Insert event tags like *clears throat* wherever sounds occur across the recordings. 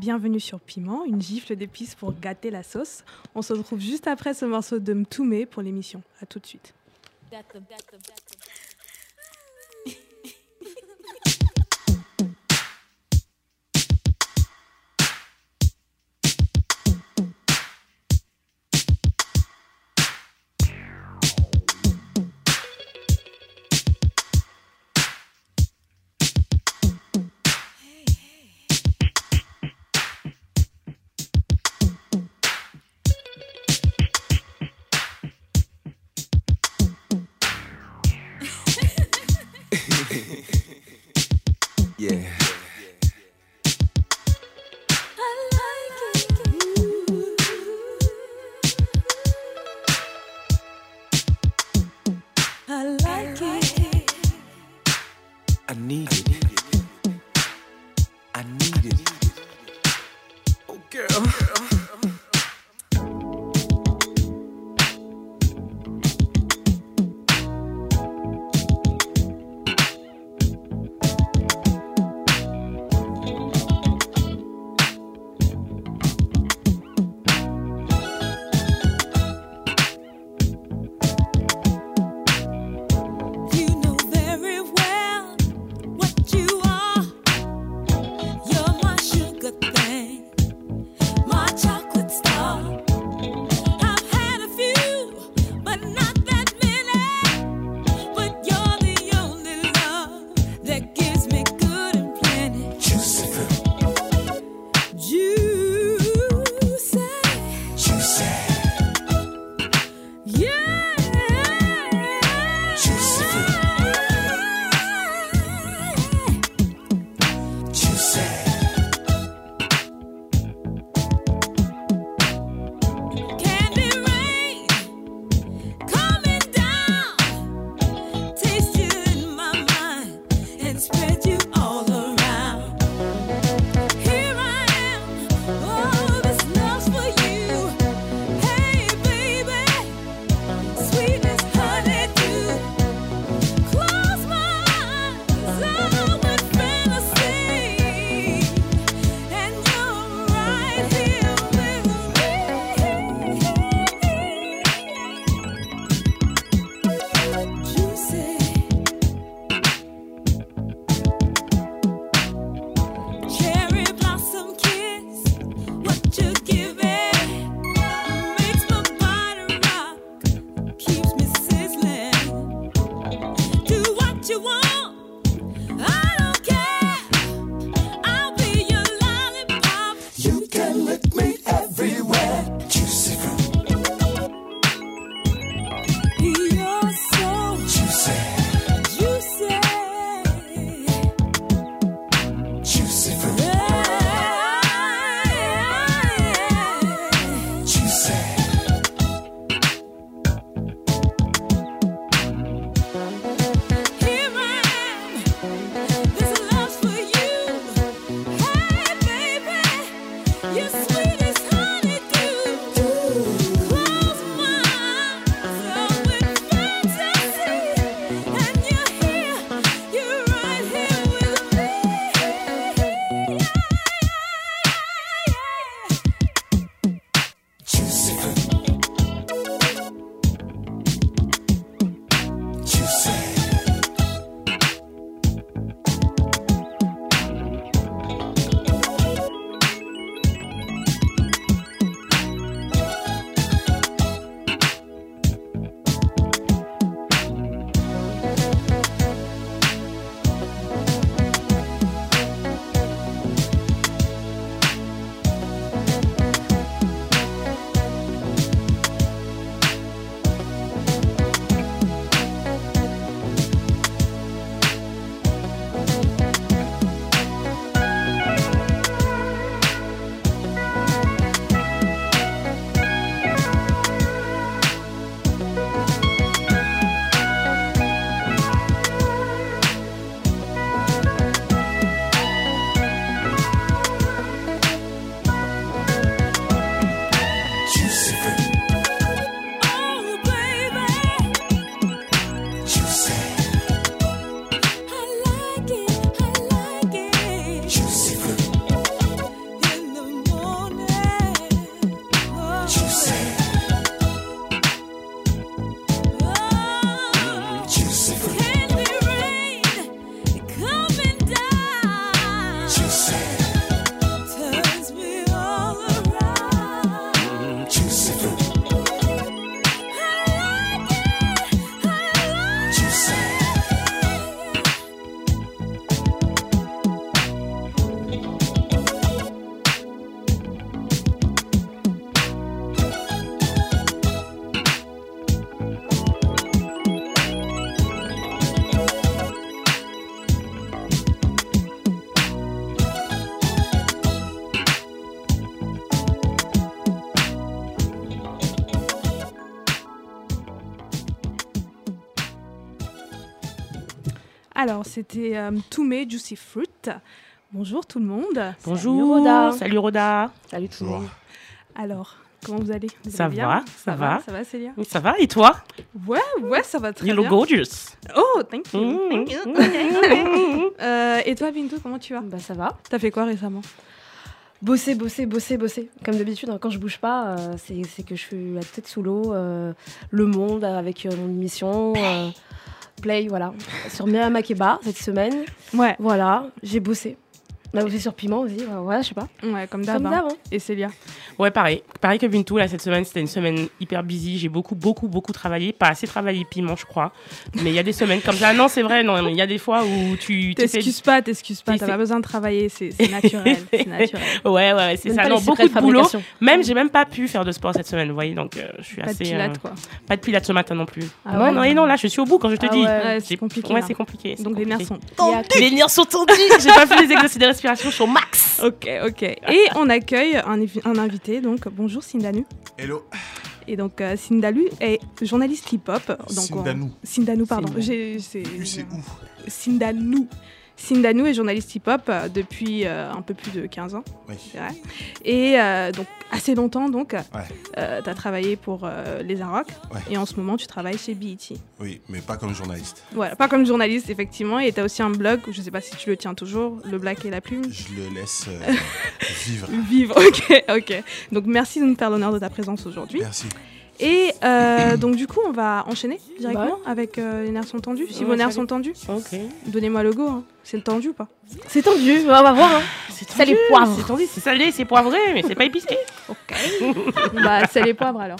Bienvenue sur Piment, une gifle d'épices pour gâter la sauce. On se retrouve juste après ce morceau de Mtoumé pour l'émission. À tout de suite. Alors, c'était euh, Toumé Juicy Fruit. Bonjour tout le monde. Bonjour. Salut, Roda. Salut Roda. Salut tout le monde. Alors, comment vous allez? Vous Ça allez bien? va, ça va. Ça va, Célia? Oui, Ça va et toi? Ouais, ouais, ça va très You bien. look gorgeous. Oh, thank you. Mm. thank you. *laughs* Euh, et toi, Bintou, comment tu vas? Bah ça va. T'as fait quoi récemment? Bosser, bosser, bosser, bosser. Comme d'habitude, hein, quand je bouge pas, euh, c'est c'est que je suis la tête sous l'eau. euh, le monde avec euh, mon émission. Play, voilà. Sur Myriam Makeba cette semaine. Ouais, Voilà, j'ai bossé. On a bossé sur Piment aussi. voilà, Voilà, je sais pas. ouais, comme d'hab. Hein. hein. Et Célia Ouais, pareil. Pareil que Bintou, là, cette semaine, c'était une semaine hyper busy. J'ai beaucoup, beaucoup, beaucoup travaillé. Pas assez travaillé piment, je crois. Mais il y a des semaines comme ça. Non, c'est vrai, non, il y a des fois où tu. T'excuses pas, t'excuses pas. T'as pas besoin de travailler, c'est naturel. c'est *laughs* naturel. Ouais, ouais, ouais, c'est ça. Non, beaucoup de boulot. Même, j'ai même pas pu faire de sport cette semaine, vous voyez. Donc, euh, je suis Pas de assez. pilates, euh, quoi. Pas de pilates ce matin non plus. Ah non, ouais non, et non, là, je suis au bout quand je te Ah dis. ouais. Ouais, c'est compliqué. Ouais, c'est compliqué. Donc les nerfs sont que- Les nerfs sont tendus. *laughs* J'ai pas fait les exercices suis au max. Ok, ok. Et on accueille un, invité, donc bonjour Sindanu. Hello, Et donc euh, Sindalu est journaliste hip-hop. On- Sindanou. Sindanou, pardon. Sindanou. J'ai- c'est- où Sindanou. Sindanou est journaliste hip-hop euh, depuis euh, un peu plus de 15 ans, Oui. vrai. Et euh, donc assez longtemps, donc, Ouais. tu as travaillé pour Les Arocs. Ouais. Et en ce moment, tu travailles chez BET. Oui, mais pas comme journaliste. Voilà, pas comme journaliste, effectivement. Et tu as aussi un blog, je sais pas si tu le tiens toujours, Le Black et la Plume. Je le laisse *laughs* vivre. Vivre, ok, ok. Donc merci de nous faire l'honneur de ta présence aujourd'hui. Merci. Et euh, donc du coup, on va enchaîner directement Bah avec euh, les nerfs sont tendus. Si Ouais, vos nerfs salut. sont tendus, Ok. donnez-moi le go. hein. C'est tendu ou pas? C'est tendu, on va voir. hein. C'est les tendu, poivres. C'est tendu, c'est salé, c'est poivré, mais c'est pas épicé. *laughs* Bah c'est les poivres alors.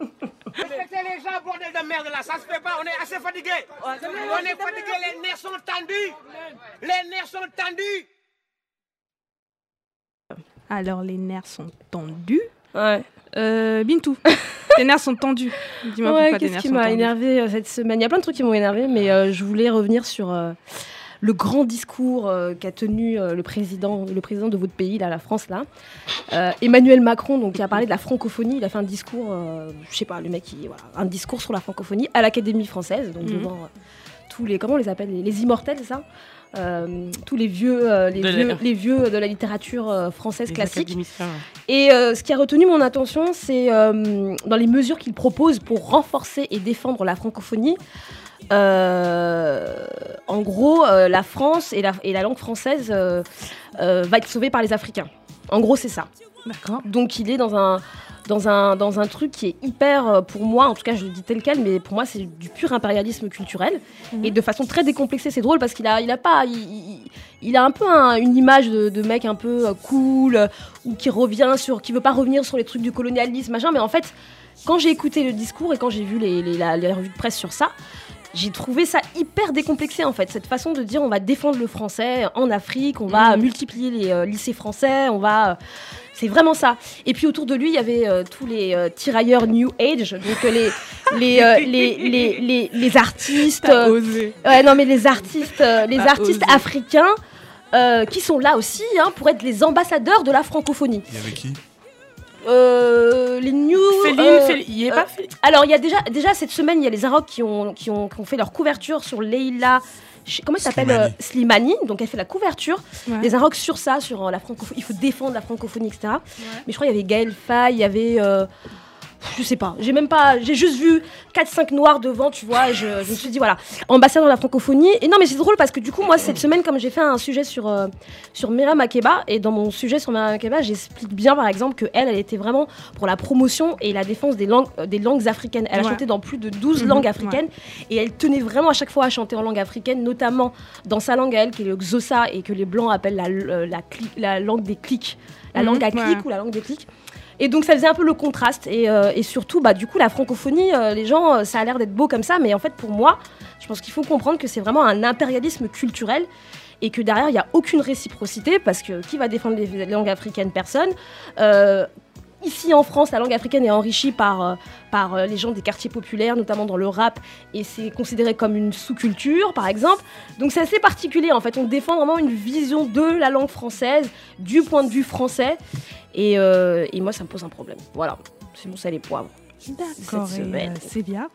Respectez les gens, bordel de merde là, ça se fait pas, on est assez fatigué. On est fatigué, les nerfs sont tendus. Les nerfs sont tendus. Alors les nerfs sont tendus. Ouais. Euh, Bintou, *laughs* tes nerfs sont tendus. Dis-moi Ouais, pourquoi tes qu'est-ce qui m'a énervé euh, cette semaine? Il y a plein de trucs qui m'ont énervé, mais euh, je voulais revenir sur euh, le grand discours qu'a tenu le président, le président de votre pays, là, la France, là, Emmanuel Macron, donc qui a parlé de la francophonie. Il a fait un discours, je sais pas, le mec, il, voilà, un discours sur la francophonie à l'Académie française, donc Mhm. devant tous les, comment on les appelle, les, les immortels, ça? Euh, tous les vieux, euh, les, De la- vieux, les vieux de la littérature euh, française Les classique. Et euh, ce qui a retenu mon attention, c'est euh, dans les mesures qu'il propose pour renforcer et défendre la francophonie. Euh, en gros, euh, la France et la, et la langue française euh, euh, va être sauvée par les Africains. En gros, c'est ça. D'accord. Donc il est dans un, dans un, dans un truc qui est hyper, euh, pour moi, en tout cas je le dis tel quel, mais pour moi c'est du pur impérialisme culturel. Mhm. Et de façon très décomplexée, c'est drôle parce qu'il a, il a pas, il, il- il a un peu un- une image de, de mec un peu euh, cool, ou qui revient sur, qui veut pas revenir sur les trucs du colonialisme, machin, mais en fait, quand j'ai écouté le discours et quand j'ai vu les, les, la- les revues de presse sur ça, j'ai trouvé ça hyper décomplexé en fait, cette façon de dire on va défendre le français en Afrique, on va Mhm. multiplier les euh, lycées français, on va... euh, c'est vraiment ça. Et puis autour de lui, il y avait euh, tous les euh, tirailleurs New Age, donc euh, les, *laughs* les, euh, les, les, les, les artistes... T'as euh, osé. Ouais, non, mais les artistes, euh, les T'as artistes osé. africains euh, qui sont là aussi hein, pour être les ambassadeurs de la francophonie. Il y avait qui? Euh, les New. Féline, euh, Féline, il est euh, pas Féline. Alors, il y a déjà, déjà cette semaine, il y a les Arocs qui ont, qui, ont, qui ont fait leur couverture sur Leila. Comment elle s'appelle Slimani. euh, Slimani. Donc, elle fait la couverture. Ouais. Les Arocs sur ça, sur euh, la francophonie. Il faut défendre la francophonie, etc. Mais je crois qu'il y avait Gaël Faye, il y avait. Je sais pas, j'ai même pas, j'ai juste vu 4-5 noirs devant, tu vois, et je, je me suis dit, voilà, ambassadeur de la francophonie. Et non, mais c'est drôle parce que du coup, moi, cette semaine, comme j'ai fait un sujet sur, euh, sur Myriam Makeba, et dans mon sujet sur Myriam Makeba, j'explique bien, par exemple, que elle, elle était vraiment pour la promotion et la défense des langues, euh, des langues africaines. Elle a Ouais. chanté dans plus de 12 Mhm, langues africaines, et elle tenait vraiment à chaque fois à chanter en langue africaine, notamment dans sa langue à elle, qui est le Xhosa, et que les Blancs appellent la, euh, la, langue des clics, la Mhm, langue à ouais. clics ou la langue des clics. Et donc ça faisait un peu le contraste. Et, euh, surtout, bah, du coup, la francophonie, euh, les gens, euh, ça a l'air d'être beau comme ça, mais en fait, pour moi, je pense qu'il faut comprendre que c'est vraiment un impérialisme culturel et que derrière, il n'y a aucune réciprocité, parce que qui va défendre les, langues africaines? Personne. Ici en France, la langue africaine est enrichie par, euh, par euh, les gens des quartiers populaires, notamment dans le rap, et c'est considéré comme une sous-culture, par exemple. Donc c'est assez particulier, en fait. On défend vraiment une vision de la langue française, du point de vue français, et, euh, et moi, ça me pose un problème. Voilà, c'est mon sel et poivre. D'accord, Cette et semaine. euh, c'est bien.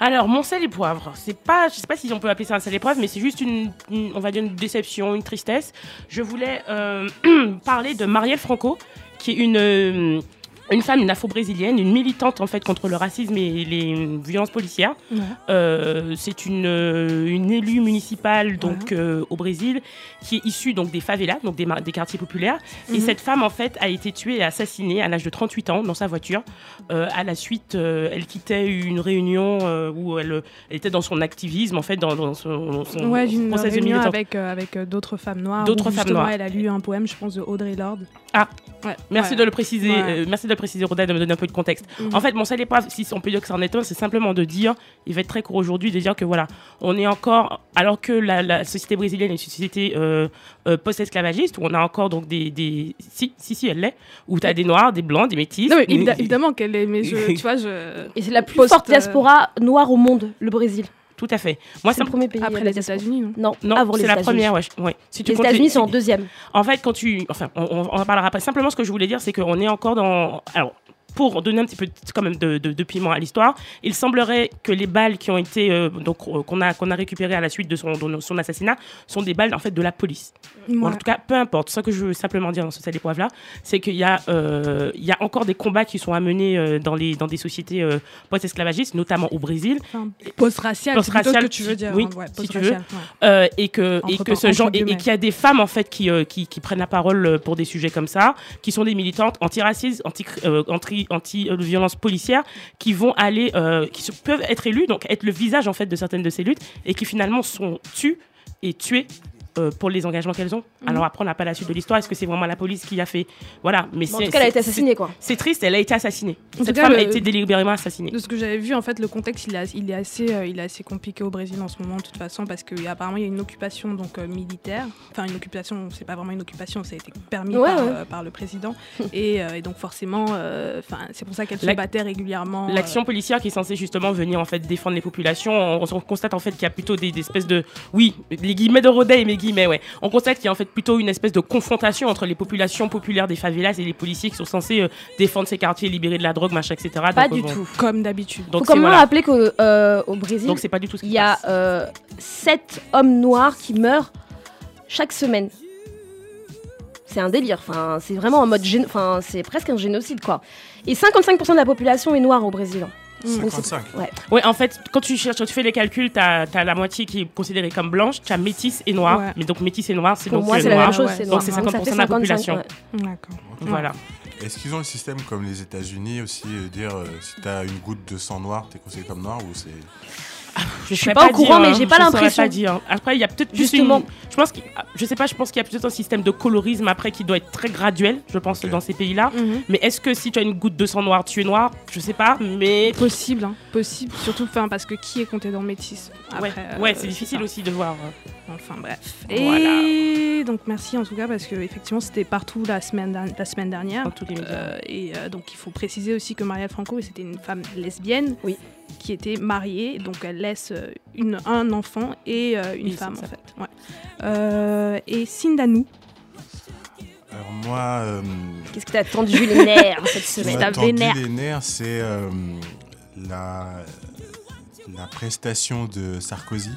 Alors, mon sel et poivre, c'est pas, je sais pas si on peut appeler ça un sel et poivre, mais c'est juste une, une- on va dire une déception, une tristesse. Je voulais euh, *clears throat* parler de Marielle Franco, qui est une, euh, une femme, une afro-brésilienne, une militante en fait contre le racisme et les violences policières. Ouais. Euh, c'est une, euh, une élue municipale donc euh, au Brésil qui est issue donc des favelas, donc des, quartiers populaires. Et Mhm. cette femme en fait a été tuée et assassinée à l'âge de 38 ans dans sa voiture. Euh, à la suite, elle quittait une réunion où elle, elle était dans son activisme en fait dans, dans son, son Ouais, d'une process de réunion militante. avec, avec d'autres femmes noires. D'autres femmes noires. Elle a lu un poème, je pense, de Audrey Lorde. Ah. Ouais. Merci Ouais. de le préciser. Ouais. euh, merci de le préciser, Roda, de me donner un peu de contexte. Mhm. En fait, mon seul épreuve, si on peut dire que c'en est un, c'est simplement de dire, il va être très court aujourd'hui, de dire que voilà, on est encore, alors que la, la société brésilienne est une société euh, euh, post-esclavagiste, où on a encore donc des, des si, si, si, elle l'est, où tu as des noirs, des blancs, des métis. Non, mais évidemment, qu'elle est, mais je, *laughs* tu vois, je. Et c'est la plus Post, forte euh, diaspora noire au monde, le Brésil. Tout à fait. Moi, C'est le premier pays. Après les. États-Unis, non Non, non, avant les c'est la première, ouais. ouais. Si tu Les États-Unis sont en deuxième. En fait, quand tu. Enfin, on, on- on en parlera après. Simplement, ce que je voulais dire, c'est qu'on est encore dans. Alors, pour donner un petit peu de- quand même de, de- de piment à l'histoire, il semblerait que les balles qui ont été. euh, donc, euh, qu'on a, qu'on a récupérées à la suite de son, de son assassinat sont des balles, en fait, de la police. En tout cas, peu importe. Ce que je veux simplement dire dans ce sel là c'est qu'il y, a, euh, il y a encore des combats qui sont à mener euh, dans, les, dans des sociétés post-esclavagistes, notamment au Brésil. Enfin, post-racial, Post-racial, que tu veux dire. oui, hein, ouais, si tu post-racial, ouais. Et que et que ce genre et, qu'il y a des femmes en fait qui, qui, qui prennent la parole pour des sujets comme ça qui sont des militantes antiracistes anti euh, anti, anti euh, violence policière qui vont aller euh, qui peuvent être élues donc être le visage en fait de certaines de ces luttes et qui finalement sont tues et tuées euh, pour les engagements qu'elles ont. Mhm. Alors après, on n'a pas la suite de l'histoire. Est-ce que c'est vraiment la police qui a fait? Voilà, mais Mais en tout cas, elle a été assassinée, quoi. C'est triste, elle a été assassinée. En Cette cas, femme a été délibérément assassinée. De ce que j'avais vu, en fait, le contexte, il est, il est, assez, euh, il est assez compliqué au Brésil en ce moment, de toute façon, parce qu'apparemment, il y a une occupation donc, euh, militaire. Enfin, une occupation, c'est pas vraiment une occupation, ça a été permis Ouais, par, ouais. euh, par le président. *laughs* et, euh, et donc, forcément, euh, enfin, c'est pour ça qu'elle se battait régulièrement. euh, L'action policière qui est censée justement venir en fait défendre les populations, on, on constate en fait qu'il y a plutôt des, des espèces de, oui, les guillemets de Rodet et mes guillemets, ouais. On constate qu'il y a en fait plutôt une espèce de confrontation entre les populations populaires des favelas et les policiers qui sont censés euh, défendre ces quartiers, libérer de la drogue, machin, etc. Pas Donc, du euh, bon. tout. Comme d'habitude. Donc Faut c'est quand même voilà. rappeler qu'au euh, au Brésil, Donc c'est pas du tout ce qui il y a se passe. euh, sept hommes noirs qui meurent chaque semaine. C'est un délire. Enfin, c'est vraiment en mode, gén- enfin, c'est presque un génocide, quoi. Et 55% de la population est noire au Brésil. hein. Donc, c'est- 55. Ouais. Ouais, en fait, quand tu cherches, quand tu fais les calculs, t'as as la moitié qui est considérée comme blanche, t'as métis et noir. Ouais. Mais donc métis et noir, c'est donc moi, c'est la noir. même chose. ouais. Donc, c'est Donc, ça 50% fait de la 55, population. ouais. D'accord. Voilà. Est-ce qu'ils ont un système comme les États-Unis aussi, euh, dire euh, si t'as une goutte de sang noir, t'es considéré comme noir ou c'est. Je suis pas au courant, mais j'ai pas l'impression. pas dire. Après, il y a peut-être juste Justement. une- Je pense qu'il- je sais pas, je pense qu'il y a peut-être un système de colorisme après qui doit être très graduel, je pense, dans ces pays-là. Mhm. Mais est-ce que si tu as une goutte de sang noir, tu es noir Je sais pas, mais. Possible, hein, possible. Surtout, enfin, parce que qui est compté dans le métis ouais, Après, euh, ouais c'est difficile aussi de voir. Enfin bref. Voilà. Et donc merci en tout cas parce que effectivement c'était partout la semaine, la semaine dernière. Dans tous les médias. Euh, et euh, donc il faut préciser aussi que Marielle Franco c'était une femme lesbienne Oui. Qui était mariée, donc elle laisse euh, une, un enfant et euh, une Oui, femme en ça. fait. Ouais. Euh, et Sindanou, Alors moi, euh, Qu'est-ce que t'as tendu les nerfs cette ce qui semaine t'as tendu les nerfs, c'est euh, la, la prestation de Sarkozy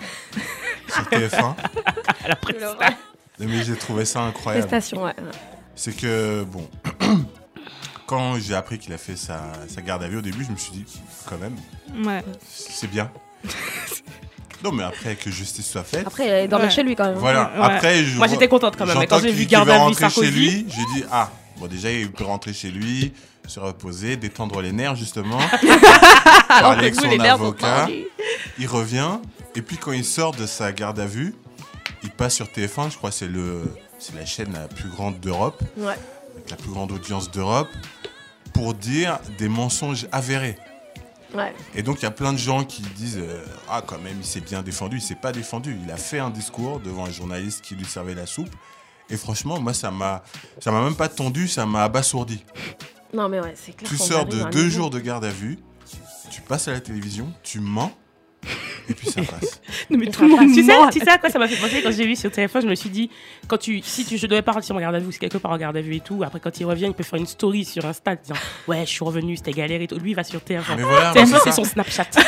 *laughs* sur TF1. La presse. Non, mais j'ai trouvé ça incroyable. Prestation, ouais. C'est que, bon, *clears throat* quand j'ai appris qu'il a fait sa, sa garde à vue au début, je me suis dit, quand même, ouais. c'est bien. *laughs* non, mais après que justice soit faite. Après, elle dormait Ouais. chez lui quand même. Voilà, Ouais. après, je Moi, j'étais contente quand même. Mais quand j'ai vu garde à vue rentrer chez Sarkozy. lui, j'ai dit, ah, bon, déjà, il peut rentrer chez lui, se reposer, détendre les nerfs, justement. *laughs* parler avec son avocat. Il revient, et puis quand il sort de sa garde à vue, il passe sur TF1, je crois que c'est le, c'est la chaîne la plus grande d'Europe, Ouais. avec la plus grande audience d'Europe, pour dire des mensonges avérés. Ouais. Et donc il y a plein de gens qui disent euh, ah quand même il s'est bien défendu, il s'est pas défendu, il a fait un discours devant un journaliste qui lui servait la soupe. Et franchement moi ça m'a ça m'a même pas tendu, ça m'a abasourdi. Non, mais ouais, c'est clair. Tu sors de deux jours de garde à vue, tu passes à la télévision, tu mens et puis ça passe. *laughs* Non, mais Et tout le ça monde Tu sais, tu sais à quoi ça m'a fait penser quand j'ai vu sur le téléphone Je me suis dit, quand tu, si tu, je devais pas partir en garde à vue, si quelqu'un part en garde à vue et tout, après quand il revient, il peut faire une story sur Insta disant Ouais, je suis revenu, c'était galère et tout. Lui, il va sur TF1. Mais voilà, TF1, c'est c'est ça. son Snapchat. *laughs*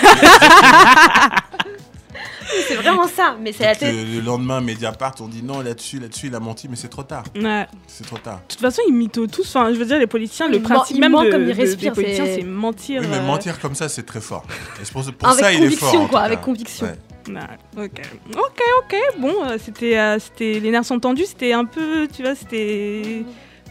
C'est vraiment ça. Mais c'est la tête. Le, le lendemain, Mediapart, on dit non, là-dessus, là-dessus, il a menti, mais c'est trop tard. Ouais. C'est trop tard. De toute façon, ils mythos tous. Enfin, je veux dire, les politiciens, le Ils principe men- ils même de, comme ils de- des respirent, politiciens, c'est- c'est mentir. Oui, mais euh, mentir comme ça, c'est très fort. Et c'est pour, pour Avec ça, il est conviction, fort. quoi, avec conviction. Ouais. Ouais, ok, ok, ok. Bon, euh, c'était, euh, c'était, les nerfs sont tendus. C'était un peu, tu vois, c'était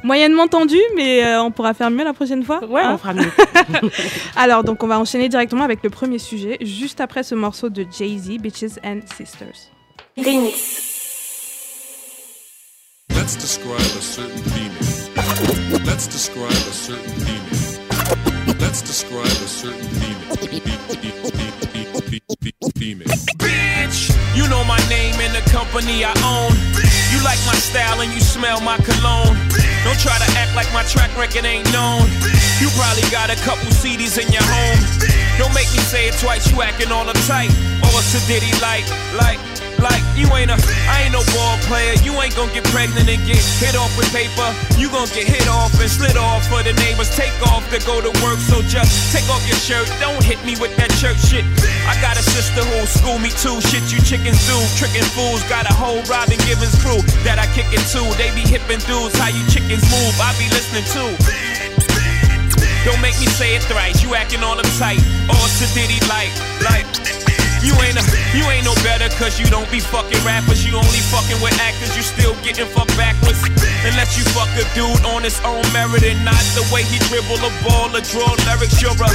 moyennement tendu, mais euh, on pourra faire mieux la prochaine fois. Ouais, hein. on fera mieux. *laughs* *laughs* Alors, donc, on va enchaîner directement avec le premier sujet, juste après ce morceau de Jay Z, Bitches and Sisters. Let's describe a certain female. Let's describe a certain female. Let's describe a certain female. Bitch, you know my name and the company I own. You like my style and you smell my cologne. Don't try to act like my track record ain't known. You probably got a couple CDs in your home. Don't make me say it twice, you acting all uptight. All sedity like, like, like you ain't a, I ain't no ball player. You ain't gonna get pregnant and get hit off with paper. You gonna get hit off and slid off for the neighbors. Take off to go to work, so just take off your shirt. Don't hit me with that church shit. I got a sister who school me too. Shit you chickens do, tricking fools. Got a whole Robin Givens crew that I kick it to. They be hippin' dudes, how you chickens move. I be listening too. Don't make me say it thrice. You acting all uptight, all sedity like, like. You ain't a, you ain't no better cause you don't be fucking rappers. You only fucking with actors. You still getting fucked backwards. Unless you fuck a dude on his own merit and not the way he dribble a ball or draw lyrics. You're a,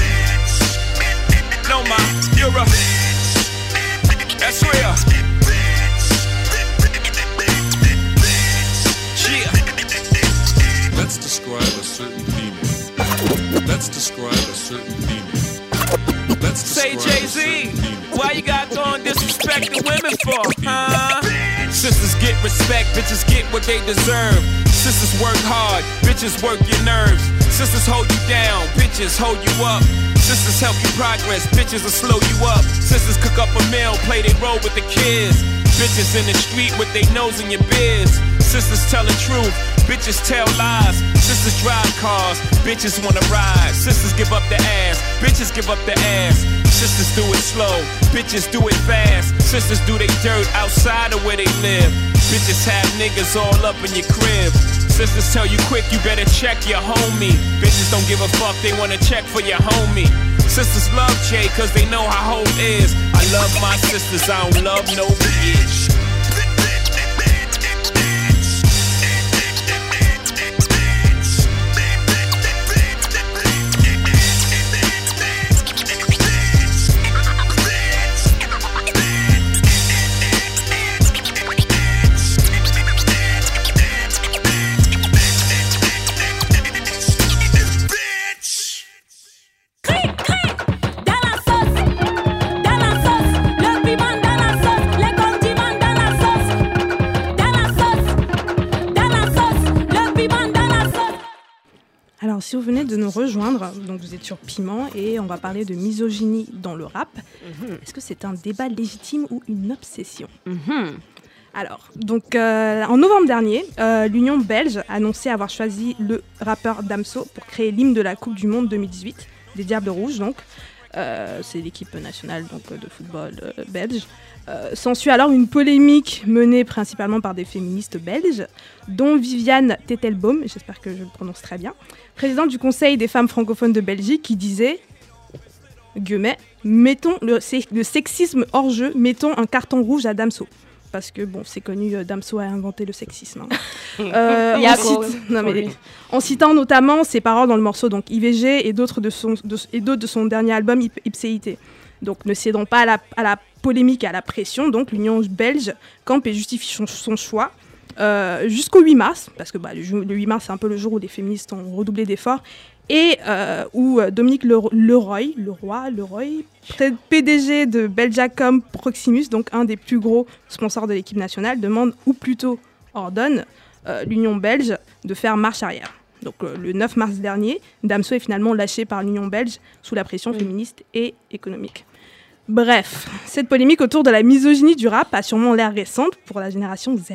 no ma, you're a. That's real. Yeah. Let's describe a certain female. Let's describe a certain female. Let's Say Jay Z, why you got going disrespect the women for? Huh? Sisters get respect, bitches get what they deserve. Sisters work hard, bitches work your nerves. Sisters hold you down, bitches hold you up. Sisters help you progress, bitches will slow you up. Sisters cook up a meal, play they role with the kids. Bitches in the street with their nose in your biz. Sisters tell the truth, bitches tell lies. Sisters drive cars, bitches wanna ride. Sisters give up the ass, bitches give up the ass. Sisters do it slow, bitches do it fast. Sisters do they dirt outside of where they live. Bitches have niggas all up in your crib. Sisters tell you quick, you better check your homie. Bitches don't give a fuck, they wanna check for your homie. Sisters love Jay cause they know how hope is. I love my sisters, I don't love no bitch. Si vous venez de nous rejoindre, donc vous êtes sur Piment et on va parler de misogynie dans le rap. Est-ce que c'est un débat légitime ou une obsession Alors, donc euh, en novembre dernier, euh, l'Union belge a annoncé avoir choisi le rappeur Damso pour créer l'hymne de la Coupe du Monde 2018, des Diables Rouges donc. Euh, c'est l'équipe nationale donc, de football euh, belge. Euh, S'ensuit alors une polémique menée principalement par des féministes belges, dont Viviane Tettelbaum, j'espère que je le prononce très bien, présidente du Conseil des femmes francophones de Belgique, qui disait guillemets, mettons le, le sexisme hors jeu, mettons un carton rouge à Damso. Parce que, bon, c'est connu, euh, Damso a inventé le sexisme. hein. *laughs* Euh, en, cite- non, mais- citant notamment ses paroles dans le morceau donc IVG et d'autres de son, de, et d'autres de son dernier album Ip- Ipséité. Donc ne cédant pas à la, à la polémique et à la pression, donc l'Union belge campe et justifie son, son choix euh, jusqu'au 8 mars, parce que bah, le 8 mars c'est un peu le jour où les féministes ont redoublé d'efforts, et euh, où euh, Dominique Le- Leroy, Leroy, Leroy, PDG de Belgiacom Proximus, donc un des plus gros sponsors de l'équipe nationale, demande, ou plutôt ordonne, euh, l'Union belge de faire marche arrière. Donc euh, le 9 mars dernier, Damso est finalement lâché par l'Union belge sous la pression féministe et économique. Bref, cette polémique autour de la misogynie du rap a sûrement l'air récente pour la génération Z,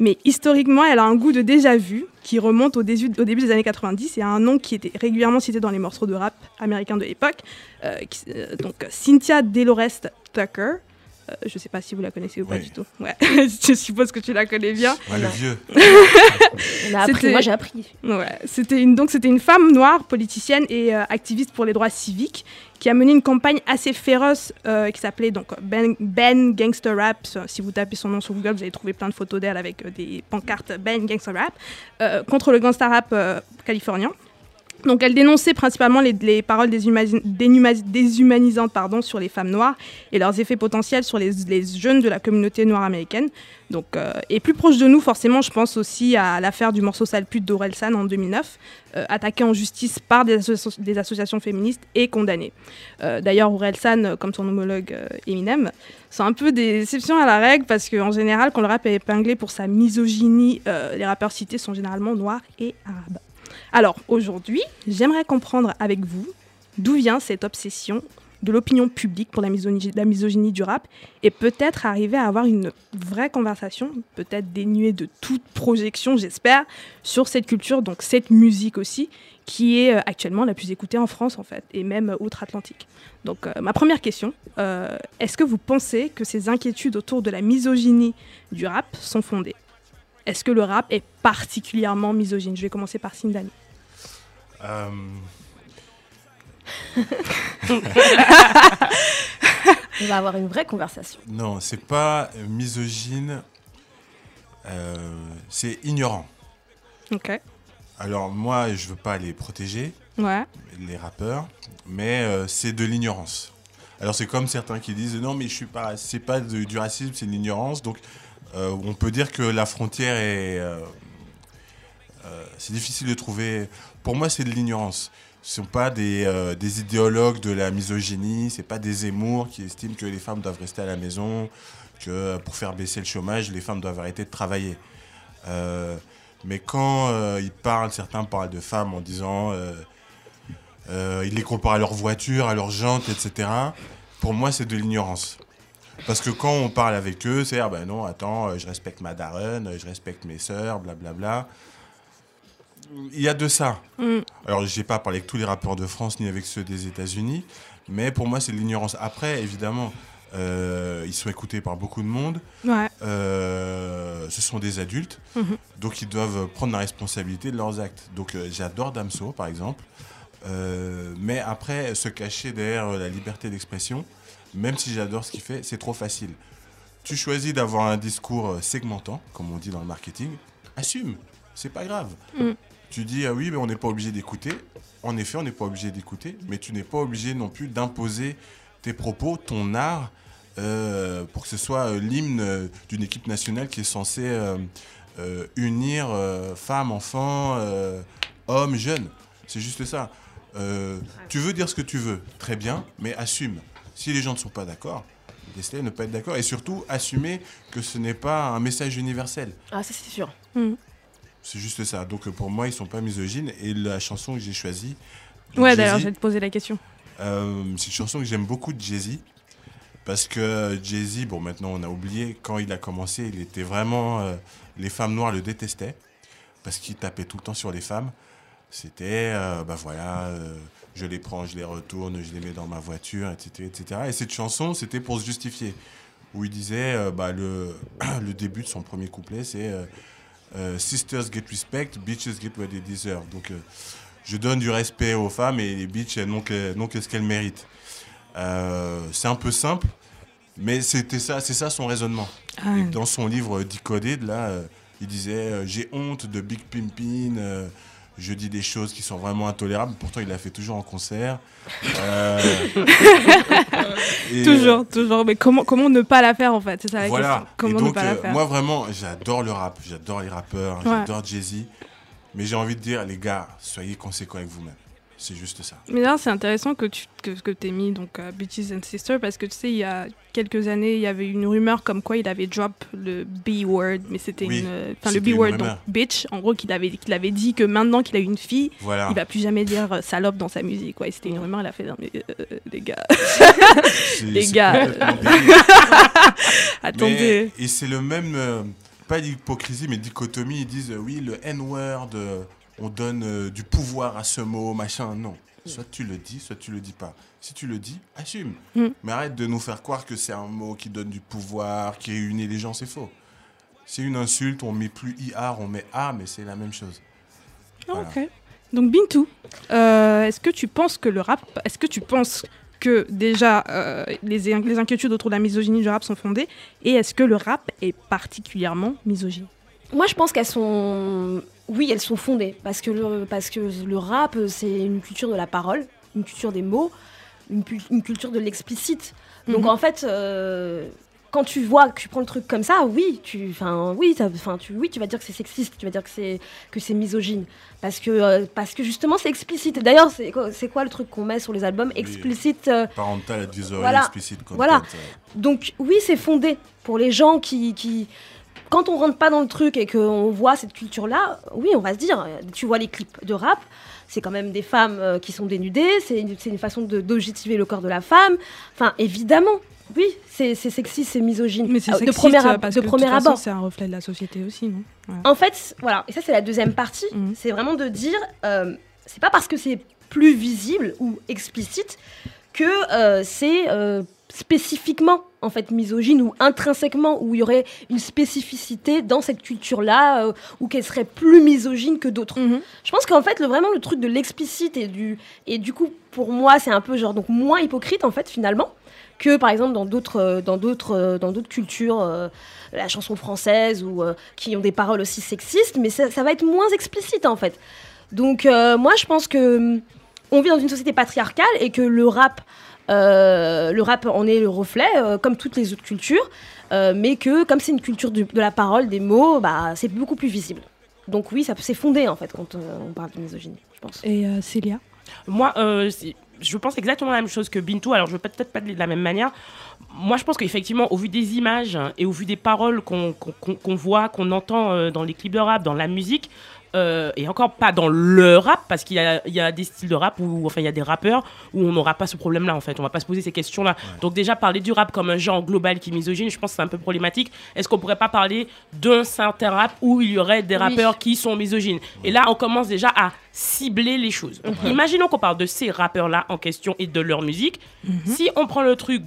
mais historiquement, elle a un goût de déjà-vu qui remonte au début, au début des années 90 et a un nom qui était régulièrement cité dans les morceaux de rap américains de l'époque. euh, qui- euh, donc Cynthia Delores Tucker. Euh, je ne sais pas si vous la connaissez ou pas Oui. du tout. Ouais, *laughs* je suppose que tu la connais bien. Ouais, le vieux. *laughs* On a appris, C'était- moi j'ai appris. Ouais, c'était une donc c'était une femme noire politicienne et euh, activiste pour les droits civiques qui a mené une campagne assez féroce euh, qui s'appelait donc Ben, Ben Gangster Rap. Si vous tapez son nom sur Google, vous allez trouver plein de photos d'elle avec euh, des pancartes Ben Gangster Rap euh, contre le gangsta rap euh, californien. Donc elle dénonçait principalement les, les paroles déshumanisantes sur les femmes noires et leurs effets potentiels sur les, jeunes de la communauté noire américaine. Euh, et plus proche de nous, forcément, je pense aussi à l'affaire du morceau sale pute d'Orelsan en 2009, euh, attaqué en justice par des, asso- des associations féministes et condamné. Euh, D'ailleurs, Orelsan, comme son homologue Eminem, c'est un peu des exceptions à la règle parce qu'en général, quand le rap est épinglé pour sa misogynie, les rappeurs cités sont généralement noirs et arabes. Alors, aujourd'hui, j'aimerais comprendre avec vous d'où vient cette obsession de l'opinion publique pour la misogynie, du rap et peut-être arriver à avoir une vraie conversation, peut-être dénuée de toute projection, j'espère, sur cette culture, donc cette musique aussi, qui est euh, actuellement la plus écoutée en France en fait, et même euh, outre-Atlantique. Donc euh, ma première question, est-ce que vous pensez que ces inquiétudes autour de la misogynie du rap sont fondées? Est-ce que le rap est particulièrement misogyne? Je vais commencer par Sindani. Euh, *laughs* On va avoir une vraie conversation. non, c'est pas misogyne, euh, c'est ignorant. Ok. Alors moi, je veux pas les protéger, Ouais. les rappeurs, mais euh, c'est de l'ignorance. Alors c'est comme certains qui disent non mais je suis pas, c'est pas de- du racisme, c'est de l'ignorance. Donc euh, on peut dire que la frontière est, euh, euh, c'est difficile de trouver. Pour moi c'est de l'ignorance. Ce sont pas des, idéologues de la misogynie, c'est pas des Zemmour qui estiment que les femmes doivent rester à la maison, que pour faire baisser le chômage, les femmes doivent arrêter de travailler. Mais quand ils parlent, certains parlent de femmes en disant ils les comparent à leur voiture, à leurs jantes, etc. Pour moi, c'est de l'ignorance. Parce que quand on parle avec eux, c'est ah ben non, attends, euh, je respecte ma daronne, euh, je respecte mes sœurs, blablabla. Il y a de ça. Mm. Alors, je n'ai pas parlé avec tous les rappeurs de France ni avec ceux des États-Unis, mais pour moi, c'est de l'ignorance. Après, évidemment, euh, ils sont écoutés par beaucoup de monde. Ouais. Euh, ce sont des adultes, Mhm. donc ils doivent prendre la responsabilité de leurs actes. Donc euh, j'adore Damso, par exemple, mais après, se cacher derrière la liberté d'expression, même si j'adore ce qu'il fait, c'est trop facile. Tu choisis d'avoir un discours euh, segmentant, comme on dit dans le marketing, assume, c'est pas grave. Mhm. Tu dis, ah oui, mais on n'est pas obligé d'écouter. En effet, on n'est pas obligé d'écouter, mais tu n'es pas obligé non plus d'imposer tes propos, ton art, euh, pour que ce soit euh, l'hymne d'une équipe nationale qui est censée euh, euh, unir femmes, enfants, hommes, jeunes. C'est juste ça. Tu veux dire ce que tu veux, très bien, mais assume. Si les gens ne sont pas d'accord, laisse-les ne pas être d'accord. Et surtout, assumer que ce n'est pas un message universel. Ah, ça c'est sûr. C'est juste ça. Donc pour moi, ils sont pas misogynes. Et la chanson que j'ai choisie, Ouais, d'ailleurs, je vais te poser la question. euh, c'est une chanson que j'aime beaucoup de Jay-Z. Parce que Jay-Z, bon, maintenant on a oublié, quand il a commencé, il était vraiment. euh, les femmes noires le détestaient. Parce qu'il tapait tout le temps sur les femmes. C'était, euh, bah voilà, euh, je les prends, je les retourne, je les mets dans ma voiture, etc. etc. Et cette chanson, c'était pour se justifier. Où il disait, euh, bah, le, *clears throat* le début de son premier couplet, c'est euh, euh, Sisters get respect, bitches get what they deserve. Donc, je donne du respect aux femmes et les bitches elles n'ont que, n'ont que ce qu'elles méritent. C'est un peu simple, mais c'était ça, c'est ça son raisonnement. Ah, Et dans son livre Decoded, là, il disait J'ai honte de Big Pimpin, je dis des choses qui sont vraiment intolérables. Pourtant, il l'a fait toujours en concert. Euh, *laughs* et, toujours, toujours. Mais comment, comment ne pas la faire en fait? C'est ça la voilà. question. Comment et ne donc, pas la euh, faire? moi, vraiment, j'adore le rap, j'adore les rappeurs, Ouais. j'adore Jay-Z. Mais j'ai envie de dire, les gars, soyez conséquents avec vous-même. C'est juste ça. Mais là, c'est intéressant que tu que, que aies mis donc euh, Bitches and Sisters parce que tu sais, il y a quelques années, il y avait une rumeur comme quoi il avait drop le B-word, mais c'était Oui, une. euh, Enfin, le B-word, donc bitch, en gros, qu'il avait, qu'il avait dit que maintenant qu'il a une fille, Voilà. il va plus jamais dire euh, salope dans sa musique. Ouais, c'était une rumeur, il a fait. non, mais, euh, les gars, *laughs* les gars, *laughs* *laughs* attendez. Mais- et c'est le même, euh, pas d'hypocrisie, mais dichotomie. Ils disent oui, le N-word, on donne euh, du pouvoir à ce mot, machin. Non. Soit tu le dis, soit tu le dis pas. Si tu le dis, assume. Mm. Mais arrête de nous faire croire que c'est un mot qui donne du pouvoir, qui réunit les gens, c'est faux. C'est une insulte, on met plus IR, on met A, mais c'est la même chose. Voilà. Ok. Donc Bintou, euh, est-ce que tu penses que le rap, est-ce que tu penses que déjà euh, les, les inquiétudes autour de la misogynie du rap sont fondées? Et est-ce que le rap est particulièrement misogyne? Moi, je pense qu'elles sont. Oui, elles sont fondées. Parce que le, parce que le rap, c'est une culture de la parole, une culture des mots, une, culture de l'explicite. Donc, Mhm. en fait, euh, quand tu vois, que tu prends le truc comme ça, oui, tu, enfin, oui, enfin, tu, oui, tu vas dire que c'est sexiste, tu vas dire que c'est que c'est misogyne, parce que, euh, parce que justement, c'est explicite. D'ailleurs, c'est quoi, c'est quoi le truc qu'on met sur les albums? Explicite euh, Parental advisory Voilà. explicit content. Voilà. euh, donc oui, c'est fondé pour les gens qui, qui... Quand on rentre pas dans le truc et qu'on voit cette culture-là, oui, on va se dire, tu vois les clips de rap, c'est quand même des femmes euh, qui sont dénudées, c'est une, façon d'objectiver le corps de la femme. Enfin, évidemment, oui, c'est sexiste, c'est misogyne. Mais c'est Euh, de premier, parce de que de toute abord. c'est un reflet de la société aussi, non? Ouais. En fait, voilà, et ça c'est la deuxième partie, Mhm. c'est vraiment de dire, euh, c'est pas parce que c'est plus visible ou explicite que euh, c'est euh, spécifiquement en fait misogyne ou intrinsèquement où il y aurait une spécificité dans cette culture-là euh, ou qu'elle serait plus misogyne que d'autres. Mhm. Je pense qu'en fait, le, vraiment, le truc de l'explicite et du, et du coup, pour moi, c'est un peu genre donc moins hypocrite en fait finalement que par exemple dans d'autres euh, dans d'autres euh, dans d'autres cultures, euh, la chanson française ou euh, qui ont des paroles aussi sexistes, mais ça, ça va être moins explicite en fait. Donc euh, moi, je pense que hum, on vit dans une société patriarcale et que le rap euh, le rap en est le reflet, euh, comme toutes les autres cultures, euh, mais que comme c'est une culture de la parole, des mots, bah, c'est beaucoup plus visible. Donc oui, ça c'est fondé en fait quand euh, on parle de misogynie, je pense. Et euh, Célia? Moi, euh, je pense exactement la même chose que Bintou. Alors, je vais peut-être pas de la même manière. Moi, je pense qu'effectivement, au vu des images et au vu des paroles qu'on voit, qu'on entend dans les clips de rap, dans la musique, euh, et encore pas dans le rap, parce qu'il y a, il y a des styles de rap où, enfin, il y a des rappeurs où on n'aura pas ce problème-là, en fait. On va pas se poser ces questions-là. Donc, déjà, parler du rap comme un genre global qui est misogyne, je pense que c'est un peu problématique. Est-ce qu'on pourrait pas parler d'un certain rap où il y aurait des Oui. rappeurs qui sont misogynes? Et là, on commence déjà à cibler les choses. Donc, Imaginons qu'on parle de ces rappeurs-là en question et de leur musique. Si on prend le truc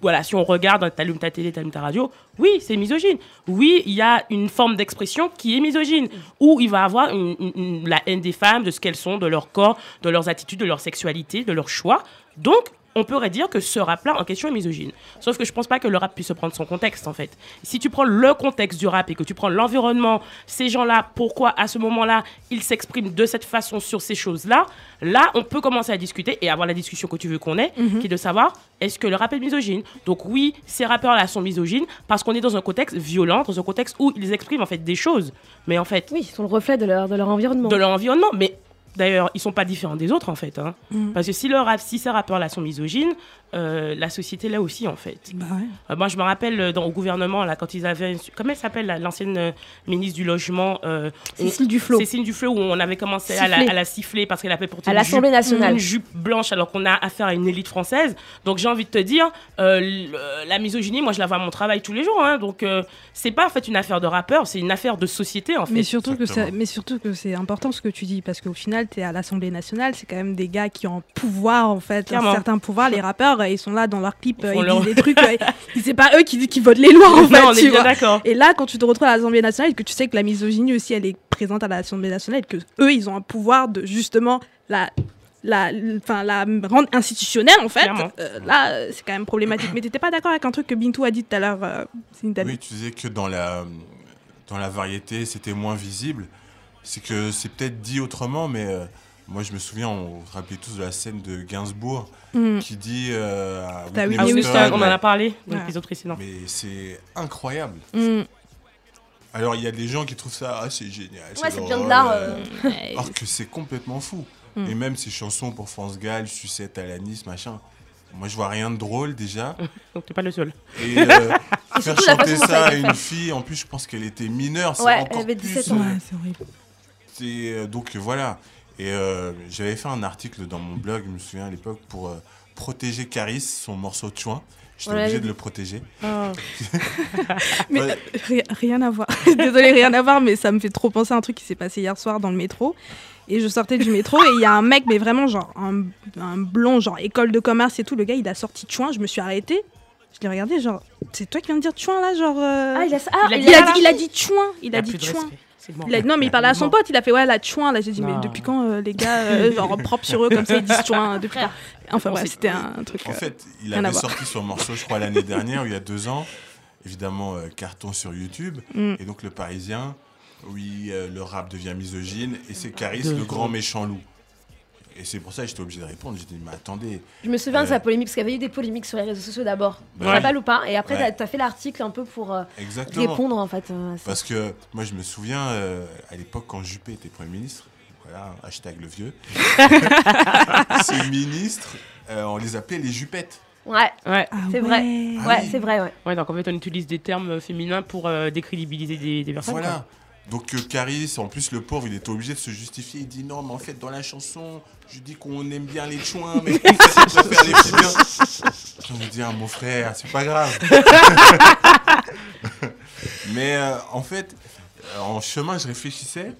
voilà, si on regarde, t'allumes ta télé, t'allumes ta radio, oui, c'est misogyne. Oui, il y a une forme d'expression qui est misogyne, où il va avoir la haine des femmes, de ce qu'elles sont, de leur corps, de leurs attitudes, de leur sexualité, de leurs choix. Donc, on pourrait dire que ce rap-là en question est misogyne. Sauf que je pense pas que le rap puisse se prendre son contexte, en fait. Si tu prends le contexte du rap et que tu prends l'environnement, ces gens-là, pourquoi à ce moment-là, ils s'expriment de cette façon sur ces choses-là, là, on peut commencer à discuter et avoir la discussion que tu veux qu'on ait, qui est de savoir est-ce que le rap est misogyne? Donc oui, ces rappeurs-là sont misogynes parce qu'on est dans un contexte violent, dans un contexte où ils expriment en fait des choses, mais en fait Oui, ils sont le reflet de leur, de leur environnement. de leur environnement. Mais d'ailleurs, ils sont pas différents des autres en fait. hein. Mhm. Parce que si, le rap, si ces rappeurs-là sont misogynes, euh, la société là aussi en fait. Bah ouais. Euh, moi, je me rappelle euh, dans, au gouvernement, là, quand ils avaient. Comment elle s'appelle, l'ancienne euh, ministre du Logement euh, Cécile Duflot. Cécile Duflo, où on avait commencé à la, Siffler. à la siffler parce qu'elle avait porté À une l'Assemblée jupe- nationale. une jupe blanche alors qu'on a affaire à une élite française. Donc j'ai envie de te dire, euh, la misogynie, moi je la vois à mon travail tous les jours. hein. donc euh, c'est pas en fait une affaire de rappeur, c'est une affaire de société en fait. Mais surtout, que ça, Exactement. mais surtout que c'est important ce que tu dis, parce qu'au final, tu es à l'Assemblée nationale, c'est quand même des gars qui ont un pouvoir, en fait, Clairement. un certain pouvoir. Les rappeurs, euh, ils sont là dans leurs clips, Ils euh, ils leur- disent des *laughs* trucs, euh, c'est pas eux qui, qui votent les lois, en non, fait. on est tu bien vois. Et là, quand tu te retrouves à l'Assemblée nationale et que tu sais que la misogynie aussi, elle est présente à l'Assemblée nationale, et que eux, ils ont un pouvoir de justement la, la, enfin, la rendre institutionnelle, en fait, euh, là, c'est quand même problématique. Mais t'étais pas d'accord avec un truc que Bintou a dit tout à l'heure, euh, Oui, tu disais que dans la, dans la variété, c'était moins visible. C'est que c'est peut-être dit autrement, mais euh, moi je me souviens, on se rappelait tous de la scène de Gainsbourg Mhm. qui dit euh, à T'as Whitney Ah Houston, on en a parlé dans Ouais. l'épisode précédent. mais c'est incroyable. Mm. Alors il y a des gens qui trouvent ça ah, c'est génial. Ouais, c'est bien de l'art. euh, euh, Alors que c'est complètement fou. Mm. Et même ses chansons pour France Gall, Sucette, Alanis, machin. Moi, je vois rien de drôle déjà. *laughs* Donc t'es pas le seul. Et, *laughs* euh, faire chanter ça à une fille, en plus, je pense qu'elle était mineure. Ouais, elle avait plus, 17 euh, ans. Ouais, c'est horrible. Euh, donc voilà. Et euh, j'avais fait un article dans mon blog, je me souviens à l'époque, pour euh, protéger Caris, son morceau de chouin. J'étais Ouais. obligé de le protéger. *laughs* Mais Ouais. euh, ri- rien à voir. *laughs* Désolée, rien à voir, mais ça me fait trop penser à un truc qui s'est passé hier soir dans le métro. Et je sortais du métro et il y a un mec, mais vraiment genre un, un blond, genre école de commerce et tout. Le gars, il a sorti chouin. Je me suis arrêtée. Je l'ai regardé, genre, c'est toi qui viens de dire chouin là, genre. euh, Ah, il a, ah, Il a il, dit a là, dit, il a dit chouin. Il a dit chouin. respect. Il a- non, mais il parlait à son pote. Il a fait ouais la chouin. Là, j'ai dit mais depuis quand euh, les gars euh, genre propres sur eux comme ça ils disent chouin depuis quand Enfin bref, sait- c'était un truc. En euh, fait, il avait sorti son morceau, je crois, l'année dernière, ou il y a deux ans. Évidemment, euh, carton sur YouTube. Mm. Et donc, le Parisien, oui, euh, le rap devient misogyne. Et c'est Caris, le grand méchant loup. Et c'est pour ça que j'étais obligé de répondre. J'ai dit, mais attendez. Je me souviens de Euh. sa polémique, parce qu'il y avait eu des polémiques sur les réseaux sociaux d'abord. Tu te Ouais. rappelles ou pas Et après, Ouais. t'as as fait l'article un peu pour euh, répondre en fait. euh. Parce que moi, je me souviens, euh, à l'époque, quand Juppé était Premier ministre, voilà, hashtag le vieux, *laughs* ces ministres, euh, on les appelait les Juppettes. Ouais, Ouais. ah c'est vrai. ouais. Ah ouais, oui. c'est vrai, ouais. Ouais, donc en fait, on utilise des termes féminins pour euh, décrédibiliser des, des personnes. Voilà. Donc euh, Caris, en plus le pauvre, il était obligé de se justifier. Il dit non, mais en fait dans la chanson, je dis qu'on aime bien les chouins, mais *laughs* on préfère les filles bien. Je me dis, ah, mon frère, c'est pas grave. *laughs* mais euh, en fait, euh, en chemin, je réfléchissais,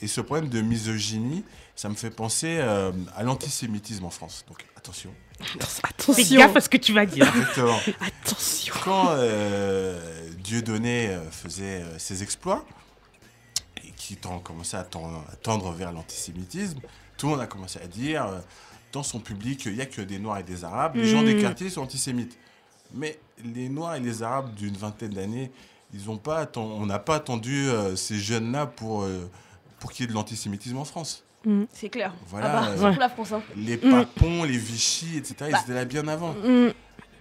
et ce problème de misogynie, ça me fait penser euh, à l'antisémitisme en France. Donc attention. Fais Attention. gaffe à ce que tu vas dire. Exactement. Attention. quand euh, Dieudonné faisait euh, ses exploits qui tend- commençait à, tend- à tendre vers l'antisémitisme, tout le monde a commencé à dire euh, dans son public, il n'y a que des Noirs et des Arabes. Les gens des Mm. quartiers sont antisémites. Mais les Noirs et les Arabes d'une vingtaine d'années, ils ont pas on n'a pas attendu euh, ces jeunes-là pour, euh, pour qu'il y ait de l'antisémitisme en France. C'est clair. Voilà, Ah bah, euh, surtout la France. hein. Les Mm. papons, les Vichy, etc., ils Bah. étaient là bien avant.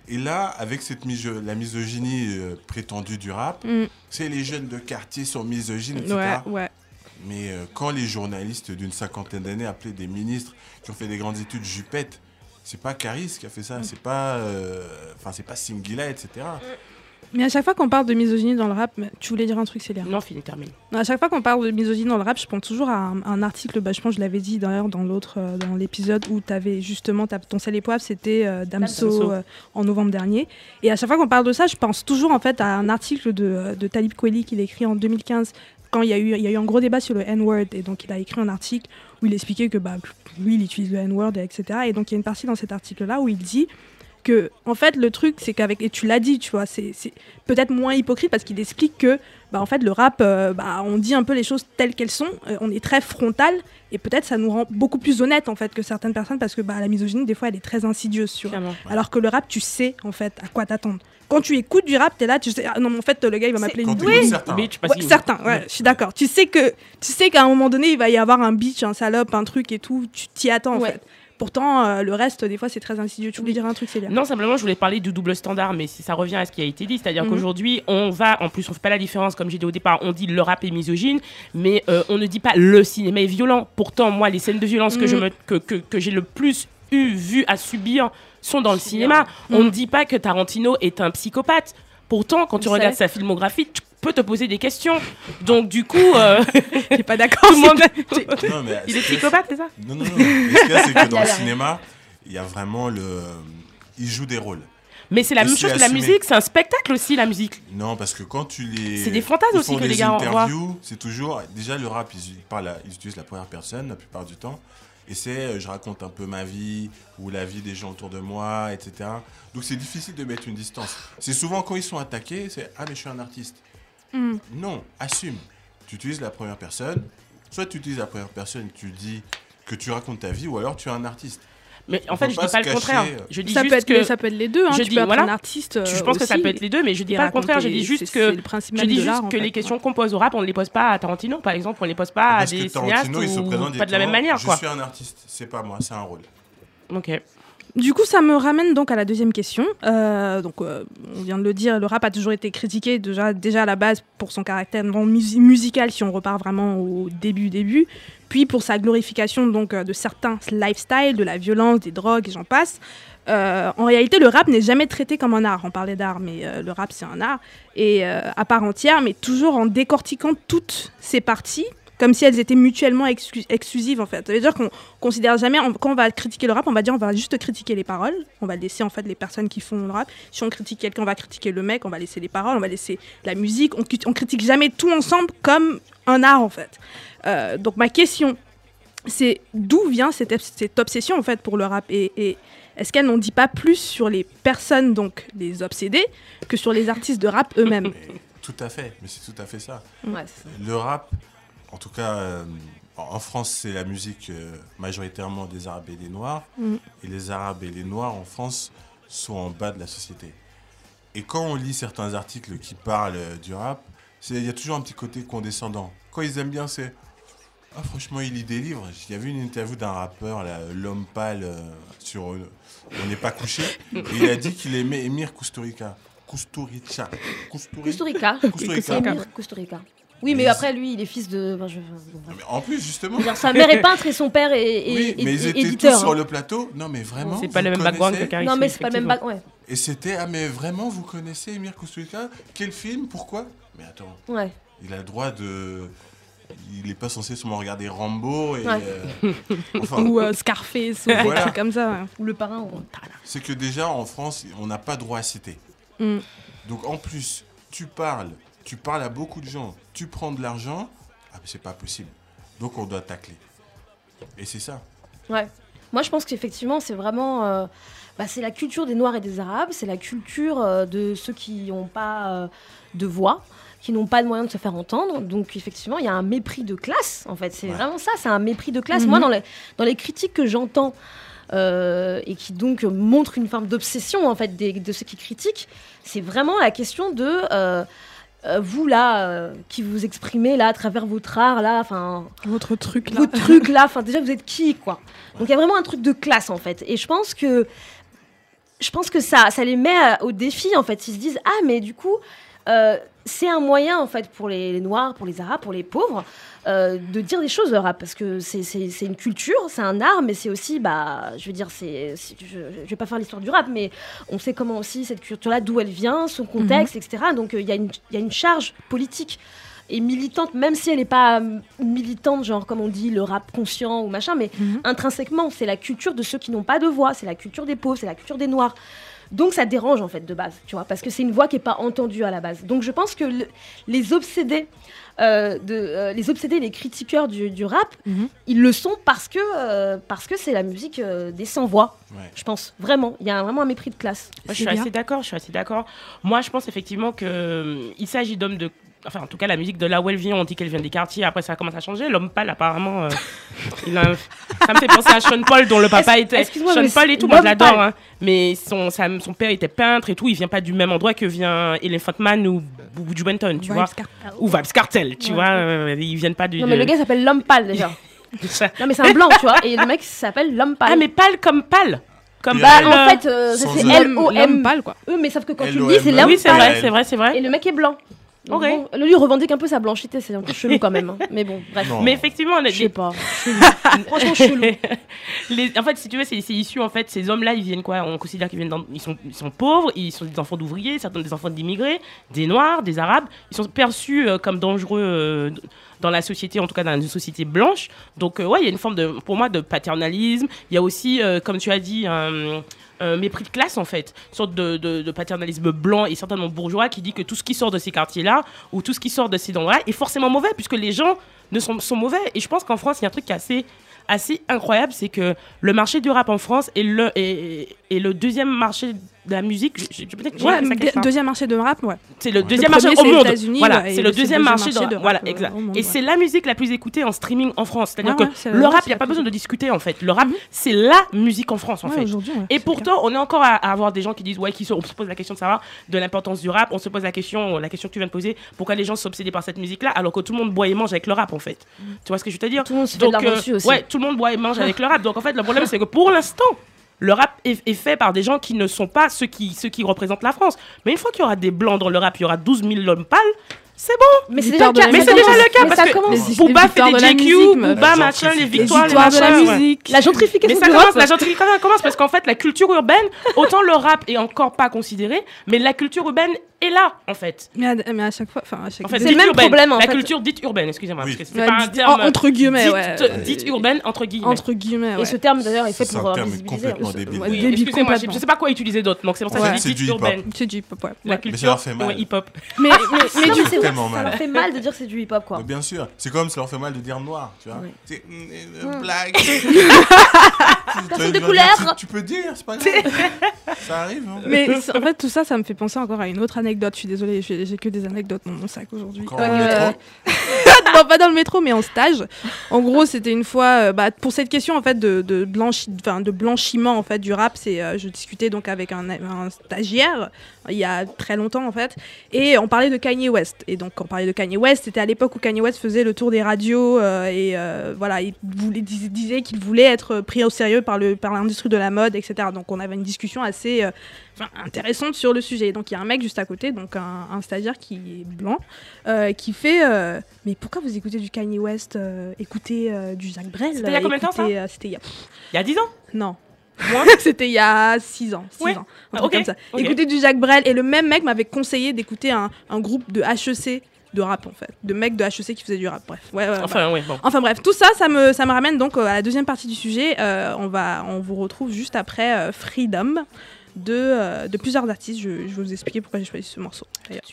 Et là, avec cette la misogynie euh, prétendue du rap, c'est les jeunes de quartier sont misogynes, etc. Ouais, ouais. Mais euh, quand les journalistes d'une cinquantaine d'années appelaient des ministres qui ont fait des grandes études jupettes, c'est pas Caris qui a fait ça, Mm. c'est pas, euh, enfin c'est pas Singila, etc. Mais à chaque fois qu'on parle de misogynie dans le rap, tu voulais dire un truc, Célia? Non, fini, termine. À chaque fois qu'on parle de misogynie dans le rap, je pense toujours à un, un article, bah, je pense que je l'avais dit d'ailleurs dans l'autre, euh, dans l'épisode où tu avais justement ta- ton sel et poivre, c'était euh, Damso, euh, en novembre dernier. Et à chaque fois qu'on parle de ça, je pense toujours en fait à un article de, euh, de Talib Kweli qu'il a écrit en 2015 quand il y, a eu, il y a eu un gros débat sur le N-word. Et donc il a écrit un article où il expliquait que bah, lui, il utilise le N-word, etc. Et donc il y a une partie dans cet article-là où il dit que en fait le truc c'est qu'avec et tu l'as dit tu vois c'est peut-être moins hypocrite parce qu'il explique que bah en fait le rap euh, bah on dit un peu les choses telles qu'elles sont euh, on est très frontal et peut-être ça nous rend beaucoup plus honnête en fait que certaines personnes parce que bah la misogynie des fois elle est très insidieuse tu vois alors que le rap tu sais en fait à quoi t'attendre quand tu écoutes du rap t'es là tu sais ah non mais en fait le gars il va C'est- m'appeler une oui. Bitch, pas Ouais, je suis d'accord. Tu sais que tu sais qu'à un moment donné, il va y avoir un bitch, un salope, un truc et tout. Tu t'y attends en fait. Pourtant, euh, le reste, des fois, c'est très insidieux. Tu voulais dire un truc, Célia? Non, simplement, je voulais parler du double standard, mais si ça revient à ce qui a été dit, c'est-à-dire Mhm. qu'aujourd'hui, on va, en plus, on fait pas la différence, comme j'ai dit au départ, on dit le rap est misogyne, mais euh, on ne dit pas le cinéma est violent. Pourtant, moi, les scènes de violence que je Mhm. me, que, que, que j'ai le plus eu, vu à subir sont dans le cinéma. On ne dit pas que Tarantino est un psychopathe. Pourtant, quand tu On regardes sait. sa filmographie, tu peux te poser des questions. Donc, du coup, euh, *laughs* T'es pas d'accord monde. *laughs* Non, mais Il est psychopathe, c'est ça Non, non, non. Mais ce qu'il y a, c'est que dans le *laughs* cinéma, il y a vraiment le. Il joue des rôles. Mais c'est la Et même c'est chose que la assumé. musique, c'est un spectacle aussi, la musique. Non, parce que quand tu les. C'est des fantasmes aussi que les gars envoient. interviews, C'est toujours. Déjà, le rap, ils, parlent à- ils utilisent la première personne la plupart du temps. Et c'est euh, je raconte un peu ma vie ou la vie des gens autour de moi, etc. Donc c'est difficile de mettre une distance. C'est souvent quand ils sont attaqués, c'est Ah, mais je suis un artiste. Mm. Non, assume. Tu utilises la première personne. Soit tu utilises la première personne et tu dis que tu racontes ta vie, ou alors tu es un artiste. Mais en fait, je dis pas le contraire. Je dis ça, peut être, que. ça peut être les deux. Hein. je tu dis, peux être voilà. un artiste. euh, je pense que ça peut être les deux, mais je dis et pas le contraire. Je dis juste que. c'est le principe Je dis juste que fait, les questions qu'on pose au rap, on ne les pose pas à Tarantino, par exemple, on les pose pas à des cinéastes Tarantino, il se ou présente pas de la même manière, Je quoi. suis un artiste, c'est pas moi, c'est un rôle. Ok. Du coup, ça me ramène donc à la deuxième question. Euh, donc, euh, on vient de le dire, le rap a toujours été critiqué déjà, déjà à la base pour son caractère non musi- musical, si on repart vraiment au début début, puis pour sa glorification donc euh, de certains lifestyles, de la violence, des drogues et j'en passe. En réalité, le rap n'est jamais traité comme un art. On parlait d'art, mais le rap c'est un art et à part entière, mais toujours en décortiquant toutes ses parties comme si elles étaient mutuellement exclu- exclusives en fait. Ça veut dire qu'on considère jamais, on- quand on va critiquer le rap, on va dire on va juste critiquer les paroles, on va laisser en fait les personnes qui font le rap. Si on critique quelqu'un, on va critiquer le mec, on va laisser les paroles, on va laisser la musique. On, on critique jamais tout ensemble comme un art en fait. Euh, donc ma question, c'est d'où vient cette, obs- cette obsession en fait pour le rap? Et, et est-ce qu'elle n'en dit pas plus sur les personnes donc les obsédés que sur les artistes de rap eux-mêmes? Tout à fait, mais c'est tout à fait ça. Ouais, ça. Le rap, en tout cas, euh, en France, c'est la musique euh, majoritairement des Arabes et des Noirs. Mm. Et les Arabes et les Noirs en France sont en bas de la société. Et quand on lit certains articles qui parlent euh, du rap, il y a toujours un petit côté condescendant. Quand ils aiment bien, c'est ah, franchement, il lit des livres. Il y avait une interview d'un rappeur, l'homme pâle, euh, sur euh, On n'est pas couché. Et il a dit qu'il aimait Emir Kusturica. Kusturica. Kusturi- Costa Rica. Kusturica. Émir Costa Rica. Oui, mais Mais après, lui, il est fils de. enfin, je- mais en plus, justement. Dire, sa mère est peintre et son père est, est- Oui, est- mais ils est étaient éditeur. tous sur hein. le plateau. Non, mais vraiment. C'est pas le même background que. Non, mais c'est pas le même effectivement. bac. Ouais. Et c'était, ah, mais vraiment, vous connaissez Emir Kusturica Quel film? Pourquoi? Mais attends, ouais. il a le droit de. Il n'est pas censé seulement regarder Rambo et. Ouais. euh, Enfin, ou euh, Scarface ou des Voilà. trucs comme ça. Ou le parrain. c'est que déjà en France, on n'a pas droit à citer. Mm. Donc en plus, tu parles, tu parles à beaucoup de gens, tu prends de l'argent, ah, mais c'est pas possible. Donc on doit tacler. Et c'est ça. Ouais. Moi, je pense qu'effectivement, c'est vraiment. euh, bah, c'est la culture des Noirs et des Arabes, c'est la culture euh, de ceux qui n'ont pas euh, de voix, qui n'ont pas de moyens de se faire entendre. Donc, effectivement, il y a un mépris de classe, en fait. C'est Ouais. vraiment ça, c'est un mépris de classe. Mhm. Moi, dans les, dans les critiques que j'entends. euh, et qui donc montrent une forme d'obsession en fait des- de ceux qui critiquent, c'est vraiment la question de euh, euh, vous là euh, qui vous exprimez là à travers votre art là, enfin Votre truc là. votre truc là, enfin déjà vous êtes qui quoi. Donc il y a vraiment un truc de classe en fait. Et je pense que je pense que ça, ça les met à- au défi en fait. Ils se disent ah mais du coup euh, c'est un moyen en fait pour les, les noirs, pour les arabes, pour les pauvres euh, de dire des choses le rap parce que c'est- une culture, c'est un art, mais c'est aussi bah je veux dire c'est je, je vais pas faire l'histoire du rap, mais on sait comment aussi cette culture là d'où elle vient, son contexte, etc. Donc euh, il y a une il y a une charge politique et militante, même si elle n'est pas militante, genre comme on dit, le rap conscient ou machin, mais Mhm. intrinsèquement, c'est la culture de ceux qui n'ont pas de voix, c'est la culture des pauvres, c'est la culture des noirs. Donc ça dérange en fait de base, tu vois, parce que c'est une voix qui n'est pas entendue à la base. Donc je pense que le- les obsédés, euh, de, euh, les obsédés, les critiqueurs du, du rap, Mhm. ils le sont parce que euh, parce que c'est la musique euh, des sans voix. Ouais. Je pense vraiment, il y a vraiment un mépris de classe. Moi, je suis bien. assez d'accord, je suis assez d'accord. Moi, je pense effectivement que euh, il s'agit d'hommes de enfin en tout cas la musique de là où elle vient, on dit qu'elle vient des quartiers, après ça commence à changer. L'homme pâle apparemment euh, *laughs* il a un- ça me fait penser à Sean Paul dont le papa était excuse-moi, Sean Paul et tout, moi je l'adore hein. mais son sa- son père était peintre et tout, il vient pas du même endroit que vient Elephant Man ou Buju Benton, tu Vibes vois. Car- Ou Vibes Cartel, tu Ouais. vois, euh, ils viennent pas du Non mais le gars s'appelle l'homme pâle déjà. *laughs* Non mais c'est un blanc, tu vois, et le mec s'appelle l'homme pâle. Ah mais pâle comme pâle. Comme Bah, pâle, en euh, fait, euh, c'est. L'homme L-O-M. pâle, quoi. Eux, mais sauf que quand tu le dis, c'est l'homme oui, c'est vrai, c'est vrai, c'est vrai. Et le mec est blanc. Donc Ok. bon, lui, revendique un peu sa blanchité, c'est un peu chelou quand même. hein. Mais bon, *laughs* bref. Non. Mais effectivement, on a Je sais pas. Chelou. *laughs* Franchement, chelou. *laughs* Les- en fait, si tu veux, c'est issu, en fait, ces hommes-là, ils viennent quoi? On considère qu'ils viennent dans- ils sont, ils sont pauvres, ils sont des enfants d'ouvriers, certains des enfants d'immigrés, des noirs, des arabes. Ils sont perçus euh, comme dangereux euh, dans la société, en tout cas dans une société blanche. Donc, euh, ouais, il y a une forme, de, pour moi, de paternalisme. Il y a aussi, euh, comme tu as dit, un, un mépris de classe, en fait. Une sorte de, de- paternalisme blanc et certainement bourgeois qui dit que tout ce qui sort de ces quartiers-là ou tout ce qui sort de ces endroits-là est forcément mauvais, puisque les gens ne sont, sont mauvais. Et je pense qu'en France, il y a un truc qui est assez assez incroyable, c'est que le marché du rap en France est le, est, est le deuxième marché de la musique. Je- je- que j'ai Ouais, ça de- deuxième marché de rap, ouais. C'est le Le deuxième premier, marché au monde. Voilà, c'est le- deuxième marché, de de rap. Voilà, exact. Et ouais. c'est la musique la plus écoutée en streaming en France. C'est-à-dire Ouais, que le rap, il n'y a pas besoin de discuter en fait. Le rap, c'est la musique en France en fait. Et pourtant, on est encore à, avoir des gens qui disent, ouais, qui se, on se pose la question de savoir de l'importance du rap. On se pose la question, la question que tu viens de poser, pourquoi les gens sont obsédés par cette musique-là, alors que tout le monde boit et mange avec le rap, en fait. Tu vois ce que je veux te dire Tout le monde se fait de l'argent euh, aussi. Ouais, tout le monde boit et mange avec le rap. Donc en fait, le problème, c'est que pour l'instant, le rap est, est fait par des gens qui ne sont pas ceux qui, ceux qui représentent la France. Mais une fois qu'il y aura des blancs dans le rap, il y aura 12 000 hommes pâles, c'est bon. Mais c'est déjà le cas. Mais c'est déjà le cas Mais parce ça que Booba fait des JQ, Booba, machin, les victoires, les de la musique. La gentrification Mais ça commence, la gentrification commence parce qu'en fait la culture urbaine, autant le rap est encore pas considéré, mais la culture urbaine est là en fait. Mais à, mais à chaque fois, enfin, à chaque En fait, C'est le même urbaine. problème, en La fait. culture dite urbaine, excusez-moi, Oui. parce que c'est Ouais, pas un terme en- entre guillemets, dite, ouais. dite urbaine entre guillemets. Entre guillemets, ouais. Et ce terme d'ailleurs est fait C'est pour un euh, terme visibiliser. complètement débile. Oui, débile excusez-moi, je, je sais pas quoi utiliser d'autre, donc c'est pour ça que dit du dite hip-hop. urbaine. C'est du hip-hop, ouais. La culture, ça leur fait mal. ouais, hip-hop. Mais, mais, mais du mais ça leur fait mal de dire que c'est du hip-hop quoi. Mais bien sûr, c'est comme ça leur fait mal de dire noir, tu vois. C'est mm, euh, blague. *laughs* Personne de couleur. Tu, peux dire, c'est pas *laughs* grave. ça arrive. Hein. Mais en fait, tout ça, ça me fait penser encore à une autre anecdote. Je suis désolée, j'ai que des anecdotes dans mon sac aujourd'hui. Le métro *laughs* non, pas dans le métro, mais en stage. En gros, c'était une fois, euh, bah, pour cette question en fait de, de, blanchi- enfin, de blanchiment en fait du rap, c'est, euh, je discutais donc avec un, un stagiaire il y a très longtemps en fait, et on parlait de Kanye West. Et donc, on parlait de Kanye West, c'était à l'époque où Kanye West faisait le tour des radios euh, et euh, voilà, il voulait, dis- disait qu'il voulait être pris au sérieux par le par l'industrie de la mode, etc. Donc, on avait une discussion assez euh, enfin, intéressante sur le sujet. Donc, il y a un mec juste à côté, donc un, un stagiaire qui est blanc, euh, qui fait euh, mais pourquoi vous écoutez du Kanye West euh, Écoutez du Jacques Brel C'était il y a combien de temps, euh, C'était il y a Il y a 10 ans? Non. *laughs* C'était il y a 6 ans. six Ouais. ans. Ah, Un truc ok, comme ça. ok. Écoutez du Jacques Brel. Et le même mec m'avait conseillé d'écouter un, un groupe de HEC de rap, en fait. De mecs de HEC qui faisaient du rap. Bref. Ouais, ouais. Enfin, ouais, bon. Enfin bref, tout ça, ça me, ça me ramène donc euh, à la deuxième partie du sujet. Euh, on, va, on vous retrouve juste après euh, Freedom de, euh, de plusieurs artistes. Je, je vais vous expliquer pourquoi j'ai choisi ce morceau. d'ailleurs.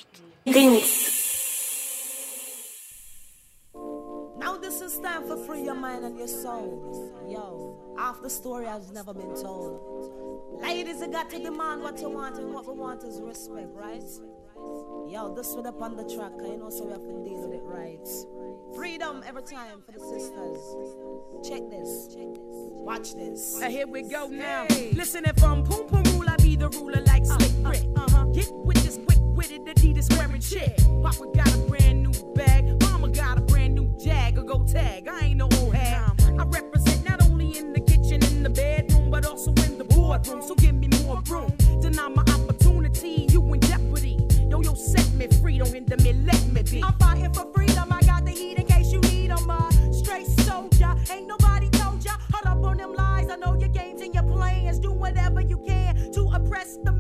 Now this is time for free your mind and your soul. Yo, half the story has never been told. Ladies, you got to demand what you want, and what we want is respect, right? Yo, this one up on the track, you know, so we have to deal with it right. Freedom every time for the sisters. Check this. Watch this. Uh, here we go now. Listen, if I'm Poom Poom Rule, I be the ruler like Slick Rick. Uh-huh. Get with this quick witted Adidas wearing shit. Papa got a brand new bag. Mama got a brand new jag. Or go tag. I ain't no old hag. I represent not only in the kitchen, in the bedroom, but also in the boardroom. So give me more room. Deny my opportunity, you in Yo, yo, set me free. Don't hinder me, let me be. I'm fighting for freedom. I got the heat in case you need 'em. Uh, straight soldier. Ain't nobody told ya. Hold up on them lies. I know your games and your plans. Do whatever you can to oppress the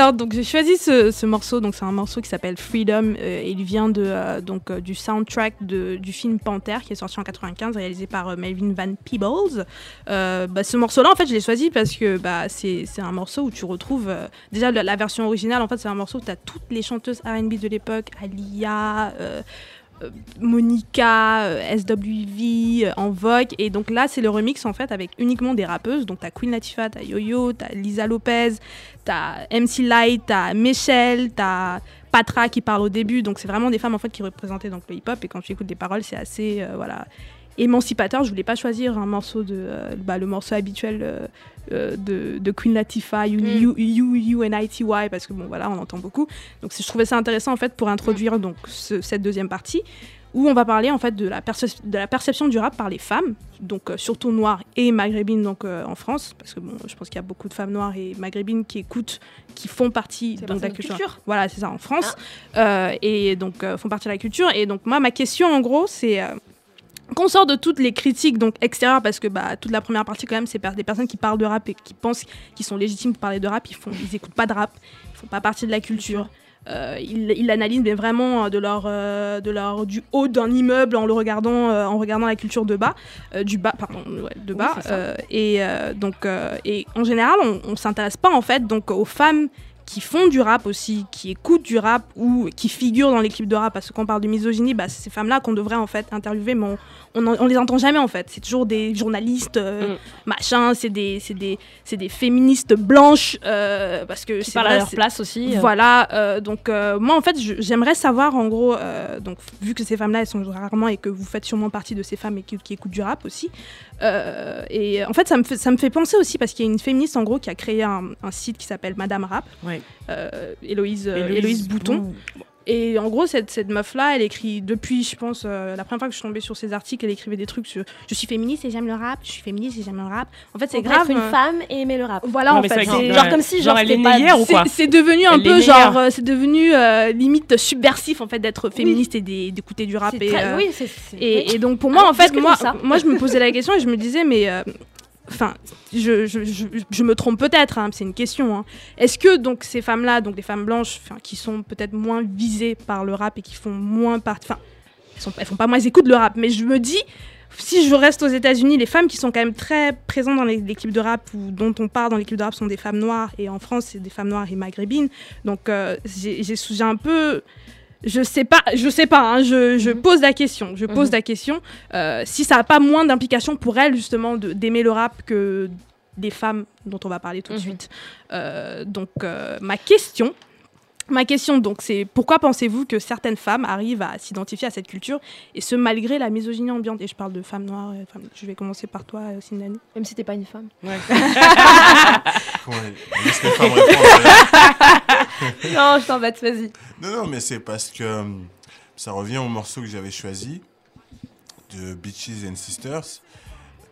Alors donc j'ai choisi ce, ce morceau, donc c'est un morceau qui s'appelle Freedom, euh, et il vient de, euh, donc, euh, du soundtrack de, du film Panther qui est sorti en 95, réalisé par euh, Melvin Van Peebles. Bah, ce morceau-là en fait je l'ai choisi parce que bah, c'est un morceau où tu retrouves, déjà la, la version originale en fait c'est un morceau où tu as toutes les chanteuses R&B de l'époque, Alia, Monica, euh, SWV, euh, en Vogue. Et donc là, c'est le remix en fait avec uniquement des rappeuses. Donc t'as Queen Latifah, t'as Yo-Yo, t'as Lisa Lopez, t'as MC Light, t'as Michelle, t'as Patra qui parle au début. Donc c'est vraiment des femmes en fait qui représentaient donc le hip-hop. Et quand tu écoutes les paroles, c'est assez euh, voilà émancipateur. Je voulais pas choisir un morceau de euh, bah, le morceau habituel euh, euh, de, de Queen Latifah, You, you, you, you and ITY, parce que bon voilà, on entend beaucoup. Donc je trouvais ça intéressant en fait pour introduire donc ce- cette deuxième partie où on va parler en fait de la, perce- de la perception du rap par les femmes, donc euh, surtout noires et maghrébines donc euh, en France, parce que bon, je pense qu'il y a beaucoup de femmes noires et maghrébines qui écoutent, qui font partie donc, de la culture. Voilà, c'est ça en France, Euh, et donc font partie de la culture. Et donc moi, ma question en gros, c'est qu'on sort de toutes les critiques donc extérieures parce que bah, toute la première partie quand même c'est des personnes qui parlent de rap et qui pensent qu'ils sont légitimes pour parler de rap. Ils font ils écoutent pas de rap. Ils font pas partie de la culture. Euh, ils l'analysent mais vraiment euh, de leur euh, de leur du haut d'un immeuble en le regardant euh, en regardant la culture de bas du bas pardon ouais, de bas et donc et en général on, on s'intéresse pas en fait donc aux femmes qui font du rap aussi, qui écoutent du rap ou qui figurent dans l'équipe de rap. Parce que quand on parle de misogynie, bah, c'est ces femmes-là qu'on devrait en fait interviewer, mais on, en- on les entend jamais en fait. C'est toujours des journalistes, euh, Mm. machin, c'est des, c'est des, c'est des féministes blanches, euh, parce que Qui c'est parlent à vrai, leur c'est- place aussi. euh. voilà, euh, donc moi en fait j'aimerais savoir en gros, donc vu que ces femmes-là elles sont rarement et que vous faites sûrement partie de ces femmes et qui, qui écoutent du rap aussi, et en fait ça me fait, ça me fait penser aussi parce qu'il y a une féministe en gros qui a créé un, un site qui s'appelle Madame Rap, Ouais. Héloïse, Héloïse Héloïse Bouton. Et en gros, cette, cette meuf-là, elle écrit depuis, je pense, euh, la première fois que je suis tombée sur ses articles, elle écrivait des trucs sur Je suis féministe et j'aime le rap, je suis féministe et j'aime le rap. En fait, c'est grave. être une euh, femme et aimer le rap. Voilà, Non, en fait. genre ouais. comme si, Genre, genre, elle c'était est pas- née hier ou c'est- quoi C'est devenu un Elle peu est genre, euh, c'est devenu euh, limite subversif en fait d'être féministe et d'é- d'écouter du rap. Et, très- euh, Oui, c'est. c'est- et, et donc pour moi, Alors, en fait, moi, moi je me *laughs* posais la question et je me disais, mais euh, enfin, je, me trompe peut-être, hein, c'est une question. hein. Est-ce que donc ces femmes-là, donc des femmes blanches, qui sont peut-être moins visées par le rap et qui font moins partie, enfin, elles, font pas moins, écoutent le rap, mais je me dis. Si je reste aux États-Unis, les femmes qui sont quand même très présentes dans l'équipe de rap ou dont on parle dans l'équipe de rap sont des femmes noires et en France c'est des femmes noires et maghrébines. Donc euh, j'ai un peu, je sais pas, je sais pas, hein, je, je pose la question, je pose Mhm. la question euh, si ça a pas moins d'implication pour elles justement de- d'aimer le rap que des femmes dont on va parler tout de Mhm. suite. Euh, donc euh, ma question, ma question donc c'est pourquoi pensez-vous que certaines femmes arrivent à s'identifier à cette culture et ce malgré la misogynie ambiante? Et je parle de femmes noires. et femmes- Je vais commencer par toi, Sindani. Même si t'es pas une femme. *laughs* Comment elle- laisse les femmes répondre. *laughs* *laughs* non, je t'embête, vas-y. Non, non, mais c'est parce que euh, ça revient au morceau que j'avais choisi de Bitches and Sisters.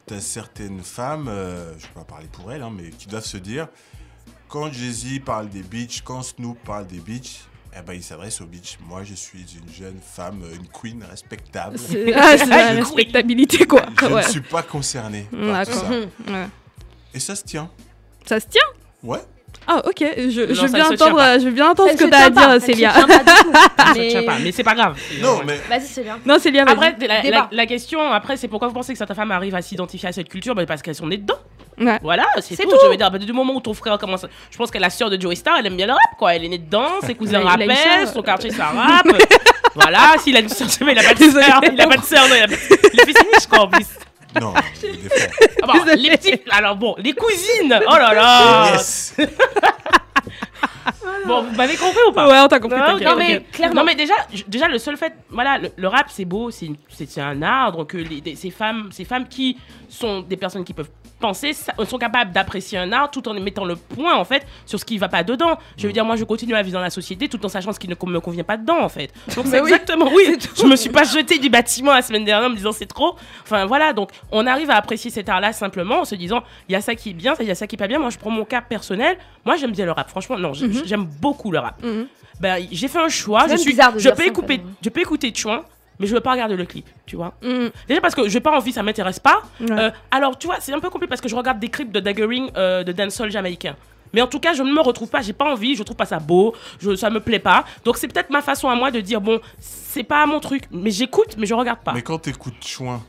T'as certaines femmes, euh, je ne vais pas parler pour elles, hein, mais qui doivent se dire quand Jay-Z parle des bitches, quand Snoop parle des bitches, eh ben, il s'adresse aux bitches. Moi, je suis une jeune femme, une queen respectable. C'est *laughs* ah, la respectabilité quoi. Je Ouais. ne suis pas concerné par tout D'accord. ça. Ouais. Et ça se tient. Ça se tient? Ouais. Ah ok, je, Non, je, ça veux bien entendre, je veux bien entendre ce que se tu as à dire, Célia. *laughs* Mais- c'est pas grave. Non, mais Vas-y, c'est bien. Non, Célia, vas-y. Après, la, Débat. la- la question, après, c'est pourquoi vous pensez que certaines femmes arrivent à s'identifier à cette culture? Bah, Parce qu'elles sont nées dedans. Ouais. Voilà, c'est tout. tout. Je veux dire, à partir du moment où ton frère commence. Je pense que la sœur de Joey Star, elle aime bien le rap, quoi. Elle est née dedans, ses cousins Il il sœur. son quartier, ça rappe. *laughs* voilà, s'il a une sœur, mais *laughs* il a pas de sœur. Il a pas de sœur, non, il a pas de. Il est fils unique, je crois, en plus. Non, je me défends. Ah bon, les petits. Alors bon, les cousines. Oh là là. Yes. *laughs* Bon, vous m'avez compris ou pas Ouais, on t'a compris. Non, mais clairement. Non, mais déjà, déjà le seul fait, voilà, le, le rap c'est beau, c'est un art, donc les- des- ces femmes, ces femmes qui sont des personnes qui peuvent penser, sont capables d'apprécier un art tout en mettant le point en fait sur ce qui va pas dedans. Je veux dire, moi je continue à vivre dans la société tout en sachant ce qui ne me convient pas dedans en fait. Donc c'est oui. exactement oui. *laughs* Je me suis pas jetée du bâtiment la semaine dernière en me disant c'est trop. Enfin voilà, donc on arrive à apprécier cet art-là simplement en se disant il y a ça qui est bien, il y a ça qui est pas bien. Moi je prends mon cas personnel. Moi j'aime bien le rap. Franchement non, j- j'aime beaucoup le rap. Mhm. Ben, j'ai fait un choix. C'est Je, suis, bizarre de je, dire peux ça, écouter, je peux écouter Chouin, mais je veux pas regarder le clip, tu vois. Mm. Déjà parce que j'ai pas envie, ça m'intéresse pas. Ouais. Euh, alors, tu vois, c'est un peu compliqué parce que je regarde des clips de daggering euh, de dancehall jamaïcain. Mais en tout cas, je ne me retrouve pas, j'ai pas envie, je trouve pas ça beau, je, ça me plaît pas. Donc c'est peut-être ma façon à moi de dire bon, c'est pas mon truc, mais j'écoute, mais je regarde pas. Mais Mais, quand t'écoutes Chouin,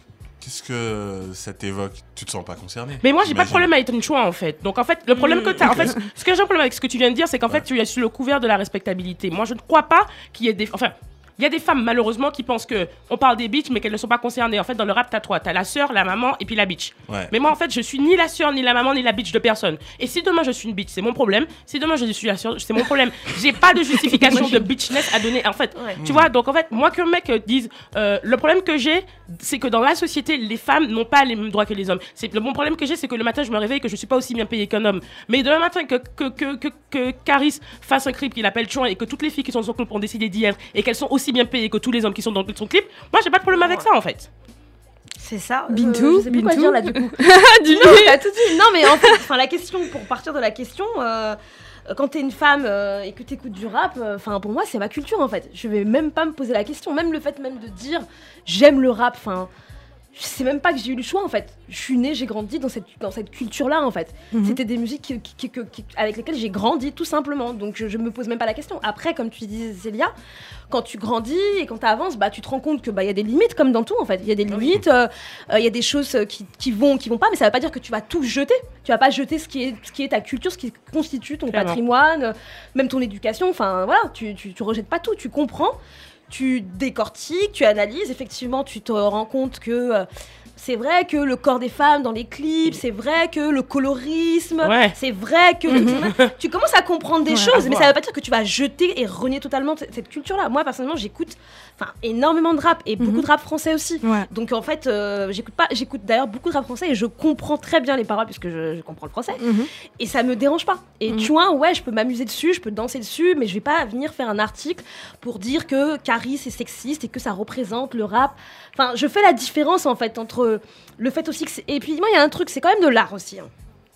qu'est-ce que ça t'évoque? Tu te sens pas concerné moi j'ai pas de problème avec ton choix en fait. Donc en fait, le problème que tu as, en fait, ce que j'ai un problème avec ce que tu viens de dire, c'est qu'en Ouais. fait, tu es sur le couvert de la respectabilité. Moi, je ne crois pas qu'il y ait des. Enfin. Il y a des femmes malheureusement qui pensent que on parle des bitches mais qu'elles ne sont pas concernées. En fait, dans le rap, t'as trois, t'as la sœur, la maman et puis la bitch. Ouais. Mais moi, en fait, je suis ni la sœur, ni la maman, ni la bitch de personne. Et si demain je suis une bitch, c'est mon problème. Si demain je suis la sœur, c'est mon problème. *laughs* J'ai pas de justification de bitchness à donner. En fait, Ouais. tu vois, donc en fait, moi qu'un mec euh, dise, euh, le problème que j'ai, c'est que dans la société, les femmes n'ont pas les mêmes droits que les hommes. C'est le bon problème que j'ai, c'est que le matin, je me réveille que je suis pas aussi bien payée qu'un homme. Mais demain matin, que que que que, que Caris fasse un clip qu'il appelle Chouin et que toutes les filles qui sont dans son clip ont décidé d'y être et qu'elles sont aussi bien payées que tous les hommes qui sont dans son clip, moi j'ai pas de problème avec ça en fait. C'est ça. Bintou, je, je sais plus quoi Bintou. dire là du coup. Du *laughs* non, t'as tout dit. Non, mais en fait, enfin, la question, pour partir de la question, euh, quand t'es une femme euh, et que t'écoutes du rap, euh, enfin, pour moi, c'est ma culture en fait. Je vais même pas me poser la question. Même le fait même de dire j'aime le rap, enfin, je sais même pas que j'ai eu le choix en fait. Je suis née, j'ai grandi dans cette, dans cette culture-là en fait. Mhm. C'était des musiques qui- qui- qui- qui- avec lesquelles j'ai grandi tout simplement. Donc je, je me pose même pas la question. Après, comme tu disais, Célia, quand tu grandis et quand tu avances, bah, tu te rends compte que bah, y a des limites comme dans tout en fait. Il y a des limites, euh, euh, il y a des choses euh, qui, qui vont, qui vont pas, mais ça veut pas dire que tu vas tout jeter. Tu vas pas jeter ce qui est, ce qui est ta culture, ce qui constitue ton Clairement. patrimoine, même ton éducation. Enfin voilà, tu, tu, tu rejettes pas tout, tu comprends, tu décortiques, tu analyses. Effectivement, tu te rends compte que euh, c'est vrai que le corps des femmes dans les clips, c'est vrai que le colorisme, Ouais. c'est vrai que tu commences à comprendre des Ouais, choses, mais ça veut pas dire que tu vas jeter et renier totalement cette culture-là. Moi personnellement, j'écoute enfin énormément de rap et beaucoup Mhm. de rap français aussi. Ouais. Donc en fait, euh, j'écoute pas, j'écoute d'ailleurs beaucoup de rap français et je comprends très bien les paroles puisque je, je comprends le français Mhm. et ça me dérange pas. Et Mhm. tu vois, ouais, je peux m'amuser dessus, je peux danser dessus, mais je vais pas venir faire un article pour dire que Caris est sexiste et que ça représente le rap. Enfin, je fais la différence en fait entre le fait aussi que et puis moi il y a un truc, c'est quand même de l'art aussi. hein.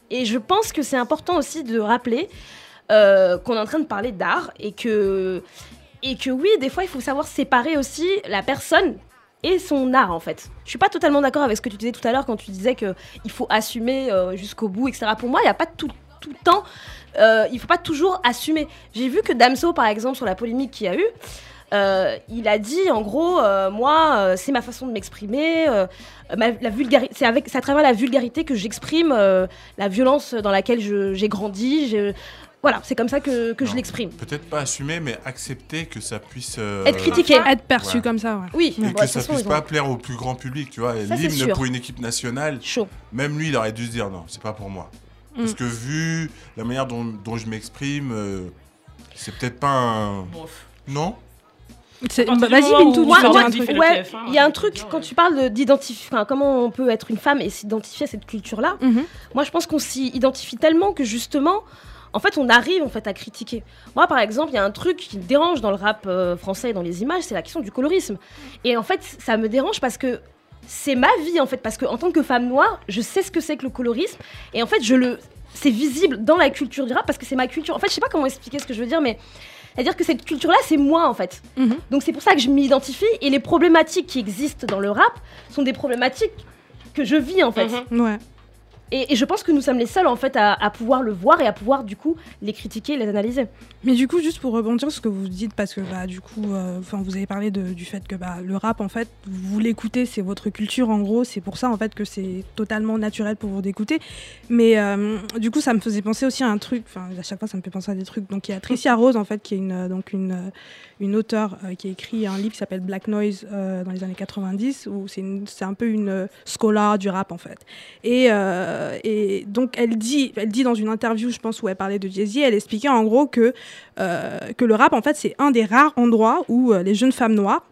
Et je pense que c'est important aussi de rappeler euh, qu'on est en train de parler d'art et que et que oui, des fois il faut savoir séparer aussi la personne et son art en fait. Je suis pas totalement d'accord avec ce que tu disais tout à l'heure quand tu disais que il faut assumer euh, jusqu'au bout, etc. Pour moi, il n'y a pas tout, tout le temps, euh, il faut pas toujours assumer. J'ai vu que Damso, par exemple, sur la polémique qu'il y a eu, euh, il a dit en gros, moi, c'est ma façon de m'exprimer, la c'est à travers la vulgarité que j'exprime la violence dans laquelle j'ai grandi. Voilà, c'est comme ça que, que je l'exprime. Peut-être pas assumer, mais accepter que ça puisse. euh, Être critiqué. Être perçu Ouais. comme ça, ouais. Oui, Et que ça façon, puisse ont- pas plaire au plus grand public, tu vois. L'hymne pour une équipe nationale, chaud. même lui, il aurait dû se dire non, c'est pas pour moi. Parce Mm. que vu la manière dont, dont je m'exprime, euh, c'est peut-être pas un. Non? Bah, Vas-y, moment où Bintou, tu Moi, veux Moi, dire moi, un dit, truc fait le ouais, TF1, il y a un truc quand ouais. tu parles de- d'identifier, enfin, comment on peut être une femme et s'identifier à cette culture-là? Mhm. Moi, je pense qu'on s'y identifie tellement que justement, en fait, on arrive en fait à critiquer. Moi, par exemple, il y a un truc qui me dérange dans le rap euh, français et dans les images, c'est la question du colorisme. Et en fait, ça me dérange parce que c'est ma vie en fait, parce que en tant que femme noire, je sais ce que c'est que le colorisme et en fait, je le, c'est visible dans la culture du rap parce que c'est ma culture. En fait, je sais pas comment expliquer ce que je veux dire, mais c'est-à-dire que cette culture-là, c'est moi en fait. Mhm. Donc c'est pour ça que je m'identifie et les problématiques qui existent dans le rap sont des problématiques que je vis en fait. Mhm. Ouais. Et, je pense que nous sommes les seuls en fait à, pouvoir le voir et à pouvoir du coup les critiquer les analyser. Mais du coup, juste pour rebondir sur ce que vous dites, parce que bah, du coup, euh, vous avez parlé du fait que bah, le rap, en fait, vous l'écoutez, c'est votre culture, en gros, c'est pour ça, en fait, que c'est totalement naturel pour vous d'écouter. Mais euh, du coup, ça me faisait penser aussi à un truc, enfin, à chaque fois, ça me fait penser à des trucs. Donc, il y a Tricia Rose, en fait, qui est une, euh, donc une, une auteure qui a écrit un livre qui s'appelle Black Noise dans les années 90, où c'est un peu une scholar du rap, en fait. Et, et donc, elle dit, elle dit dans une interview, je pense, où elle parlait de Jay-Z, elle expliquait en gros que, euh, que le rap, en fait, c'est un des rares endroits où euh, les jeunes femmes noires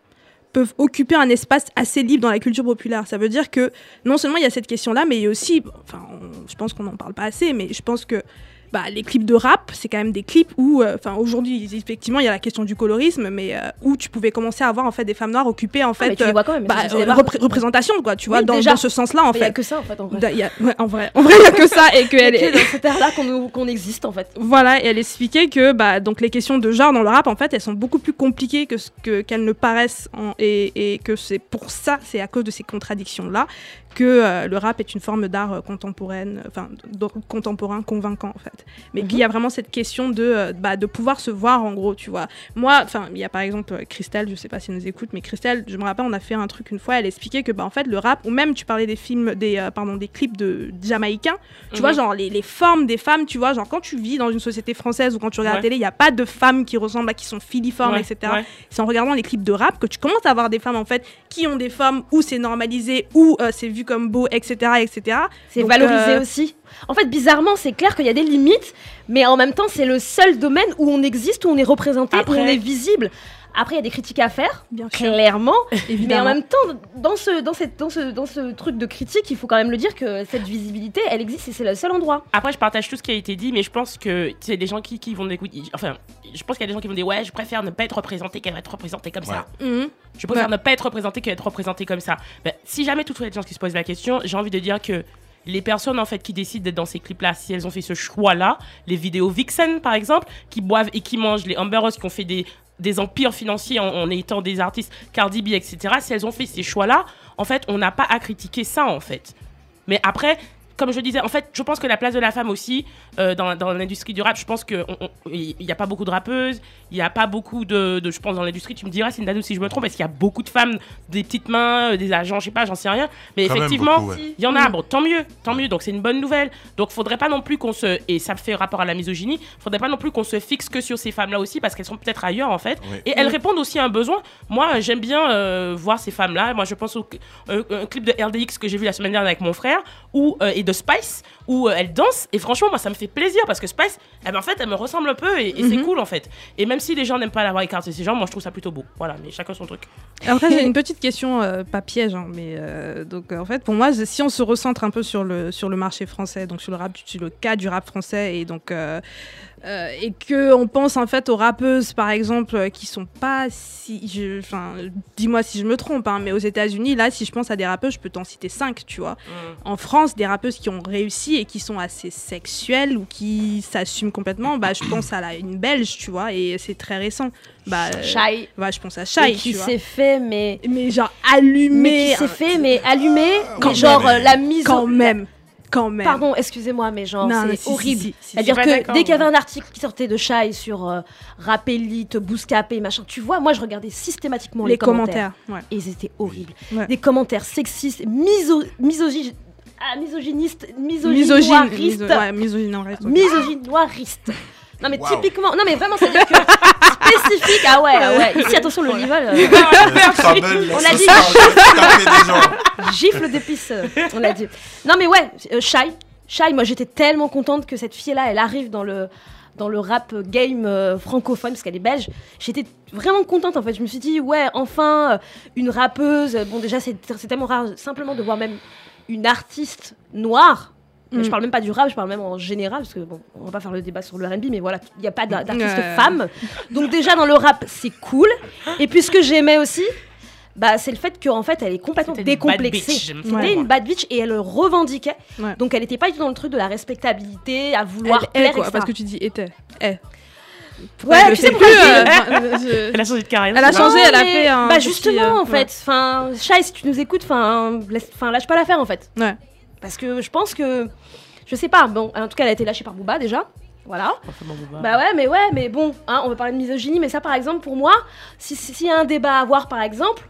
peuvent occuper un espace assez libre dans la culture populaire. Ça veut dire que non seulement il y a cette question-là, mais il y a aussi, enfin, je pense qu'on n'en parle pas assez, mais je pense que bah, les clips de rap, c'est quand même des clips où, euh, enfin aujourd'hui, effectivement, il y a la question du colorisme, mais euh, où tu pouvais commencer à avoir en fait des femmes noires occupées en Ah, fait, euh, bah, repré- représentation quoi, tu vois, Oui, dans, ce sens-là en Mais Il y a fait. que ça en fait en vrai. Da- il y a- ouais, en vrai, en vrai, il y a que ça et que est. dans cette ère-là qu'on existe en fait. Voilà, et elle expliquait que bah, donc les questions de genre dans le rap, en fait, elles sont beaucoup plus compliquées que ce que qu'elles ne paraissent, en- et, et que c'est pour ça, c'est à cause de ces contradictions-là, que euh, le rap est une forme d'art euh, contemporaine, enfin d- contemporain convaincant en fait. Mais qu'il y a vraiment cette question de, euh, bah, de pouvoir se voir en gros, tu vois. Moi, enfin, il y a par exemple euh, Christelle, je sais pas si elle nous écoute, mais Christelle, je me rappelle, on a fait un truc une fois, elle expliquait que bah, en fait le rap, ou même tu parlais des films, des, euh, pardon, des clips de jamaïcains, tu vois, Mhm. genre les, les formes des femmes, tu vois, genre quand tu vis dans une société française ou quand tu regardes Ouais. la télé, il n'y a pas de femmes qui ressemblent à qui sont filiformes, Ouais, etc. ouais. C'est en regardant les clips de rap que tu commences à avoir des femmes en fait qui ont des formes où c'est normalisé, où euh, c'est vu comme beau, etc. etc. C'est valorisé euh, aussi. En fait, bizarrement, c'est clair qu'il y a des limites, mais en même temps, c'est le seul domaine où on existe, où on est représenté, Après- où on est visible. Après, il y a des critiques à faire, Bien sûr, clairement. *laughs* Mais en même temps, dans ce, dans, cette, dans, ce, dans ce truc de critique, il faut quand même le dire que cette visibilité, elle existe et c'est le seul endroit. Après, je partage tout ce qui a été dit, mais je pense que c'est des gens qui, qui vont écouter. Enfin, je pense qu'il y a des gens qui vont dire Ouais, je préfère ne pas être représenté qu'être être représenté comme ça. Mhm. Je préfère Ouais. ne pas être représenté qu'être représenté comme ça. Ben, si jamais toutefois il y a des gens qui se posent la question, j'ai envie de dire que les personnes en fait qui décident d'être dans ces clips-là, si elles ont fait ce choix-là, les vidéos Vixen par exemple, qui boivent et qui mangent, les Amber Rose qui ont fait des, des empires financiers en, étant des artistes, Cardi B, etc., si elles ont fait ces choix-là, en fait, on n'a pas à critiquer ça en fait. Mais après, comme je disais, en fait, je pense que la place de la femme aussi euh, dans, dans l'industrie du rap, je pense qu'il n'y a pas beaucoup de rappeuses, il n'y a pas beaucoup de, de- je pense, dans l'industrie, tu me diras, c'est si je me trompe, parce qu'il y a beaucoup de femmes, des petites mains, euh, des agents, je sais pas, j'en sais rien. Mais Quand effectivement, ouais. il y en a, bon, tant mieux, tant mieux, donc c'est une bonne nouvelle. Donc faudrait pas non plus qu'on se, et ça fait rapport à la misogynie, faudrait pas non plus qu'on se fixe que sur ces femmes-là aussi, parce qu'elles sont peut-être ailleurs en fait. Ouais. Et elles répondent aussi à un besoin. Moi, j'aime bien euh, voir ces femmes-là. Moi, je pense au euh, un clip de RDX que j'ai vu la semaine dernière avec mon frère, où, euh, et de Spice, où euh, elles dansent. Et franchement, moi, ça me fait plaisir parce que Spice, eh ben, en fait, elle me ressemble un peu et, et c'est Mhm. cool en fait. Et même si les gens n'aiment pas l'avoir écarté ces gens, moi, je trouve ça plutôt beau. Voilà, mais chacun son truc. Après, j'ai *laughs* une petite question, euh, pas piège, hein, mais euh, donc euh, en fait, pour moi, si on se recentre un peu sur le, sur le marché français, donc sur le rap, sur le cas du rap français, et donc euh, euh, et que on pense en fait aux rappeuses, par exemple, euh, qui sont pas si, je- enfin, dis-moi si je me trompe, hein, mais aux États-Unis, là, si je pense à des rappeuses, je peux t'en citer cinq, tu vois. En France, des rappeuses qui ont réussi et qui sont assez sexuelles ou qui s'assument complètement, bah, je pense à la, une Belge, tu vois, et c'est très récent. Bah, euh, Shai. ouais, je pense à Et Shai, qui s'est fait, mais. Mais genre allumé. Mais qui s'est fait, mais allumé, Quand mais genre euh, la mise. Quand même. Quand même. Pardon, excusez-moi, mais genre, c'est si, horrible. si, si, si. C'est-à-dire que dès qu'il y avait un article qui sortait de Shai sur euh, Rap Elite, Bouscapé, machin, tu vois, moi je regardais systématiquement les, Les commentaires. Ouais. Et ils étaient horribles. Ouais. Des commentaires sexistes, miso misogy- ah, misogynistes, Misogyne. misogynoiristes, miso- ouais, misogynoiriste, ok. misogynoiristes. Non mais typiquement, non mais vraiment, c'est-à-dire que spécifique, ah ouais, ah ouais. Ici, attention, le level, euh, Euh, la On a dit- gifle d'épices, euh, on l'a dit. Non mais ouais, euh, Shai, Shai, moi j'étais tellement contente que cette fille-là, elle arrive dans le dans le rap game euh, francophone parce qu'elle est belge. J'étais vraiment contente en fait. Je me suis dit ouais, enfin euh, une rappeuse. Bon déjà c'est c'est tellement rare simplement de voir même une artiste noire. Mm. Je parle même pas du rap, je parle même en général parce que bon, on va pas faire le débat sur le R&B, mais voilà, il n'y a pas d'a- d'artiste Ouais. femme. Donc déjà dans le rap c'est cool. Et puis ce que j'aimais aussi, bah c'est le fait qu'en fait elle est complètement décomplexée. C'était Ouais. une bad bitch et elle le revendiquait. Ouais. Donc elle était pas du tout dans le truc de la respectabilité, à vouloir Elle, elle, plaire, quoi, etc. parce que tu dis était. Eh. Ouais, je tu sais pourquoi plus, euh, *laughs* je- Elle a changé de carrière. Elle a changé, Non, elle a fait un Bah petit, justement, euh, en fait. Enfin, Shai, si tu nous écoutes, enfin, laisse, enfin, lâche pas l'affaire, en fait. Ouais. Parce que je pense que, je sais pas. Bon, en tout cas, elle a été lâchée par Booba déjà. Voilà. Bah ouais, mais ouais, mais bon, hein, on va parler de misogynie, mais ça, par exemple, pour moi, si- si- s'il y a un débat à avoir, par exemple,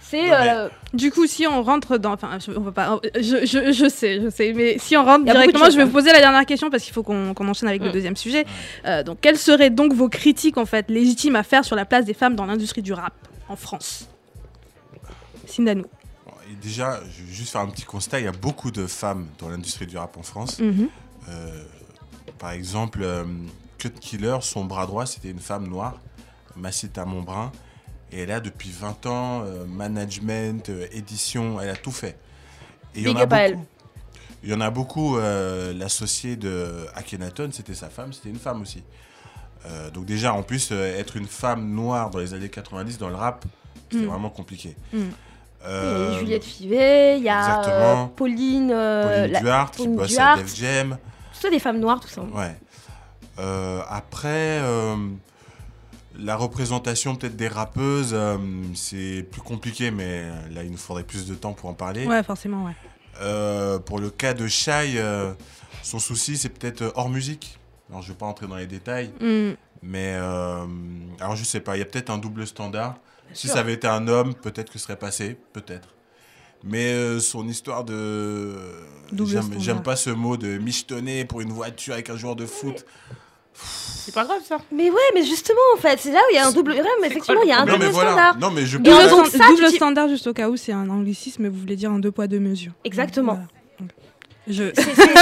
c'est. Euh, Du coup, si on rentre dans. Enfin, je- on va pas. Je, je, je sais, je sais. Mais si on rentre directement, choses, je vais hein. vous poser la dernière question parce qu'il faut qu'on enchaîne avec le Mm. deuxième sujet. Euh, donc, quelles seraient donc vos critiques, en fait, légitimes à faire sur la place des femmes dans l'industrie du rap en France? Sindanou. Déjà, je vais juste faire un petit constat. Il y a beaucoup de femmes dans l'industrie du rap en France. Mhm. Euh, par exemple, euh, Cut Killer, son bras droit, c'était une femme noire, Massita Montbrun. Et elle a depuis 20 ans euh, management, édition, elle a tout fait. Et il y en a beaucoup. Il y en a beaucoup. L'associé de Akhenaton, c'était sa femme, c'était une femme aussi. Donc déjà, en plus, être une femme noire dans les années 90 dans le rap, c'était Mm. vraiment compliqué. Mm. Il y Euh, a Juliette Fivet, il y a euh. Pauline, euh, Pauline la- Duarte qui Pauline bosse Duarte. à Def Jam. C'est des femmes noires, tout ça. Ouais. Euh, après, la représentation peut-être des rappeuses, c'est plus compliqué, mais là, il nous faudrait plus de temps pour en parler. Ouais, forcément, ouais. Pour le cas de Shai, son souci, c'est peut-être hors musique. Alors, je vais pas entrer dans les détails, Mm. mais alors je sais pas, il y a peut-être un double standard. Si sûr. ça avait été un homme, peut-être que ce serait passé, peut-être. Mais euh, son histoire de. Double J'aime standard. j'aime pas ce mot de michetonner pour une voiture avec un joueur de foot. C'est pas grave ça. Mais ouais, mais justement, en fait, c'est là où il y a un double. Ouais, mais effectivement, il y a un non, mais double voilà. standard. Non, mais je Double, ça, double standard, juste au cas où, c'est un anglicisme, vous voulez dire un deux poids, deux mesures. Exactement. Voilà. Donc, Je... C'est- c'est-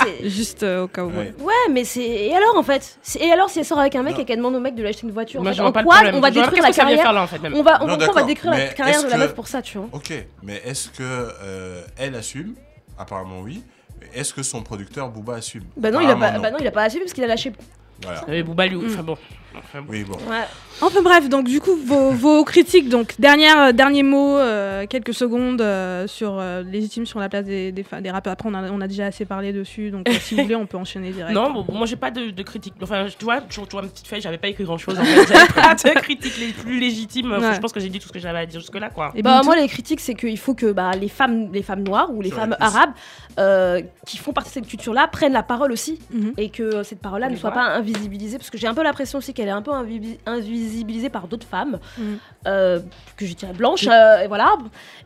*laughs* c'est- juste euh, au cas où. Ouais. Ouais, mais c'est. Et alors, en fait? C'est- Et alors, si elle sort avec un mec Non. et qu'elle demande au mec de lui acheter une voiture, en Moi fait, en pas le quoi on va détruire la carrière? faire là en fait même. On va, on, Non, pourquoi on va détruire la mais carrière est-ce de la que- meuf pour ça, tu vois? Ok, mais est-ce que euh, elle assume? Apparemment oui. Mais Est-ce que son producteur Booba assume? Bah non, il a pas, bah non, il a pas assumé parce qu'il a lâché. Voilà. Euh, Booba lui, Mm. enfin bon. Enfin. Oui, bon. Ouais. Enfin bref, donc du coup, vos, *laughs* vos critiques, donc dernière, euh, dernier mot, euh, quelques secondes euh, sur euh, légitime sur la place des, des, rappeurs. Après, on a, on a déjà assez parlé dessus, donc euh, si vous voulez, on peut enchaîner direct. Non, bon, moi j'ai pas de, de critique. Enfin, tu vois, tu vois, ma petite feuille, j'avais pas écrit grand chose en fait. J'avais pas de critiques les plus légitimes. Enfin, Ouais. je pense que j'ai dit tout ce que j'avais à dire jusque-là, quoi. Et Bah, moi, les critiques, c'est qu'il faut que bah, les, femmes, les femmes noires ou les Sur femmes arabes euh, qui font partie de cette culture-là prennent la parole aussi Mhm. et que cette parole-là ne soit pas invisibilisée parce que j'ai un peu l'impression aussi qu'elle est un peu invi- invisibilisée par d'autres femmes Mhm. euh, que je dirais blanches euh, et voilà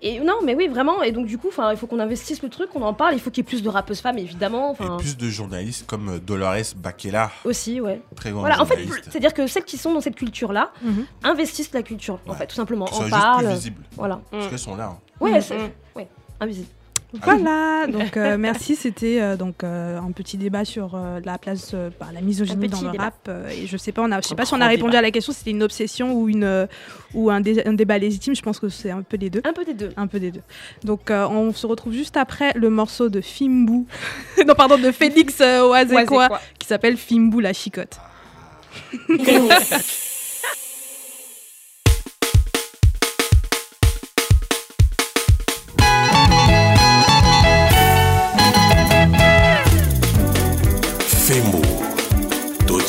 et non mais oui vraiment et donc du coup enfin il faut qu'on investisse le truc qu'on en parle il faut qu'il y ait plus de rappeuses femmes évidemment Et plus de journalistes comme euh, Dolores Bakela, aussi ouais très grande voilà en fait journaliste. c'est à dire que celles qui sont dans cette culture là Mhm. investissent la culture en fait tout simplement en juste parle plus voilà Parce Mm. qu'elles sont là. hein. ouais Mhm. c'est ouais invisible Voilà, donc euh, merci. C'était euh, donc euh, un petit débat sur la place, bah, la misogynie dans le débat. rap. et je sais pas, on a, je sais pas si on a répondu débat. à la question. C'était une obsession ou une ou un, dé- un débat légitime. Je pense que c'est un peu les deux. un peu des deux Un peu des deux. Donc on se retrouve juste après le morceau de Fimbu, *laughs* non pardon de Félix euh, Oazekwa qui s'appelle Fimbu la chicotte.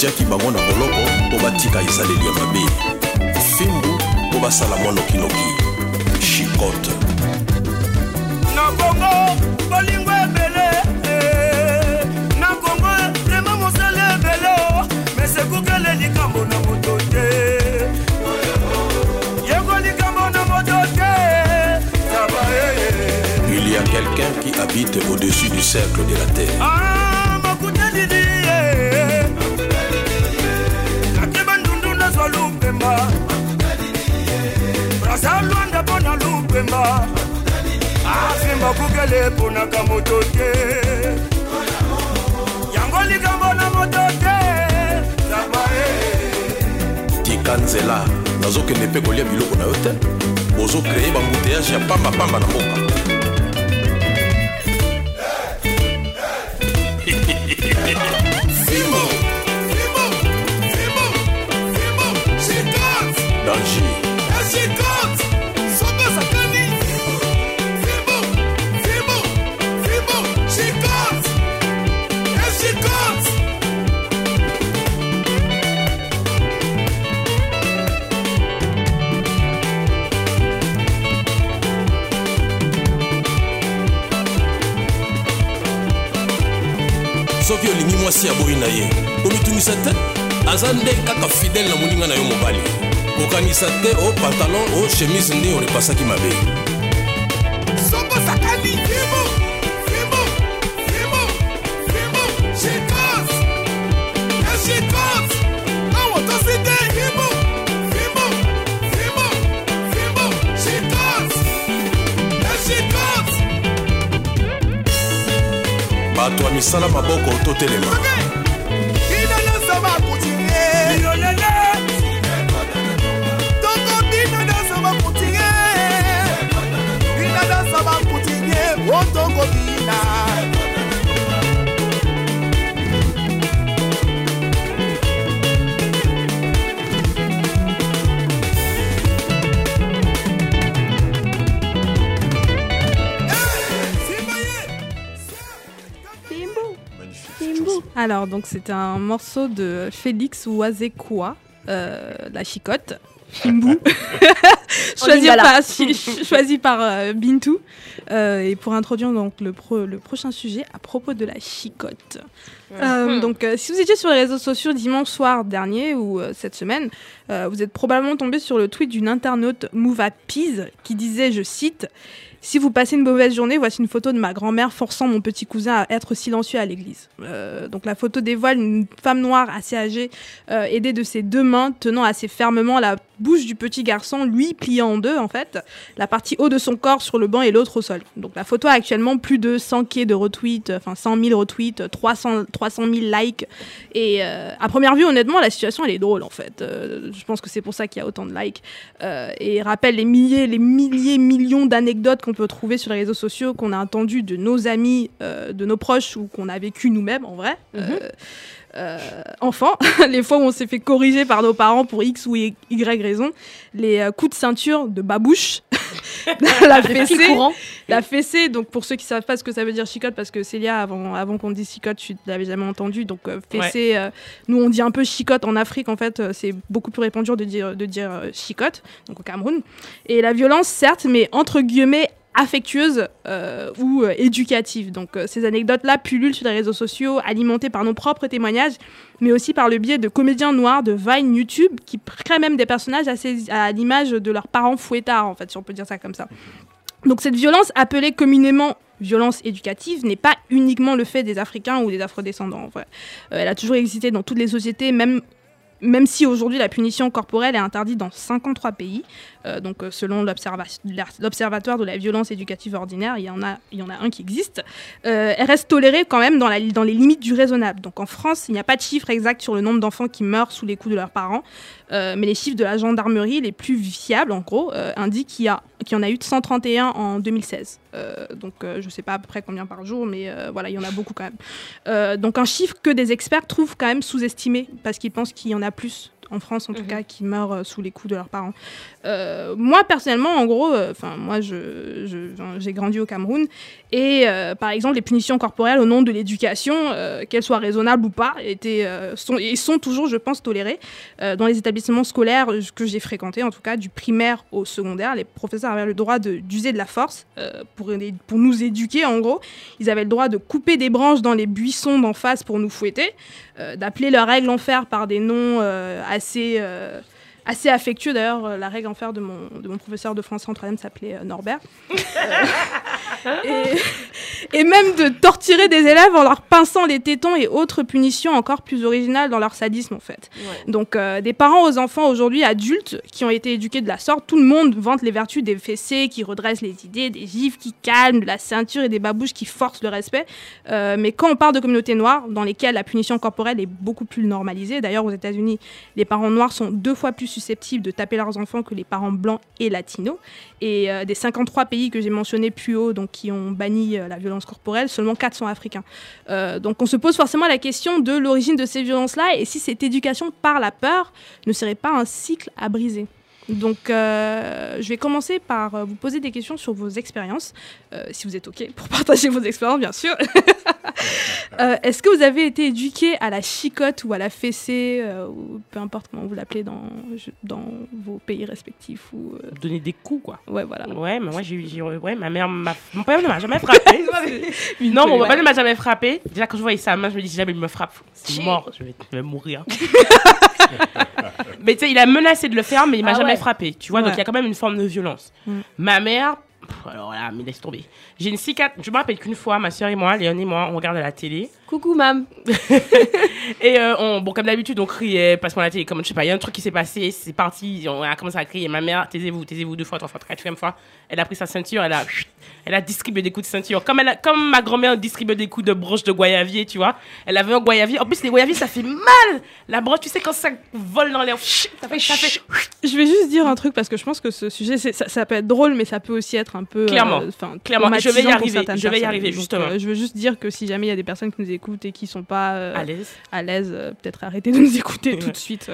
Totiaki bango na boloko mpo batika esaleli ya mabe. Fembo mpo basala mwa nokinoki chikote na kongo bolingo ebele eh. na kongo rema mosala ebele o. me sekukele likambo na moto te yeko likambo na moto te eh. il y a quelqu'un qui habite au-dessus du cercle de la terre. Ah, lupemba. Brasa lwanda mpo na lupemba. Asimba kukele mponaka moto te yango likambo na moto te zaba tika nzela nazokende mpe kolia biloko na yo te. Ozokreye bambuteyage ya pambapamba na mboka *laughs* danger esikote sobe sakani fimbo fimbo fimbo sikote esikote soki olingi mwasi ya boyi na ye olitungisa te? Aza nde kaka fidele na moninga na yo mobali. Kokanisa te o pantalon o chemise nde orepasaki mabe. Sokosakani fimo fimo fimo fimo shikos eshikos awotosi te fimo fimo fimo fimo shikos eshikos bato ya misala maboko totelema. Inanasaba Alors, donc, c'est un morceau de Félix Oazekwa, euh, La Chicotte. Fimbu. *laughs* choisi, par, choisi par euh, Bintou. Euh, et pour introduire donc le, pro- le prochain sujet à propos de la chicotte. Euh, donc, euh, si vous étiez sur les réseaux sociaux dimanche soir dernier ou cette semaine, vous êtes probablement tombé sur le tweet d'une internaute Mouva Pease qui disait, je cite, si vous passez une mauvaise journée, voici une photo de ma grand-mère forçant mon petit cousin à être silencieux à l'église. Euh, donc la photo dévoile une femme noire assez âgée, euh, aidée de ses deux mains, tenant assez fermement la bouche du petit garçon, lui plié en deux en fait, la partie haut de son corps sur le banc et l'autre au sol. Donc la photo a actuellement plus de 100 k de retweets, enfin 100 000 retweets, 300, 300 000 likes. Et euh, à première vue, honnêtement, la situation elle est drôle en fait. Je pense que c'est pour ça qu'il y a autant de likes. Et rappelle les milliers, les milliers, millions d'anecdotes qu'on peut trouver sur les réseaux sociaux, qu'on a entendues de nos amis, euh, de nos proches ou qu'on a vécu nous-mêmes en vrai. Euh, euh, enfants, *laughs* les fois où on s'est fait corriger par nos parents pour X ou Y raison, les euh, coups de ceinture de babouche, *laughs* *laughs* la fessée, la fessée, donc pour ceux qui savent pas ce que ça veut dire chicotte, parce que Célia, avant, avant qu'on dise chicotte, tu l'avais jamais entendu, donc euh, fessée, nous on dit un peu chicotte en Afrique, en fait, c'est beaucoup plus répandu de dire, de dire chicotte, donc au Cameroun. Et la violence, certes, mais entre guillemets, affectueuse euh, ou euh, éducative. Donc euh, ces anecdotes-là pullulent sur les réseaux sociaux, alimentées par nos propres témoignages, mais aussi par le biais de comédiens noirs de Vine YouTube qui créent même des personnages assez à l'image de leurs parents fouettards, en fait, si on peut dire ça comme ça. Donc cette violence appelée communément violence éducative n'est pas uniquement le fait des Africains ou des Afrodescendants. en vrai. Euh, elle a toujours existé dans toutes les sociétés, même même si aujourd'hui la punition corporelle est interdite dans 53 pays, euh, donc euh, selon l'observa- l'Observatoire de la violence éducative ordinaire, il y en a, un qui existe, euh, elle reste tolérée quand même dans, les limites du raisonnable. Donc en France, il n'y a pas de chiffre exact sur le nombre d'enfants qui meurent sous les coups de leurs parents, mais les chiffres de la gendarmerie, les plus fiables en gros, indiquent qu'il y, y en a eu 131 en 2016. Euh, donc je ne sais pas à peu près combien par jour, mais voilà, il y en a beaucoup quand même. Donc un chiffre que des experts trouvent quand même sous-estimé, parce qu'ils pensent qu'il y en a plus en France en tout cas qui meurent euh, sous les coups de leurs parents. Euh, moi personnellement, en gros, enfin moi je, je- enfin, j'ai grandi au Cameroun et euh, par exemple les punitions corporelles au nom de l'éducation, euh, qu'elles soient raisonnables ou pas, étaient, euh, sont, et sont toujours, je pense, tolérées Euh, dans les établissements scolaires euh, que j'ai fréquentés, en tout cas du primaire au secondaire. Les professeurs avaient le droit d'user de la force euh, pour, nous éduquer en gros. Ils avaient le droit de couper des branches dans les buissons d'en face pour nous fouetter, euh, d'appeler leur règle en fer par des noms euh, assez, euh, assez affectueux. D'ailleurs, euh, la règle en fer de mon, de mon professeur de français en troisième s'appelait euh, Norbert. *laughs* Euh, et, et même de torturer des élèves en leur pinçant les tétons et autres punitions encore plus originales dans leur sadisme en fait. Donc euh, des parents aux enfants aujourd'hui adultes qui ont été éduqués de la sorte, tout le monde vante les vertus des fessées qui redressent les idées, des gifs qui calment, de la ceinture et des babouches qui forcent le respect. Euh, mais quand on parle de communautés noires dans lesquelles la punition corporelle est beaucoup plus normalisée, d'ailleurs aux États-Unis, les parents noirs sont deux fois plus susceptibles de taper leurs enfants que les parents blancs et latinos. Et euh, des 53 pays que j'ai mentionnés plus haut, donc qui ont banni euh, la violence corporelle, seulement 4 sont africains. Euh, donc on se pose forcément la question de l'origine de ces violences-là et si cette éducation par la peur ne serait pas un cycle à briser. Donc euh, je vais commencer par euh, vous poser des questions sur vos expériences, euh, si vous êtes OK pour *laughs* partager vos expériences, bien sûr. *laughs* Euh, Est-ce que vous avez été éduqué à la chicotte ou à la fessée, ou peu importe comment vous l'appelez dans, dans vos pays respectifs ou, Donner des coups, quoi. Ouais, voilà. Ouais, mais moi, j'ai Ouais, ma mère m'a. Mon père ne m'a jamais frappé. *laughs* non, mon père ne m'a jamais frappé. Déjà, quand je voyais sa main, je me dis, jamais il me frappe, c'est mort, je vais, je vais mourir. Mais tu sais, il a menacé de le faire, mais il m'a Ah jamais ouais. frappé. Tu vois, donc il y a quand même une forme de violence. Mm. Ma mère. pff, Alors là, mais laisse tomber. J'ai une cicatrice. Je me rappelle qu'une fois, ma soeur et moi, Léon et moi, on regardait la télé. Coucou, mam. *laughs* Et euh, on, bon, comme d'habitude, on criait parce qu'on a été, comme je sais pas, il y a un truc qui s'est passé, c'est parti, on a commencé à crier. Ma mère, taisez-vous, taisez-vous deux fois, trois fois, quatrième fois. Elle a pris sa ceinture, elle a, elle a distribué des coups de ceinture. Comme, elle a- comme ma grand-mère distribue des coups de broche de guayavier, tu vois. Elle avait un guayavier. En plus, les guayaviers, ça fait mal. La broche, tu sais, quand ça vole dans l'air, ça fait, ça fait. Je vais juste dire un truc parce que je pense que ce sujet, ça, ça peut être drôle, mais ça peut aussi être un peu. Clairement. euh, Clairement. Je vais y arriver, je vais y arriver, Donc, justement. euh, je veux juste dire que si jamais il y a des personnes qui nous écoutent et qui sont pas euh, À l'aise. à l'aise, euh, peut-être arrêtez de *laughs* nous écouter tout de suite.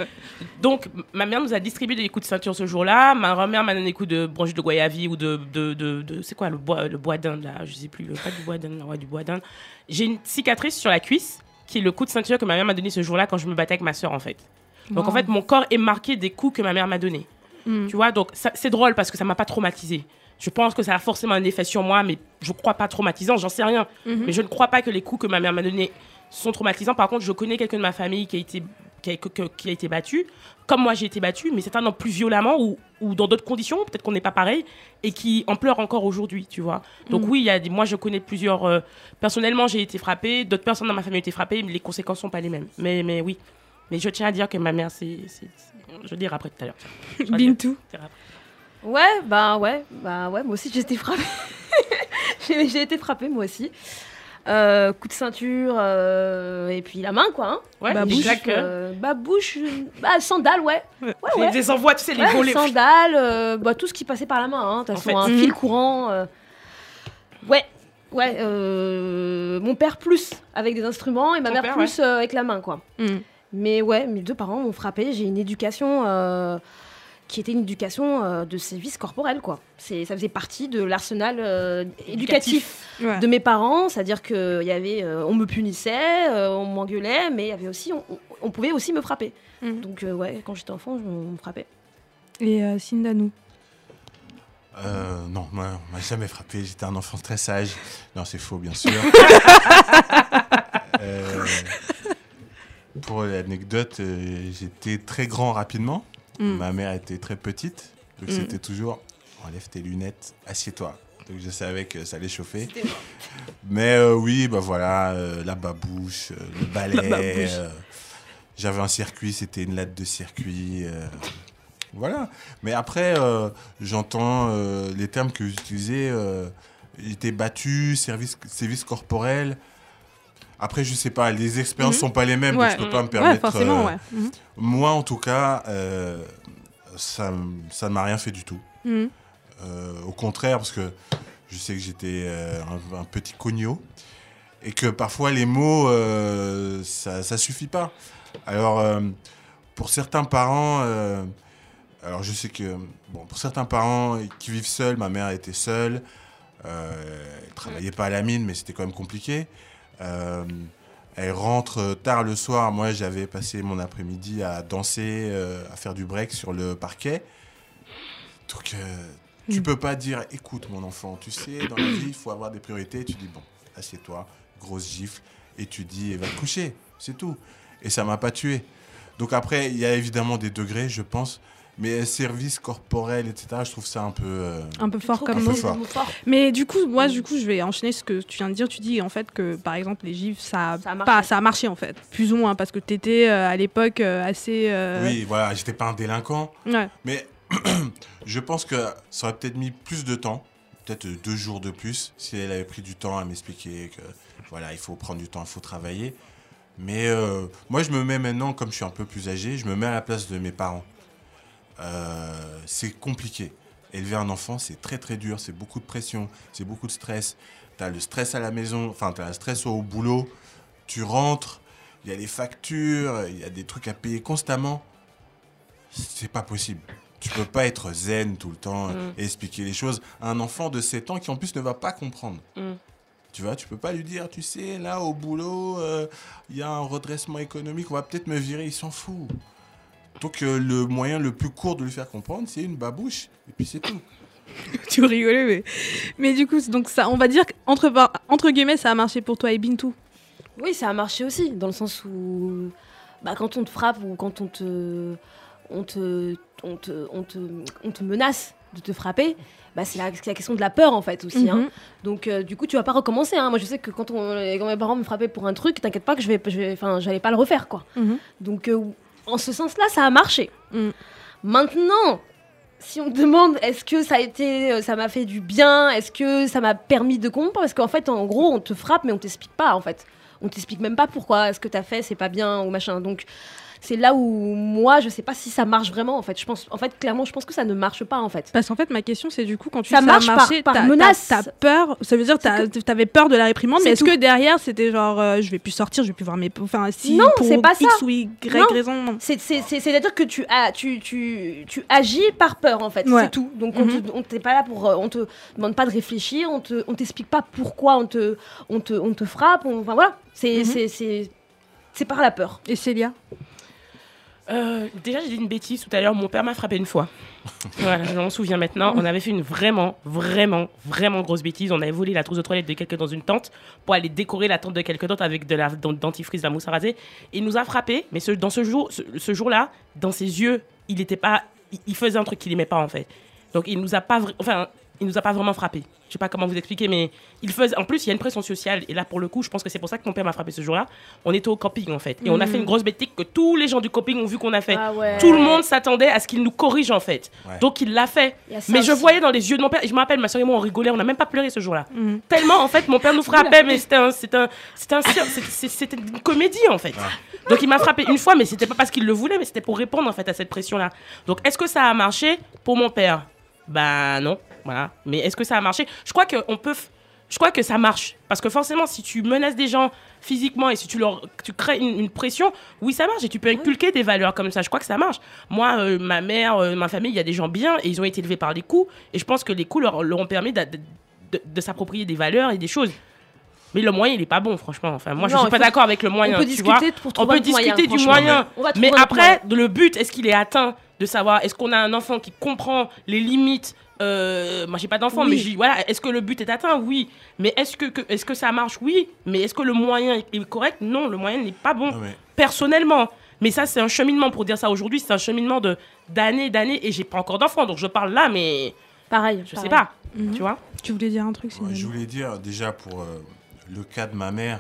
Donc, ma mère nous a distribué des coups de ceinture ce jour-là. Ma grand-mère m'a donné des coups de branche de guayavie ou de. de, de, de- c'est quoi le bois, le bois d'Inde, là? Je sais plus. Pas du bois d'Inde, ouais, du bois d'Inde. J'ai une cicatrice sur la cuisse qui est le coup de ceinture que ma mère m'a donné ce jour-là quand je me battais avec ma soeur, en fait. Donc, Wow. en fait, mon corps est marqué des coups que ma mère m'a donnés. Mm. Tu vois, donc ça- c'est drôle parce que ça m'a pas traumatisé. Je pense que ça a forcément un effet sur moi, mais je crois pas traumatisant, j'en sais rien. Mhm. Mais je ne crois pas que les coups que ma mère m'a donnés sont traumatisants. Par contre, je connais quelqu'un de ma famille qui a été, qui a, que- qui a été battu, comme moi j'ai été battu, mais certainement plus violemment ou, ou dans d'autres conditions, peut-être qu'on n'est pas pareil, et qui en pleurent encore aujourd'hui, tu vois. Donc Mhm. oui, y a des, moi je connais plusieurs... euh, personnellement, j'ai été frappée, d'autres personnes dans ma famille ont été frappées, mais les conséquences sont pas les mêmes. Mais, mais oui. Mais je tiens à dire que ma mère, c'est... c'est- c'est- Je le dirai après tout à l'heure. Bintou. après. Ouais, bah ouais, bah ouais, moi aussi j'ai été frappée. *laughs* j'ai été frappée moi aussi. Euh, coup de ceinture euh, et puis la main quoi. Hein. Ouais, Babouche. euh, babouche, bah sandales ouais. Ouais, ouais. les envois, tu sais, les volets. sandales, euh, bah, tout ce qui passait par la main, hein, de toute façon, un Mhm. fil courant. euh. Ouais, ouais, mon père plus avec des instruments et ma Ton mère père, plus avec la main, quoi. Mm. Mais ouais, mes deux parents m'ont frappé. J'ai une éducation qui était une éducation euh, de sévices corporels, quoi. C'est, ça faisait partie de l'arsenal euh, éducatif Ouais. de mes parents, c'est-à-dire que il y avait, euh, on me punissait, euh, on m'engueulait, mais il y avait aussi, on, pouvait aussi me frapper. Mhm. Donc euh, ouais, quand j'étais enfant, je, on me frappait. Et euh, Sindanou. Euh, non, moi, on m'a jamais frappé. J'étais un enfant très sage. Non, c'est faux, bien sûr. *laughs* Euh, pour l'anecdote, euh, j'étais très grand rapidement. Mm. Ma mère était très petite. Donc Mm. c'était toujours enlève tes lunettes, assieds-toi. Donc je savais que ça allait chauffer. Mais euh, oui, bah voilà, euh, la babouche, euh, le *laughs* balai. euh, J'avais un circuit, c'était une latte de circuit. euh, voilà. Mais après, euh, j'entends euh, les termes que j'utilisais. Euh, J'étais battu, service, service corporel. Après, je sais pas, les expériences Mhm. sont pas les mêmes, Ouais. donc je peux pas me Ouais, permettre. forcément, euh, ouais. Mhm. Moi, en tout cas, euh, ça, ne m'a rien fait du tout. Mhm. Euh, au contraire, parce que je sais que j'étais un, un petit cogno et que parfois les mots, ça, ça suffit pas. Alors, pour certains parents, alors je sais que, bon, pour certains parents qui vivent seuls, ma mère était seule, elle travaillait pas à la mine, mais c'était quand même compliqué. Euh, elle rentre tard le soir. Moi, j'avais passé mon après-midi à danser, euh, à faire du break sur le parquet. Donc, euh, tu Mm. peux pas dire, écoute, mon enfant, tu sais, dans la vie, il faut avoir des priorités. Tu dis, bon, assieds-toi, grosse gifle, et tu dis, va te coucher, c'est tout. Et ça m'a pas tué. Donc après, il y a évidemment des degrés, je pense. Mais service corporel, etc., je trouve ça un peu... euh, Un peu fort comme mot. Mais du coup, moi, du coup, je vais enchaîner ce que tu viens de dire. Tu dis en fait que, par exemple, les gifs, ça a, Ça a marché. pas, ça a marché en fait, plus ou moins, parce que tu étais à l'époque euh, assez. euh, Oui, voilà, j'étais pas un délinquant. Ouais. Mais *clears throat* je pense que ça aurait peut-être mis plus de temps, peut-être deux jours de plus, si elle avait pris du temps à m'expliquer que voilà, il faut prendre du temps, il faut travailler. Mais euh, moi, je me mets maintenant, comme je suis un peu plus âgé, je me mets à la place de mes parents. Euh, c'est compliqué. Élever un enfant, c'est très très dur, c'est beaucoup de pression, c'est beaucoup de stress. Tu as le stress à la maison, enfin, tu as le stress au boulot, tu rentres, il y a les factures, il y a des trucs à payer constamment. C'est pas possible. Tu peux pas être zen tout le temps Mm. et expliquer les choses à un enfant de 7 ans qui en plus ne va pas comprendre. Mm. Tu vois, tu peux pas lui dire, tu sais, là au boulot, euh, il y a un redressement économique, on va peut-être me virer, il s'en fout. Donc euh, le moyen le plus court de lui faire comprendre, c'est une babouche, et puis c'est tout. *laughs* tu rigolais, mais. Mais du coup, donc ça, on va dire qu'entre entre guillemets, ça a marché pour toi et Bintou. Oui, ça a marché aussi, dans le sens où bah, quand on te frappe ou quand on te, on te, on te, on te, on te menace de te frapper, bah, c'est la, c'est la question de la peur en fait aussi. hein. Mhm. Donc euh, du coup, tu vas pas recommencer. hein. Moi, je sais que quand, on, quand mes parents me frappaient pour un truc, t'inquiète pas que je vais, je vais, enfin, j'allais pas le refaire quoi. Mhm. Donc euh, en ce sens-là, ça a marché. Mm. Maintenant, si on me demande est-ce que ça a été, euh, ça m'a fait du bien, est-ce que ça m'a permis de comprendre, parce qu'en fait, en gros, on te frappe, mais on t'explique pas en fait. On t'explique même pas pourquoi, ce que t'as fait, c'est pas bien ou machin. Donc c'est là où moi, je sais pas si ça marche vraiment en fait. Je pense, en fait, clairement, je pense que ça ne marche pas en fait. Parce qu'en fait, ma question, c'est du coup, quand tu Ça marche ça par- marché, par t'as- menace. T'as peur, ça veut dire que t'avais peur de la réprimande, mais est-ce que derrière, c'était genre, euh, je vais plus sortir, je vais plus voir mes. Enfin, si Non, pour c'est pas ça. X ou Y Non. raison. C'est- c'est- C'est-à-dire que tu, as, tu, tu, tu agis par peur en fait, Ouais. c'est tout. Donc on Mhm. te- on t'est pas là pour, euh, on te demande pas de réfléchir, on te, on t'explique pas pourquoi on te, on te, on te frappe, enfin voilà. C'est, c'est, c'est, C'est par la peur. Et Célia? Euh, déjà, j'ai dit une bêtise tout à l'heure. Mon père m'a frappé une fois. *laughs* voilà, je m'en souviens maintenant. On avait fait une vraiment, vraiment, vraiment grosse bêtise. On avait volé la trousse de toilette de quelqu'un dans une tente pour aller décorer la tente de quelqu'un d'autre avec de la de- dentifrice, de la mousse à raser. Il nous a frappé, mais ce, dans ce jour, ce, ce jour-là, dans ses yeux, il était pas, il, il faisait un truc qu'il aimait pas en fait. Donc il nous a pas, enfin, il nous a pas vraiment frappé. Je sais pas comment vous expliquer, mais il faisait. En plus, il y a une pression sociale. Et là, pour le coup, je pense que c'est pour ça que mon père m'a frappé ce jour-là. On était au camping en fait, et on a fait une grosse bêtise que tous les gens du camping ont vu qu'on a fait. Ah ouais. Tout le monde s'attendait à ce qu'il nous corrige en fait. Ouais. Donc il l'a fait. Mais je voyais dans les yeux de mon père, et je me rappelle, ma soeur et moi on rigolait, on n'a même pas pleuré ce jour-là. Tellement en fait, mon père nous *laughs* frappait, mais c'était un, c'était un, c'était un c'était une comédie en fait. Donc il m'a frappé une fois, mais c'était pas parce qu'il le voulait, mais c'était pour répondre en fait à cette pression-là. Donc est-ce que ça a marché pour mon père? Bah non, voilà. Mais est-ce que ça a marché? Je crois que on peut. Je crois que ça marche. Parce que forcément, si tu menaces des gens physiquement et si tu leur tu crées une, une pression, oui, ça marche. Et tu peux inculquer des valeurs comme ça. Je crois que ça marche. Moi, euh, ma mère, euh, ma famille, il y a des gens bien et ils ont été élevés par les coups. Et je pense que les coups leur, leur ont permis de, de- de s'approprier des valeurs et des choses. Mais le moyen, il est pas bon, franchement. Enfin, moi, je Non, suis il pas d'accord avec le moyen. on peut tu discuter vois. pour On peut moyen, discuter du moyen. Mais après, le but, est-ce qu'il est atteint de savoir est-ce qu'on a un enfant qui comprend les limites euh, moi j'ai pas d'enfant Oui. mais j'ai- voilà est-ce que le but est atteint? Oui mais est-ce que, que- est-ce que ça marche? Oui mais est-ce que le moyen est correct? Non le moyen n'est pas bon Non, mais- personnellement mais ça c'est un cheminement pour dire ça aujourd'hui c'est un cheminement de d'années d'années et j'ai pas encore d'enfant donc je parle là mais Pareil. je pareil. sais pas Mhm. tu vois? Tu voulais dire un truc, Ouais, je voulais dire déjà pour euh, le cas de ma mère,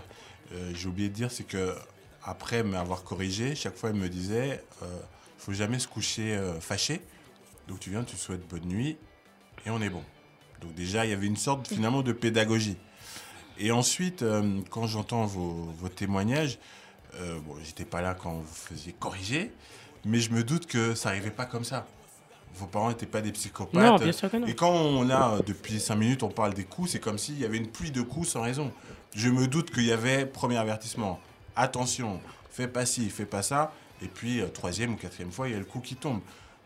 euh, j'ai oublié de dire, c'est que après m'avoir corrigé, chaque fois elle me disait, euh, faut jamais se coucher euh, fâché. Donc tu viens, tu souhaites bonne nuit et on est bon. Donc déjà il y avait une sorte finalement de pédagogie. Et ensuite, euh, quand j'entends vos, vos témoignages, euh, bon, j'étais pas là quand vous faisiez corriger, mais je me doute que ça arrivait pas comme ça. Vos parents n'étaient pas des psychopathes. non bien sûr que non Et quand on a, euh, depuis 5 minutes, on parle des coups, c'est comme s'il y avait une pluie de coups sans raison. Je me doute qu'il y avait premier avertissement. Attention, fais pas ci, fais pas ça. Et puis, euh, troisième ou quatrième fois, il y a le coup qui tombe.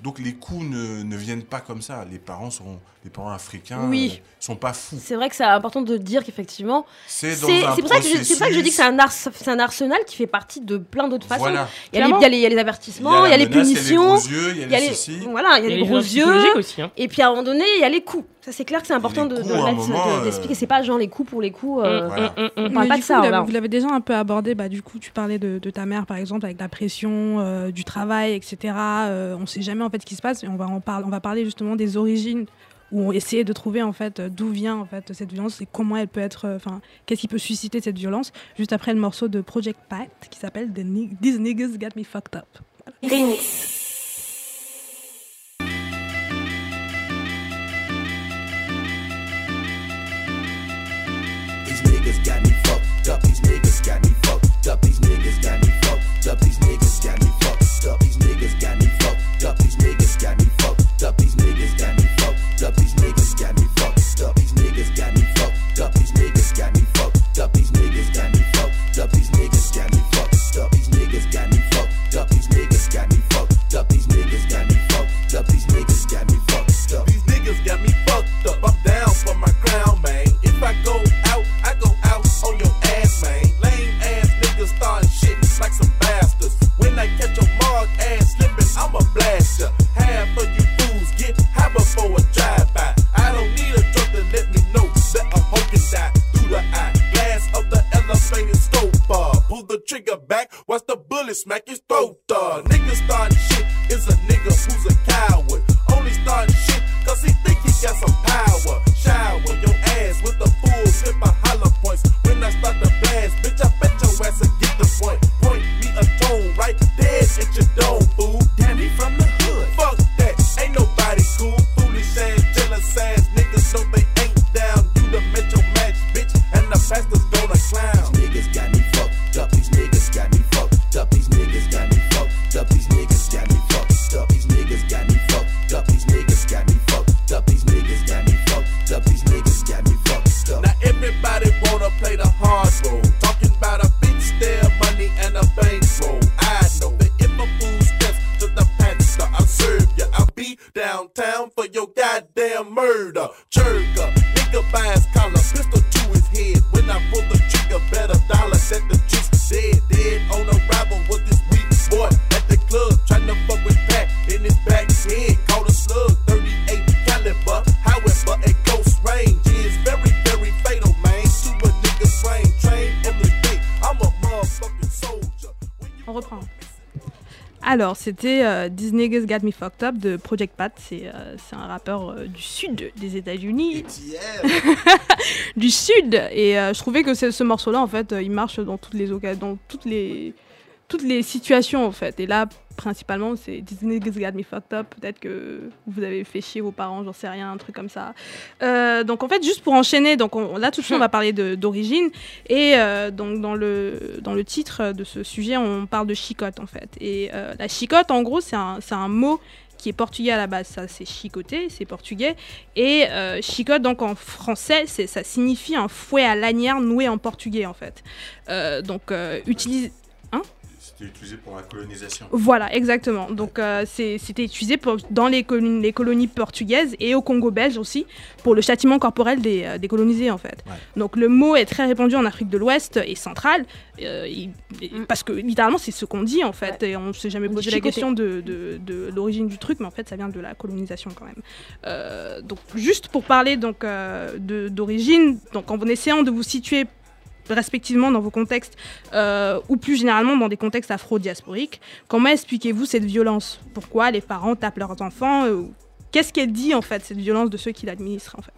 Donc les coups ne, ne viennent pas comme ça. Les parents sont, les parents africains, Oui. euh, sont pas fous. C'est vrai que c'est important de dire qu'effectivement, C'est pour, ça que je- c'est pour ça que je dis que c'est un, ars- c'est un arsenal qui fait partie de plein d'autres façons. Voilà. Il y, a les, il, y a les, il y a les avertissements, il y a, les menace, punitions, Il y a les gros yeux, il y a il y a les voilà, il y a Et les les gros yeux. aussi hein. Et puis à un moment donné, il y a les coups. Ça, c'est clair que c'est important les de, de coups, à un mettre- moment, de- d'expliquer. euh, C'est pas genre les coups pour les coups. euh, Mm, Voilà. mm, mm. On parle Mais pas de ça, coup, vous l'avez déjà un peu abordé. Bah, du coup, tu parlais de, de ta mère, par exemple, avec la pression, euh, du travail, etc. Euh, on sait jamais en fait ce qui se passe. Et on va en parler. On va parler justement des origines où on essayait de trouver en fait euh, d'où vient en fait cette violence et comment elle peut être. euh, Enfin, qu'est-ce qui peut susciter cette violence. Juste après le morceau de Project Pact qui s'appelle These Niggas Got Me Fucked Up. These c'était euh, These Niggas Got Me Fucked Up de Project Pat. C'est euh, un rappeur euh, du sud des États-Unis. *laughs* du sud. Et euh, je trouvais que ce, ce morceau-là, en fait, euh, il marche dans toutes les occasions, dans toutes les, toutes les situations, en fait. Et là, principalement, c'est These Niggas Got Me Fucked Up. Peut-être que vous avez fait chier vos parents, j'en sais rien, un truc comme ça. Euh, donc, en fait, juste pour enchaîner, donc on- là, tout de suite, on va parler d'origine. Et euh, donc, dans le, dans le titre de ce sujet, on parle de chicotte, en fait. Et euh, la chicotte, en gros, c'est un, un mot qui est portugais à la base. Ça, c'est chicoter, c'est portugais. Et euh, chicotte, donc en français, ça signifie un fouet à lanière noué en portugais, en fait. Donc, utilise. Hein? C'était utilisé pour la colonisation. voilà, exactement. Donc, euh, c'est- c'était utilisé pour- dans les, colo- les colonies portugaises et au Congo belge aussi, pour le châtiment corporel des, euh, des colonisés, en fait. Ouais. Donc, le mot est très répandu en Afrique de l'Ouest et centrale, euh, il- et- parce que littéralement, c'est ce qu'on dit, en fait. Et on ne s'est jamais On posé la question de, de- de l'origine du truc, mais en fait, ça vient de la colonisation quand même. Euh, donc, juste pour parler donc euh, d'origine, donc en essayant de vous situer respectivement dans vos contextes euh, ou plus généralement dans des contextes afro-diasporiques. Comment expliquez-vous cette violence? Pourquoi les parents tapent leurs enfants euh, Qu'est-ce qu'elle dit en fait, cette violence de ceux qui l'administrent en fait?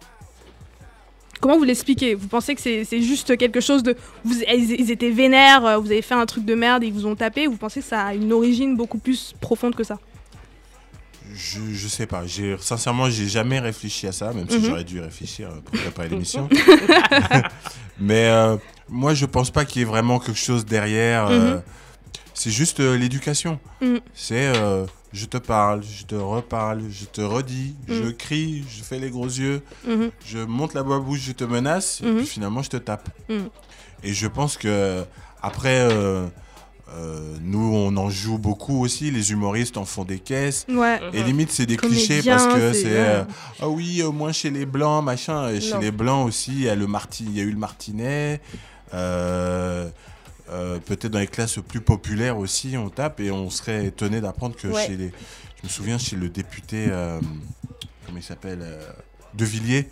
Comment vous l'expliquez? Vous pensez que c'est juste quelque chose de... Vous, ils, étaient vénères, euh, vous avez fait un truc de merde et ils vous ont tapé ou vous pensez que ça a une origine beaucoup plus profonde que ça? Je, je sais pas. J'ai- Sincèrement, j'ai jamais réfléchi à ça, même si Mhm. j'aurais dû réfléchir pour préparer l'émission. *laughs* *laughs* Mais euh, moi, je pense pas qu'il y ait vraiment quelque chose derrière. euh, Mhm. C'est juste euh, l'éducation. Mhm. C'est euh, je te parle, je te reparle, je te redis, je Mhm. crie, je fais les gros yeux, je monte la bouche, je te menace, et puis finalement, je te tape. Et je pense que après. euh, euh, nous, on en joue beaucoup aussi. Les humoristes en font des caisses. Ouais. Et limite, c'est des clichés parce que c'est- euh, ah oui, au moins chez les Blancs, machin. Et chez les Blancs aussi, il y a, le Marti- il y a eu le Martinet. Euh, euh, Peut-être dans les classes plus populaires aussi, on tape. Et on serait étonné d'apprendre que Ouais. chez les. Je me souviens, chez le député. euh, comment il s'appelle euh, De Villiers.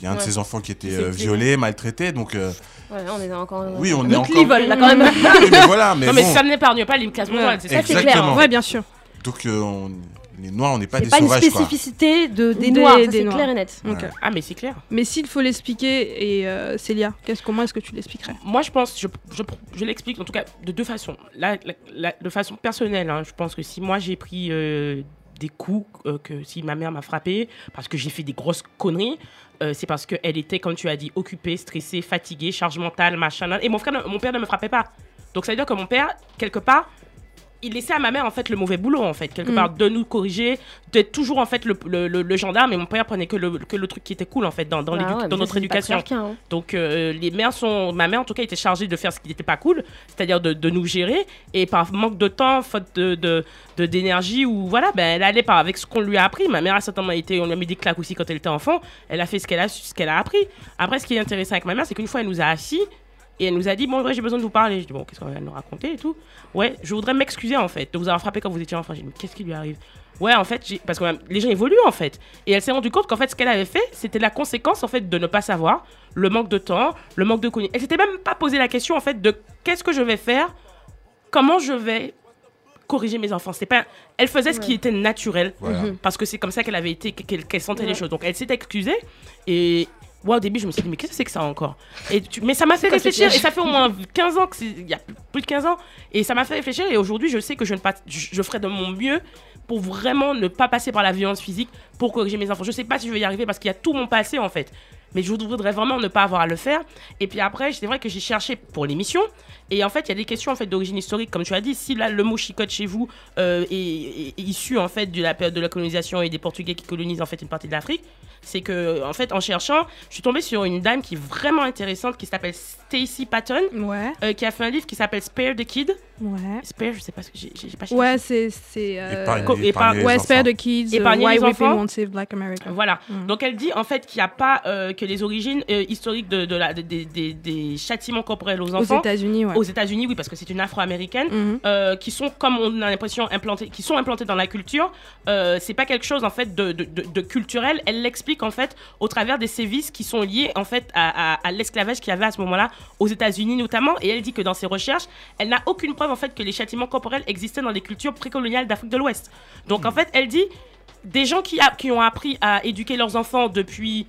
Il y a un de ses enfants qui était euh, violé, maltraité. Donc. euh, Ouais, on est encore. Oui, on est encore- level, là, *laughs* quand même. oui, mais voilà, mais non, mais bon. ça n'épargne pas les classes c'est ça c'est clair. Exactement. Ouais, bien sûr. Donc, euh, on- les Noirs, on n'est pas C'est des pas une spécificité de, des, Des- noirs, ça, des c'est Noirs. clair et net. Ouais. Ah, mais c'est clair. Mais s'il faut l'expliquer, et euh, Célia, qu'est-ce- comment est-ce que tu l'expliquerais? Moi, je pense, je, je, je l'explique en tout cas de deux façons. La, la- la- de façon personnelle, hein, je pense que si moi j'ai pris euh, des coups, euh, que si ma mère m'a frappé parce que j'ai fait des grosses conneries, euh, c'est parce qu'elle était, comme tu as dit, occupée, stressée, fatiguée, charge mentale, machin. Et mon, frère, ne- mon père ne me frappait pas. Donc ça veut dire que mon père, quelque part, il laissait à ma mère en fait le mauvais boulot en fait quelque Mm. part de nous corriger d'être toujours en fait le, le, le- le gendarme et mon père prenait que le, que le truc qui était cool en fait dans, dans, Bah ouais, dans notre éducation hein. donc euh, les mères sont ma mère en tout cas était chargée de faire ce qui n'était pas cool c'est-à-dire de, de nous gérer et par manque de temps faute de de- de- d'énergie ou voilà ben elle allait par avec ce qu'on lui a appris ma mère a certainement été on lui a mis des claques aussi quand elle était enfant elle a fait ce qu'elle a ce qu'elle a appris après ce qui est intéressant avec ma mère c'est qu'une fois elle nous a assis et elle nous a dit, bon, ouais, j'ai besoin de vous parler. Je dis, bon, qu'est-ce qu'elle va nous raconter et tout Ouais, je voudrais m'excuser en fait de vous avoir frappé quand vous étiez enfant. J'ai dit, mais qu'est-ce qui lui arrive? Ouais, en fait, parce que les gens évoluent en fait. Et elle s'est rendue compte qu'en fait, ce qu'elle avait fait, c'était la conséquence en fait de ne pas savoir, le manque de temps, le manque de connaissances. Elle s'était même pas posé la question en fait de qu'est-ce que je vais faire, comment je vais corriger mes enfants. C'est pas, elle faisait ce qui était naturel Voilà. Parce que c'est comme ça qu'elle avait été, qu'elle sentait les choses. Donc elle s'est excusée et moi au début je me suis dit mais qu'est-ce que c'est que ça encore? Et tu- Mais ça m'a fait réfléchir et ça fait au moins 15 ans que il y a plus de 15 ans et ça m'a fait réfléchir et aujourd'hui je sais que je ne pas je, je ferai de mon mieux pour vraiment ne pas passer par la violence physique pour corriger mes enfants. Je sais pas si je vais y arriver parce qu'il y a tout mon passé en fait. Mais je voudrais vraiment ne pas avoir à le faire. Et puis après, c'est vrai que j'ai cherché pour l'émission. Et en fait, il y a des questions en fait d'origine historique, comme tu as dit. Si là, le mot chicote chez vous euh, est, est- est issu en fait de la période de la colonisation et des Portugais qui colonisent en fait une partie de l'Afrique, c'est que en fait, en cherchant, je suis tombée sur une dame qui est vraiment intéressante, qui s'appelle Stacy Patton, Ouais, euh, qui a fait un livre qui s'appelle Spare the Kid. ouais. Spare, je sais pas ce que j'ai pas cherché. Ouais, c'est. c'est euh, épargner épargne- les ouais, enfants. spare the kids, uh, Épargner why les enfants. won't save Black America. Voilà. Mm. Donc elle dit en fait qu'il n'y a pas euh, que les origines euh, historiques de, de la, des- des, des, châtiments corporels aux Aux enfants. États-Unis, ouais. Aux États-Unis, oui, parce que c'est une afro-américaine. Mhm. euh, qui sont, comme on a l'impression, implantés, qui sont implantés dans la culture. Euh, c'est pas quelque chose en fait de, de, de- de culturel. Elle l'explique en fait au travers des sévices qui sont liés en fait à, à- à l'esclavage qu'il y avait à ce moment-là aux États-Unis notamment. Et elle dit que dans ses recherches, elle n'a aucune preuve en fait que les châtiments corporels existaient dans les cultures précoloniales d'Afrique de l'Ouest. Donc en fait, elle dit des gens qui, a- qui ont appris à éduquer leurs enfants depuis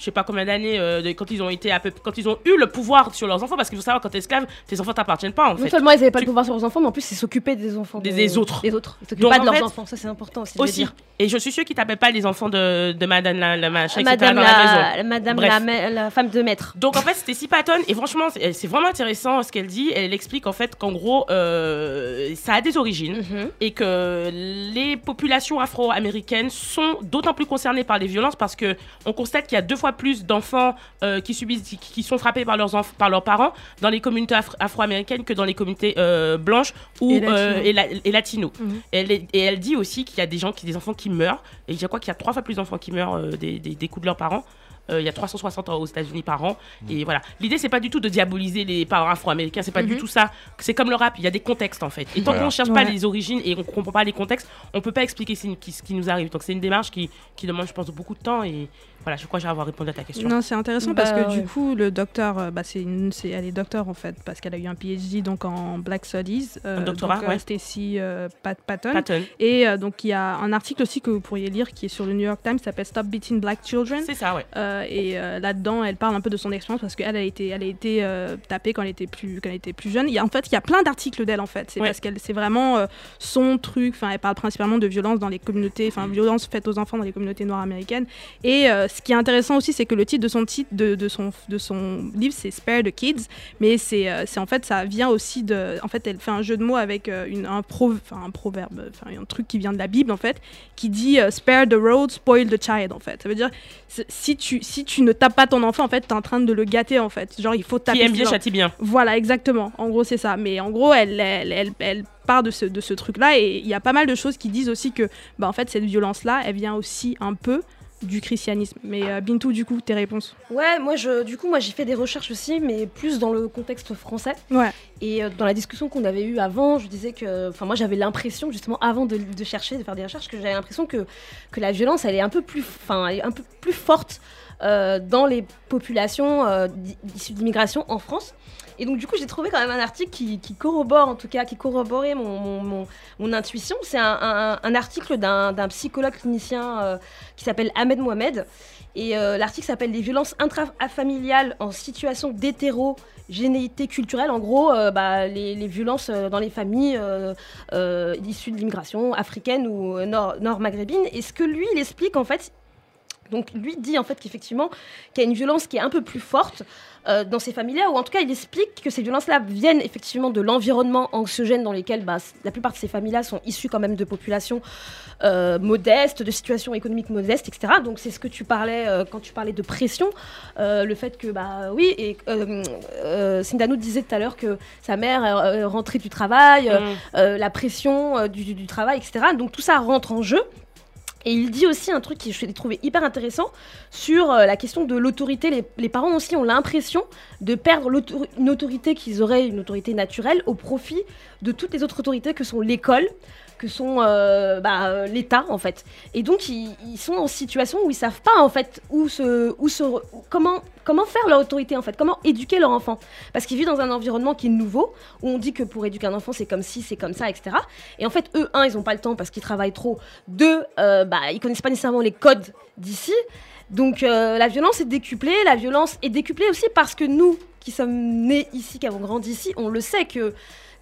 je sais pas combien d'années euh, quand ils ont été à peu, quand ils ont eu le pouvoir sur leurs enfants parce qu'il faut savoir quand t'es esclave tes enfants t'appartiennent pas en Non fait seulement ils n'avaient pas Tu- le pouvoir sur leurs enfants, mais en plus ils s'occupaient des enfants. Des- de- des autres. Des autres. Ils s'occupaient pas de leurs fait, enfants, ça c'est important aussi. de aussi dire. et je suis sûre qu'ils t'appellent pas les enfants de, de madame la, la machin. Madame, la Madame la, femme de maître. Donc en fait c'était six pattonnes et franchement c'est c'est vraiment intéressant ce qu'elle dit. Elle explique en fait qu'en gros euh, ça a des origines Mhm. et que les populations afro-américaines sont d'autant plus concernées par les violences parce que on constate qu'il y a deux fois plus d'enfants euh, qui subissent qui, qui sont frappés par leurs par leurs parents dans les communautés afro- afro-américaines que dans les communautés euh, blanches ou Et euh, latino. et, la- et latinos. Mhm. Et elle, est- et elle dit aussi qu'il y a des gens qui des enfants qui meurent et je crois qu'il y a trois fois plus d'enfants qui meurent euh, des, des- des coups de leurs parents. Euh, il y a 360 aux États-Unis par an. Et voilà. L'idée, c'est pas du tout de diaboliser les parents afro-américains. C'est pas du Mhm. tout ça. C'est comme le rap. Il y a des contextes, en fait. Et tant Voilà. qu'on cherche pas les origines et qu'on comprend pas les contextes, on peut pas expliquer ce qui, ce qui nous arrive. Donc, c'est une démarche qui, qui demande, je pense, beaucoup de temps. Et voilà, je crois que j'ai avoir répondu à ta question. Non, c'est intéressant Bah, parce que ouais. du coup, le docteur, euh, bah, c'est une, c'est, elle est docteur en fait, parce qu'elle a eu un PhD donc en Black Studies. euh, Un doctorat, donc, euh, ouais. Stacy euh, Pat- Patton. Patton. Et euh, donc, il y a un article aussi que vous pourriez lire qui est sur le New York Times, qui s'appelle Stop Beating Black Children. C'est ça, ouais. Euh, et euh, là-dedans, elle parle un peu de son expérience parce qu'elle a été, elle a été euh, tapée quand elle était plus, quand elle était plus jeune. Il y a, en fait, il y a plein d'articles d'elle en fait. C'est Ouais. parce qu'elle, c'est vraiment euh, son truc. Enfin, elle parle principalement de violence dans les communautés, enfin, violence faite aux enfants dans les communautés noires américaines. Et euh, ce qui est intéressant aussi, c'est que le titre de son titre, de, de son, de son livre, c'est Spare the Kids. Mais c'est, euh, c'est en fait, ça vient aussi de, en fait, elle fait un jeu de mots avec euh, une, un, pro, un proverbe, un truc qui vient de la Bible en fait, qui dit euh, Spare the road, spoil the child en fait. Ça veut dire si tu, si tu ne tapes pas ton enfant, en fait, t'es en train de le gâter, en fait. Genre, il faut taper. Qui aime bien, châtie bien. Voilà, exactement. En gros, c'est ça. Mais en gros, elle, elle, elle, elle part de ce, de ce truc-là. Et il y a pas mal de choses qui disent aussi que, bah, en fait, cette violence-là, elle vient aussi un peu du christianisme. Mais euh, Bintou, du coup, tes réponses Ouais, moi, je, du coup, moi, j'ai fait des recherches aussi, mais plus dans le contexte français. Ouais. Et euh, dans la discussion qu'on avait eue avant, je disais que, enfin, moi, j'avais l'impression, justement, avant de, de chercher, de faire des recherches, que j'avais l'impression que, que la violence, elle est un peu plus, enfin, un peu plus forte euh, dans les populations euh, issues d'immigration en France. Et donc, du coup, j'ai trouvé quand même un article qui, corrobore, en tout cas, qui corroborait mon, intuition. C'est un, article d'un psychologue clinicien euh, qui s'appelle Ahmed Mohamed. Et euh, l'article s'appelle Les violences intrafamiliales en situation d'hétérogénéité culturelle. En gros, euh, bah, les, violences dans les familles issues de l'immigration africaine ou nord- nord-maghrébine. et ce que lui, il explique, en fait, donc lui dit en fait qu'effectivement qu'il y a une violence qui est un peu plus forte euh, dans ces familles-là, ou en tout cas il explique que ces violences-là viennent effectivement de l'environnement anxiogène dans lequel bah, la plupart de ces familles-là sont issues quand même de populations euh, modestes, de situations économiques modestes, etc. Donc c'est ce que tu parlais euh, quand tu parlais de pression, le fait que bah oui, et Sindano disait tout à l'heure que sa mère rentrait du travail, euh, Mm. euh, la pression du travail, etc. Donc tout ça rentre en jeu. Et il dit aussi un truc que je trouvé hyper intéressant sur euh, la question de l'autorité. Les, parents aussi ont l'impression de perdre une autorité qu'ils auraient, une autorité naturelle, au profit de toutes les autres autorités que sont l'école, que sont euh, bah, euh, l'État en fait. Et donc ils, sont en situation où ils savent pas en fait où se, où se, comment, comment faire leur autorité en fait, comment éduquer leur enfant. Parce qu'ils vivent dans un environnement qui est nouveau, où on dit que pour éduquer un enfant c'est comme ci, c'est comme ça, etc. Et en fait eux, un, ils ont pas le temps parce qu'ils travaillent trop. Deux, euh, bah, ils connaissent pas nécessairement les codes d'ici. Donc euh, la violence est décuplée, la violence est décuplée aussi parce que nous, qui sommes nés ici, qui avons grandi ici, on le sait que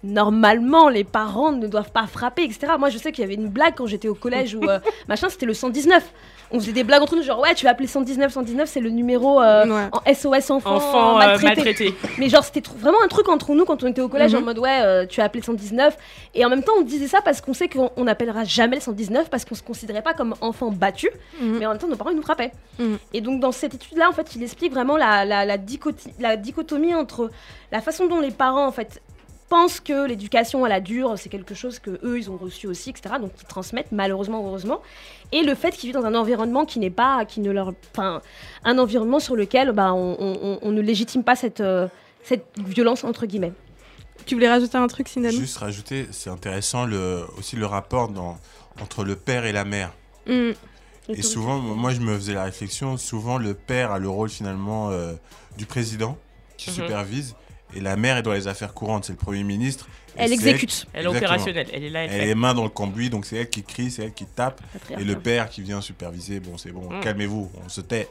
normalement les parents ne doivent pas frapper, etc. Moi je sais qu'il y avait une blague quand j'étais au collège où euh, *laughs* machin c'était le 119. On faisait des blagues entre nous genre ouais tu vas appeler 119, 119 c'est le numéro euh, Ouais. en SOS enfant, Enfant euh, maltraité. maltraité. Mais genre, c'était vraiment un truc entre nous quand on était au collège Mhm. en mode ouais, euh, tu as appelé le 119. Et en même temps, on disait ça parce qu'on sait qu'on on n'appellera jamais le 119 parce qu'on se considérait pas comme enfant battu. Mhm. Mais en même temps, nos parents, ils nous frappaient. Mhm. Et donc, dans cette étude-là, en fait, il explique vraiment la, la, la, dicoti- la dichotomie entre la façon dont les parents, en fait, pensent que l'éducation à la dure, c'est quelque chose que eux ils ont reçu aussi, etc. Donc ils transmettent malheureusement, heureusement, et le fait qu'ils vivent dans un environnement qui n'est pas, qui ne leur, enfin, un environnement sur lequel bah, on, on- on ne légitime pas cette, euh, cette violence entre guillemets. Tu voulais rajouter un truc, Sindano Juste rajouter, c'est intéressant le, aussi le rapport dans, entre le père et la mère. Mm. Et souvent, moi, je me faisais la réflexion, souvent, le père a le rôle finalement euh, du président qui Mhm. supervise Et la mère est dans les affaires courantes, c'est le Premier ministre. Elle exécute. Elle est opérationnelle. Elle est là, elle Elle fait. est les mains dans le cambouis, donc c'est elle qui crie, c'est elle qui tape. Et le père qui vient superviser, bon, c'est bon, Mm. calmez-vous, on se tait.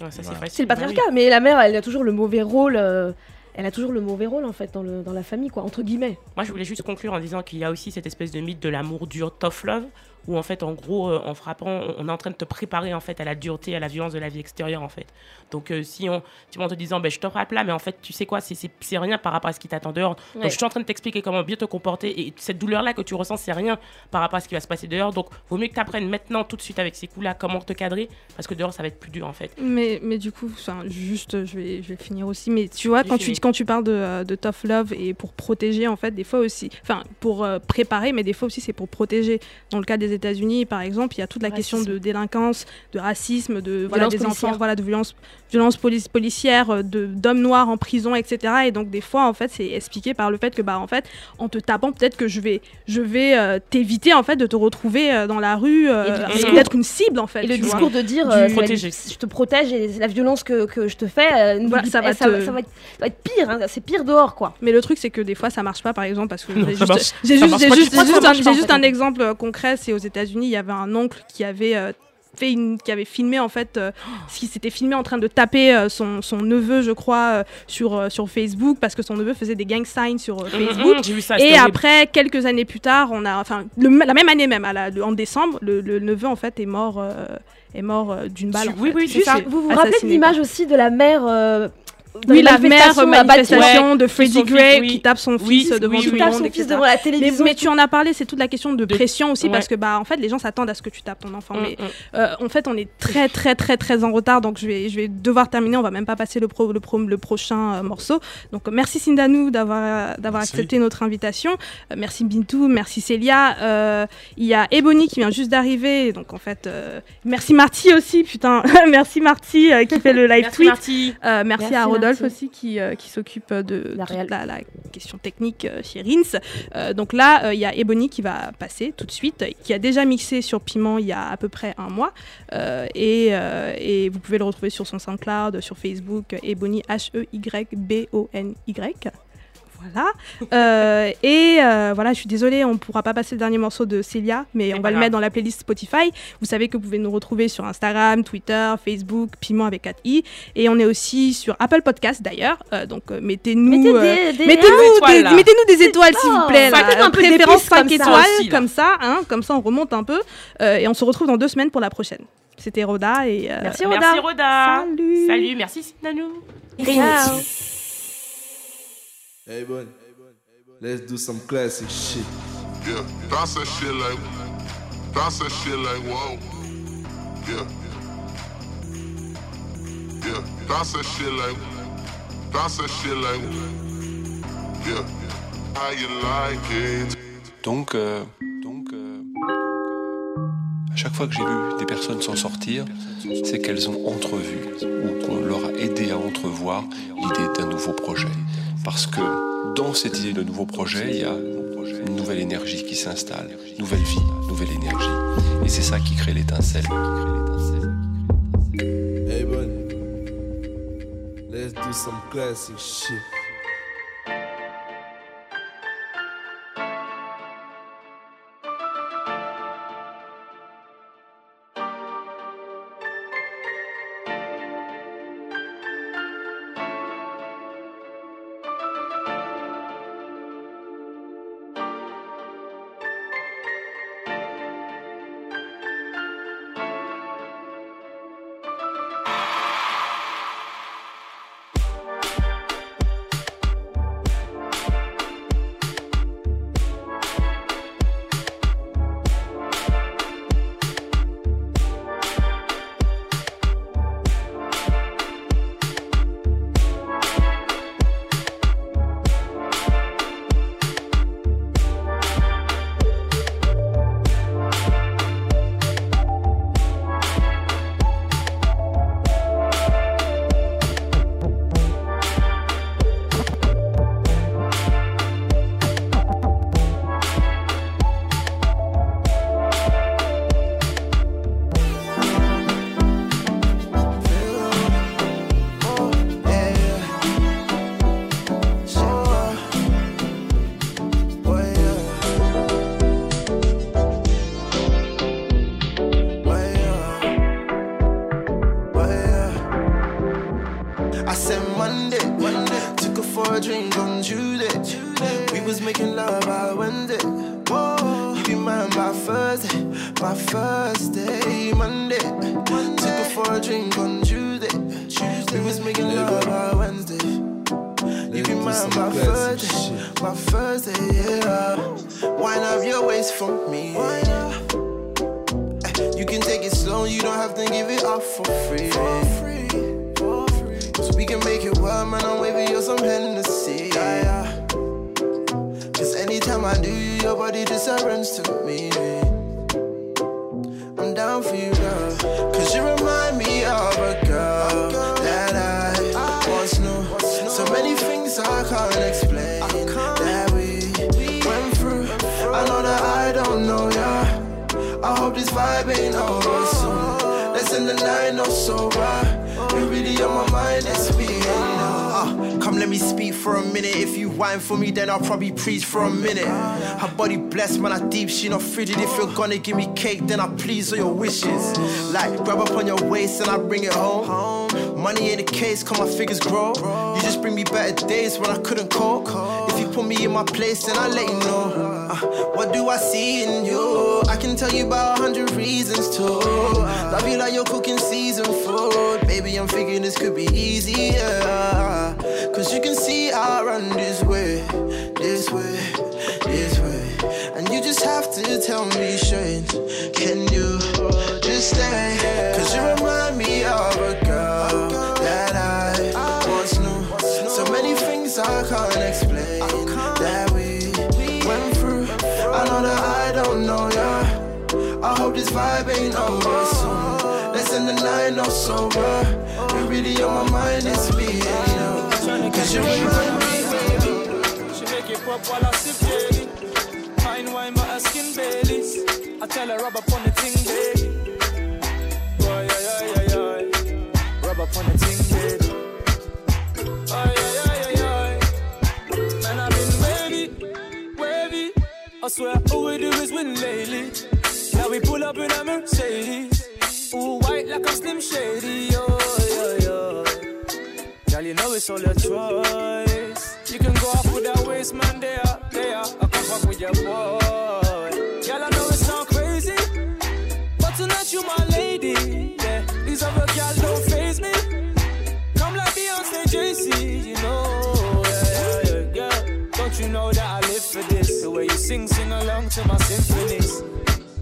Ouais, c'est Voilà. le Bah patriarcat, mais la mère, elle a toujours le mauvais rôle. euh, elle a toujours le mauvais rôle en fait dans, le, dans la famille, quoi, entre guillemets. Moi, je voulais juste conclure en disant qu'il y a aussi cette espèce de mythe de l'amour dur, tough love, où en fait, en gros, euh, en frappant, on- on est en train de te préparer en fait à la dureté, à la violence de la vie extérieure en fait. Donc, euh, si on, tu en te disant, ben, je te frappe là, mais en fait, tu sais quoi, c'est- rien par rapport à ce qui t'attend dehors. Ouais. Donc, je suis en train de t'expliquer comment bien te comporter, et cette douleur-là que tu ressens, c'est rien par rapport à ce qui va se passer dehors. Donc, vaut mieux que tu apprennes maintenant, tout de suite, avec ces coups-là, comment te cadrer, parce que dehors, ça va être plus dur en fait. Mais, mais du coup, enfin, juste, je vais, je vais finir aussi. Mais tu vois, quand tu, quand tu parles de, euh, de tough love et pour protéger, en fait, des fois aussi, enfin, pour euh, préparer, mais des fois aussi, c'est pour protéger. Dans le cas des États-Unis, par exemple, il y a toute la question de délinquance, de racisme, de voilà, Violence des policière. enfants, voilà, de violence, violence police, policière, euh, de d'hommes noirs en prison, etc. Et donc, des fois, en fait, c'est expliqué par le fait que, bah, en fait, en te tapant, peut-être que je vais, je vais euh, t'éviter, en fait, de te retrouver euh, dans la rue, euh, Et d'être une cible, en fait. Et le vois. discours de dire euh, je te protège et la violence que, que je te fais, euh, Voilà, ça va ça, te- va, ça va être, ça va être pire, hein, c'est pire dehors quoi. Mais le truc, c'est que des fois, ça marche pas, par exemple, parce que *laughs* j'ai juste, juste, un, exemple concret. C'est aux États-Unis, il y avait un oncle qui avait euh, fait une, qui avait filmé en fait, euh, *gasps* ce qui s'était filmé en train de taper euh, son, son neveu, je crois, euh, sur euh, sur Facebook, parce que son neveu faisait des gang signs sur euh, Facebook. Mhm, ça. Et après, quelques années plus tard, on a, enfin, le- la même année même, à la- le- en décembre, le, le neveu en fait est mort, euh, est mort euh, d'une balle. en Oui, fait. oui, c'est ça. Vous vous rappelez de l'image aussi de la mère euh, Oui, la mère manifestation de Freddie Gray oui. qui tape son Oui, fils devant oui, tout qui le tape monde, son etc. fils devant la télévision. mais tu en as parlé, c'est toute la question de De- pression aussi Ouais. parce que bah en fait les gens s'attendent à ce que tu tapes ton enfant. Mm, Mais mm. euh, en fait on est très très très très en retard donc je vais je vais devoir terminer. On va même pas passer le pro, le, pro- le prochain euh, morceau. Donc merci Sindanou d'avoir d'avoir accepté notre invitation. Euh, merci Bintou, merci Célia. Euh, Il y a Ebony qui vient juste d'arriver donc en fait euh, merci Marty aussi putain *laughs* merci Marty euh, qui fait le live Merci tweet. Marty. Euh, merci, Merci, à Rodolphe Marty. aussi qui, euh, qui s'occupe de La toute la, la question technique euh, chez Rins. Euh, donc là, euh, il y a Ebony qui va passer tout de suite, qui a déjà mixé sur Piment il y a à peu près un mois. Et, et vous pouvez le retrouver sur son SoundCloud, sur Facebook, Ebony H-E-Y-B-O-N-Y. Voilà. Euh, et euh, voilà, je suis désolée, on ne pourra pas passer le dernier morceau de Célia, mais on va le grave. mettre dans la playlist Spotify. Vous savez que vous pouvez nous retrouver sur Instagram, Twitter, Facebook, Piment avec 4i. Et on est aussi sur Apple Podcast d'ailleurs. Euh, donc mettez-nous. Mettez euh, des, des- Mettez-nous étoiles, des, là. mettez-nous des étoiles, s'il vous plaît. là. faites un peu Préférence d'épices comme 5 ça. étoiles, Aussi, comme ça, hein, comme ça on remonte un peu. Euh, et on se retrouve dans deux semaines pour la prochaine. C'était Roda et. euh, Merci Roda. Merci Roda. Salut. Salut, merci Sinanou. Ciao. Hey. Let's do some classic shit. Yeah, bounce that shit like, bounce that shit like, whoa. Yeah. Yeah, bounce that shit like, bounce that shit like, yeah. How you like it? Donc, euh, donc, euh, à chaque fois que j'ai vu des personnes s'en sortir, c'est qu'elles ont entrevu ou qu'on leur a aidé à entrevoir l'idée d'un nouveau projet. Parce que dans cette idée de nouveau projet, il y a une nouvelle énergie qui s'installe, nouvelle vie, nouvelle énergie. Et c'est ça qui crée l'étincelle. Hey. Let's do some classic shit. Deep, she not frigid. If you're gonna give me cake, then I please all your wishes. Like grab up on your waist and I bring it home. Money ain't the case, cause my figures grow. You just bring me better days when I couldn't cope. If you put me in my place, then I'll let you know. Uh, what do I see in you? I can tell you about a hundred reasons to love you like you're cooking season food. Baby, I'm thinking this could be easier. Cause you can see I run this way, this way, have tell me straight. Can you just stay? Cause you remind me of a girl that I once knew. So many things I can't explain that we went through. I know that I don't know ya. I hope this vibe ain't over soon. Let's end the night no sober. You really on my mind, it's me and you. Cause you remind me. She make it pop while I sip daily. Fine wine, but skin Baileys. I tell her rub up on the ting, baby. Oh, yeah, yeah, yeah, yeah. Rub up on the ting, baby. Oh, yeah, yeah, yeah, yeah. Man, I've been wavy, wavy. I swear, all we do is win lately. Now we pull up in a Mercedes. Ooh, white like a Slim Shady. Oh, yeah, yeah. Girl, you know it's all your choice. You can go off with that waist, man, there, there. Fuck with your boy. Girl, I know it sound crazy, but tonight you my lady. Yeah, these other girls don't phase me. Come like Beyonce, JC, you know. Yeah, yeah. Don't you know that I live for this? The way you sing, sing along to my symphonies.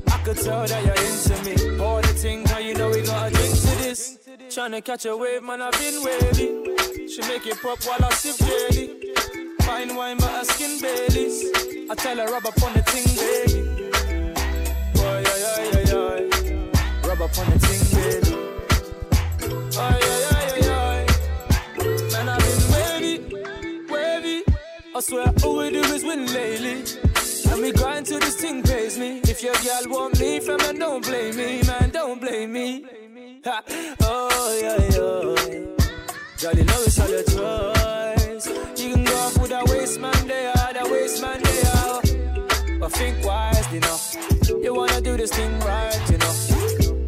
I could tell that you're into me. Pour the thing, now you know we got a drink to this. Tryna catch a wave, man, I've been wavy. She make it pop while I sip daily. Fine wine, but her skin Baileys. I tell her rub up on the ting, baby. Oh, yeah, yeah, yeah, yeah. Rub up on the ting, baby. Oh, yeah, yeah, yeah, yeah. Man, I've been wavy, wavy. I swear all we do is win lately. And me grind till this thing pays me. If your girl want me, from man, don't blame me, man, don't blame me. Ha. Oh, yeah, yeah. Girl, you know it's all your You can go off with that waist man there, that waist man there. But think wisely, know. You wanna do this thing right, you know.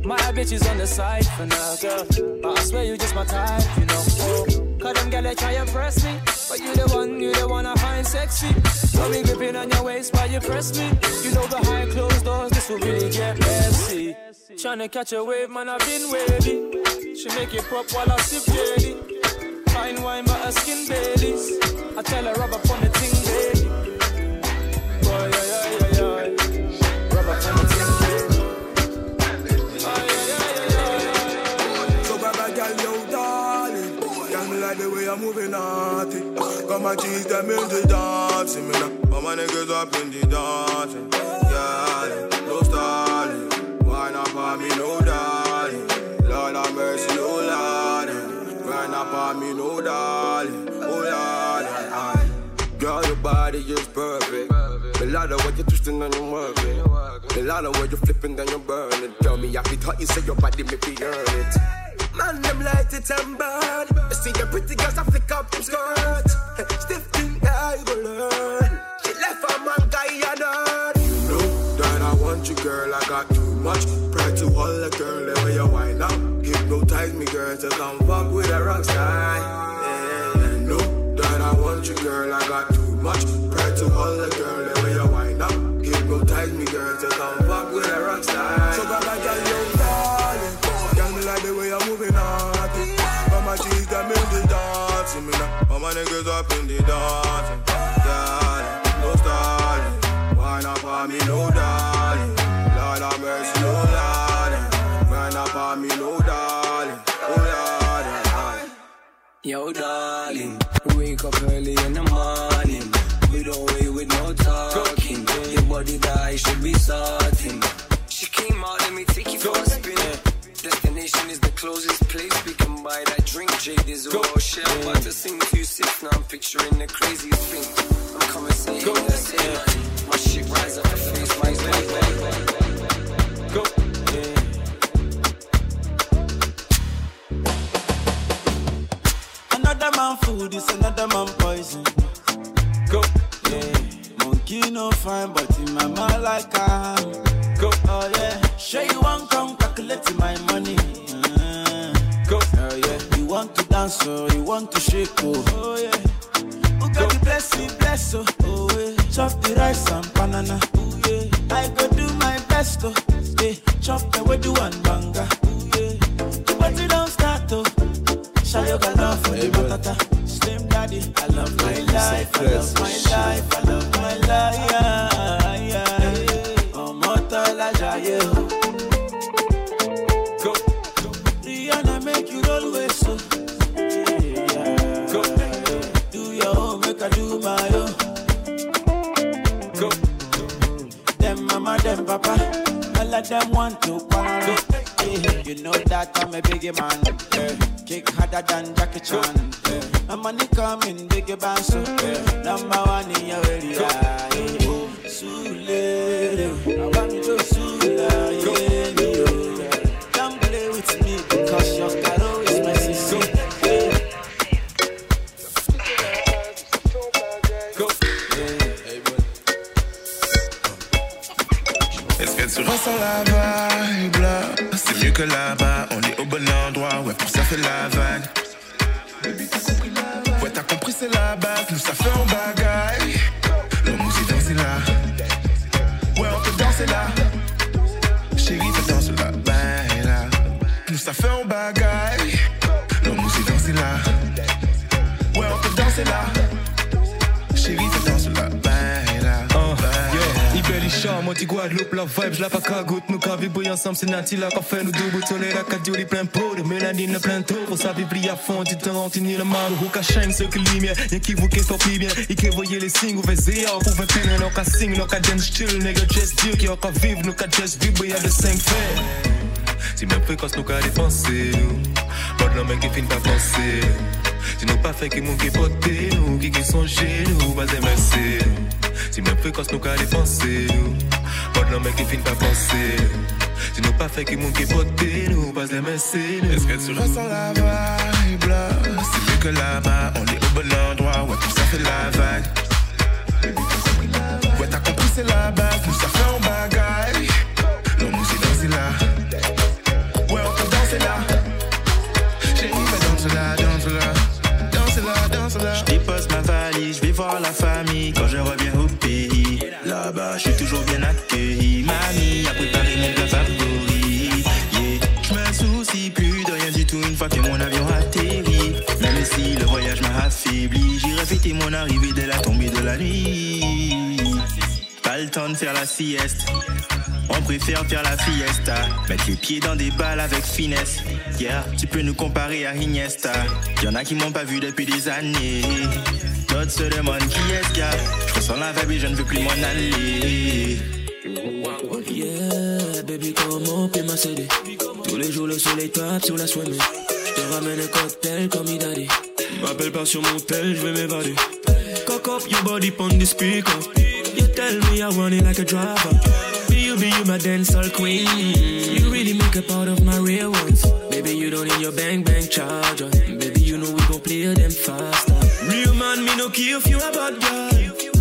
My bitch is on the side for now, girl. But I swear you just my type, you know. Cause them they try and press me. But you the one, you the one I find sexy. Got me gripping on your waist while you press me. You know behind closed doors, this will really get messy. Tryna catch a wave, man, I've been wavy. She make it pop while I sip daily. Fine wine, but her skin Baileys. I tell her rub up on the ting, baby. Oh, yeah, yeah, yeah, yeah. Rub up on the ting, baby. Oh, yeah, yeah, yeah. So grab girl, yo, darling. Girl, me like the way I'm moving naughty. Got my cheese, them in the dancing, me now. My niggas up in the dancing. Yeah, no stalling. Why not for me, no darling? Darling. Oh aye. Girl, your body is perfect. The lot of what you're twisting and you're working. The lot of what you're flipping and you're burning. Tell me, I can thought you say your body make me earn it. Man, them light it and burn. You see the pretty girls, I flick up them skirts. *laughs* Stiff thing, you gon' learn. She left a man guy. You know that I want you, girl. I got too much pride to hold a girl. Ever you wind up, hypnotize me, girl, to come fuck with a rock star. Yeah, know that I want you, girl. I got too much pride to hold a girl. The way you wind up, hypnotize me, girl. To come fuck with a rock star. So bad, I got you, darling. Girl, me like the way you're moving on. Cheese got me in the dancing, me now. My niggas up in the dancing. Darling, no stalling. Wine up on me, no darling. Yo, darling, wake up early in the morning. We don't wait with no talking. Your body that should be starting. She came out, let me take you for a spin. Destination is the closest place we can buy that drink. Jade is a shell. About to sing you six. Now I'm picturing the craziest thing. I'm coming saying the same. My shit rise up the face, my Go. Chico. Là qu'on fait nous double. Tourner la cadio, les plein pot, de mélanine, plein taux. Pour ça vibrer à fond, tu te rends, ni le mal. Ou qu'à chaîne, ce que lumière, y'a qui vous qui sont bien. Et qui voyez les signes, ou faites zéro, pour faire pire, nous qu'à sing, nous qu'à dance chill, nigga, just deal, qui encore vivre, nous qu'à just vibrer à de 5 faits. Si même fréquence nous qu'à dépenser nous Pas de l'homme qui finit pas penser Si nous pas fait qui moun qui pote nous Qui qui sont chez nous Pas MSC Si même fréquence nous qu'à dépenser nous Pas de l'homme qui finit pas penser Si nous pas fait qui moun qui pote nous Pas MSC Est-ce que tu ressens la vibe là? C'est mieux que là-bas On est au bon endroit. Ouais tout ça fait la vague. Ouais t'as compris c'est la base Nous ça fait faire la sieste. On préfère faire la fiesta, mettre les pieds dans des balles avec finesse. Yeah, tu peux nous comparer à Iniesta. Y'en a qui m'ont pas vu depuis des années. D'autres se demandent qui est-ce qu'il y a. Je ressens la vibe et je ne veux plus m'en aller. Yeah, baby, comment peut m'accéder Tous les jours, le soleil tape sur la swimming. Je te ramène un cocktail comme Idadi. M'appelle pas sur mon tel, je vais m'évader. Cock up your body on the speaker. Tell me I want it like a driver. Be you, be you, my dancehall queen. You really make a part of my real ones. Baby, you don't need your bang bang charger. Baby, you know we gon' play them faster. Real man, me no care if you a bad girl.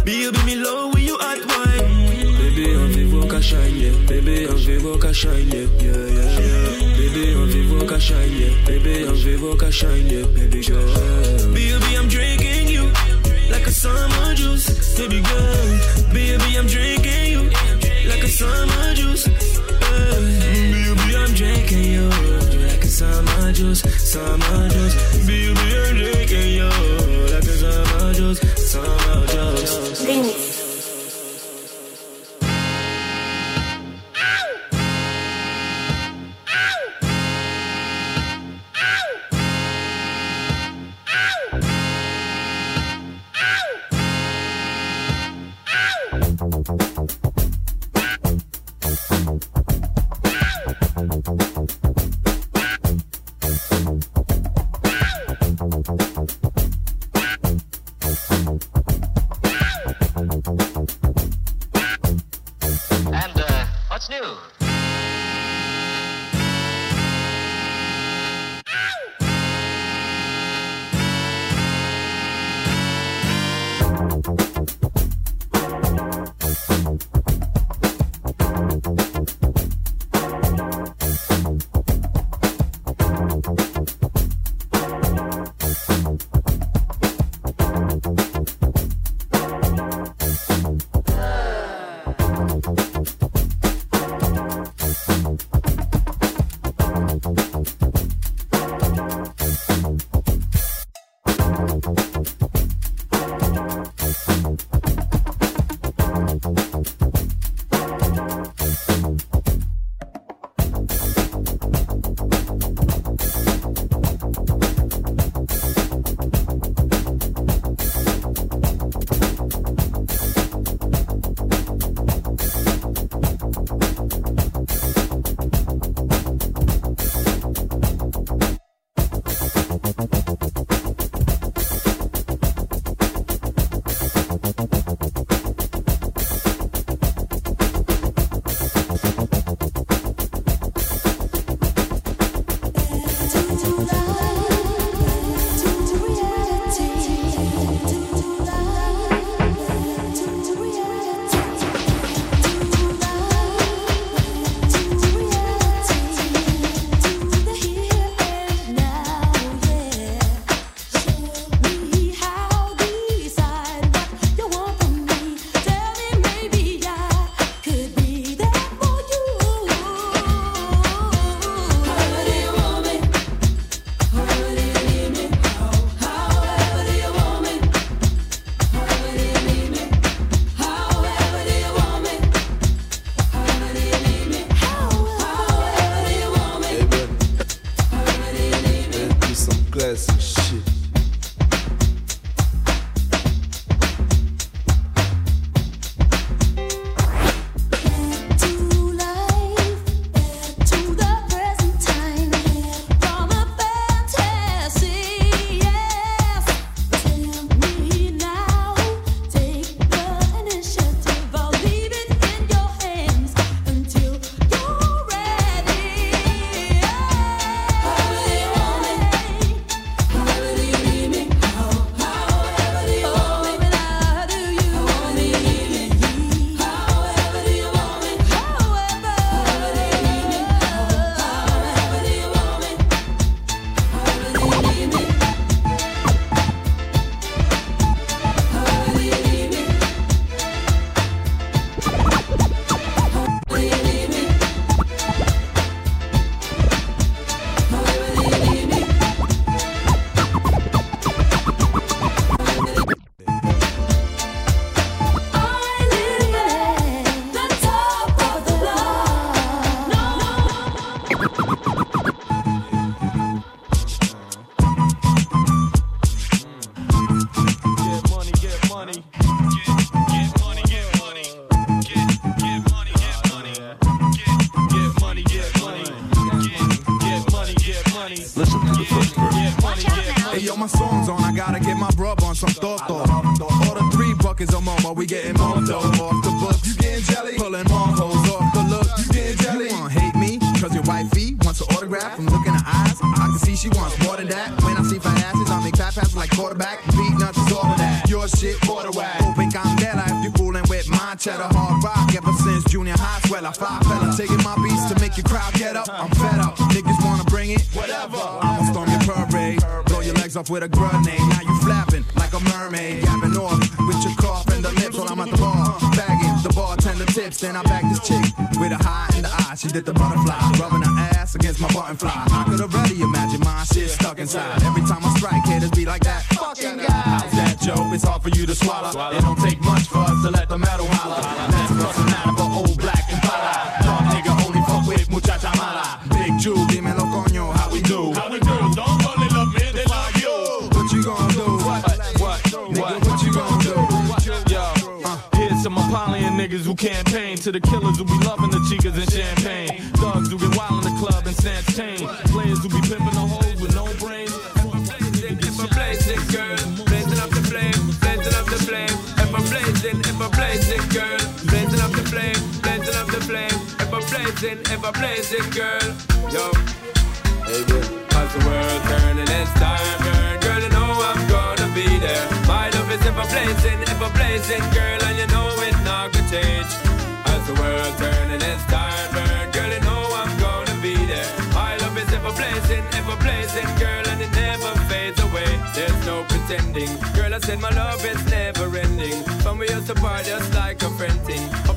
Baby, me low when you hot wine. Baby, on fait voir shine, yeah. Baby, on fait voir shine, yeah. Yeah, yeah, yeah. Baby, on fait voir shine, yeah. Baby, on fait voir qu'à shine, yeah. Baby, girl. Baby, I'm drinking summer juice. Baby girl, baby, I'm drinking you like a summer juice. Uh, baby, I'm drinking you like a summer juice, summer juice. Baby, I'm drinking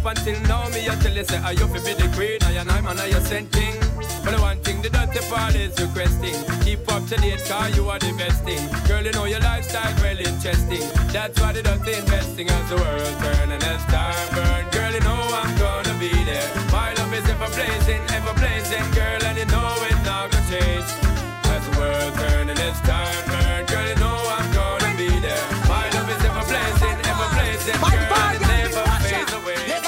Up until now, me I tell you say I you fi be the queen, I and I'm and I you sent king. But the one thing the dirty part is requesting. Keep up to date, car you are the best thing. Girl, you know your lifestyle well interesting. That's why the dirty investing as the world turn and as time burn. Girl, you know I'm gonna be there. My love is ever blazing, ever blazing, girl, and you know it's not gonna change. As the world turn and as time burn, girl, you know I'm gonna be there. My love is ever blazing, ever blazing, girl, and it never fades away.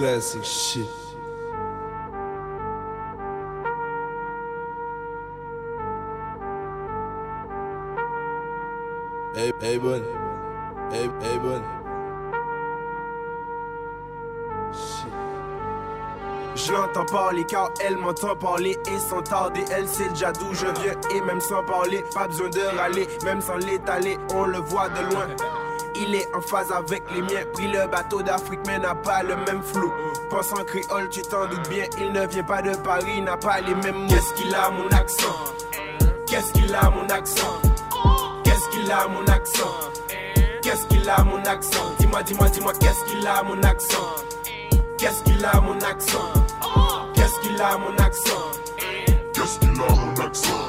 Classic shit. Hey, hey, buddy. Hey, hey. Je l'entends parler car elle m'entend parler et sans tarder elle sait déjà d'où je viens et même sans parler pas besoin de râler même sans l'étaler on le voit de loin il est en phase avec les miens. Pris le bateau d'Afrique mais n'a pas le même flou. Pense en créole tu t'en doutes bien. Il ne vient pas de Paris, n'a pas les mêmes mots. Qu'est-ce qu'il a mon accent? Qu'est-ce qu'il a mon accent? Qu'est-ce qu'il a mon accent? Qu'est-ce qu'il a mon accent? Dis-moi, dis-moi, dis-moi Qu'est-ce qu'il a mon accent? Qu'est-ce qu'il a mon accent? Qu'est-ce qu'il a mon accent? Qu'est-ce qu'il a mon accent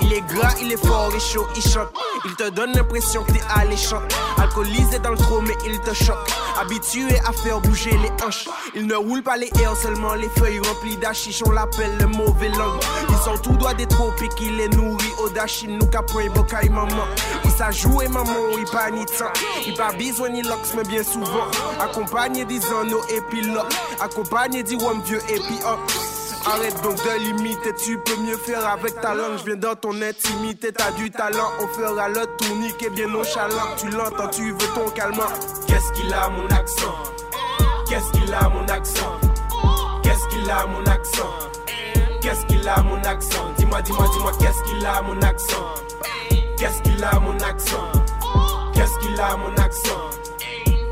Il est gras, il est fort et chaud, il chante Il te donne l'impression que t'es alléchant. Alcoolisé dans le trop mais il te choque. Habitué à faire bouger les hanches. Il ne roule pas les airs, seulement les feuilles remplies d'achiche On l'appelle le mauvais langue Ils sont tout droit des tropiques, il est nourri au Nous capons bocaille maman. Il s'a joué maman, il pas ni temps Il pas besoin ni locks mais bien souvent. Accompagné des anneaux et Accompagné rhum vieux et puis Arrête donc de limiter, tu peux mieux faire avec ta langue. Je viens dans ton intimité, t'as du talent. On fera le tourniquet bien nonchalant. Tu l'entends, tu veux ton calmant. Qu'est-ce qu'il a mon accent? Qu'est-ce qu'il a mon accent? Qu'est-ce qu'il a mon accent? Qu'est-ce qu'il a mon accent? Dis-moi, dis-moi, dis-moi, qu'est-ce qu'il a mon accent? Qu'est-ce qu'il a mon accent? Qu'est-ce qu'il a mon accent?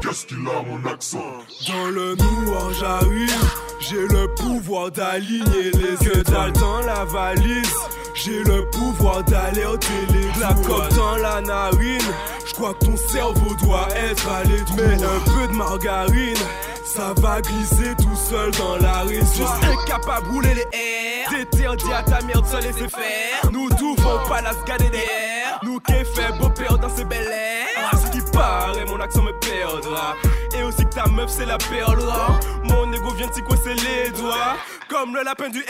Qu'est-ce qu'il a mon accent? Dans le noir j'arrive, j'ai le pouvoir d'aligner les que dans la valise. J'ai le pouvoir d'aller au télé, la coque dans la narine. Je crois que ton cerveau doit être à Mais un peu de margarine, ça va glisser tout seul dans la. Juste incapable de rouler les airs. T'interdis à ta merde de se laisser faire. Nous devons pas la derrière. Nous qui fait beau père dans ces belles airs. À ce qui paraît, mon accent me perdra. Ta meuf c'est la perdra. Mon ego vient s'y coincer les doigts. Comme le lapin du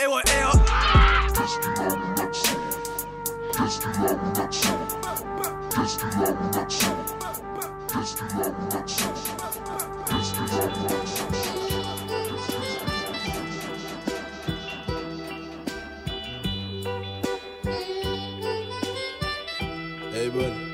bud.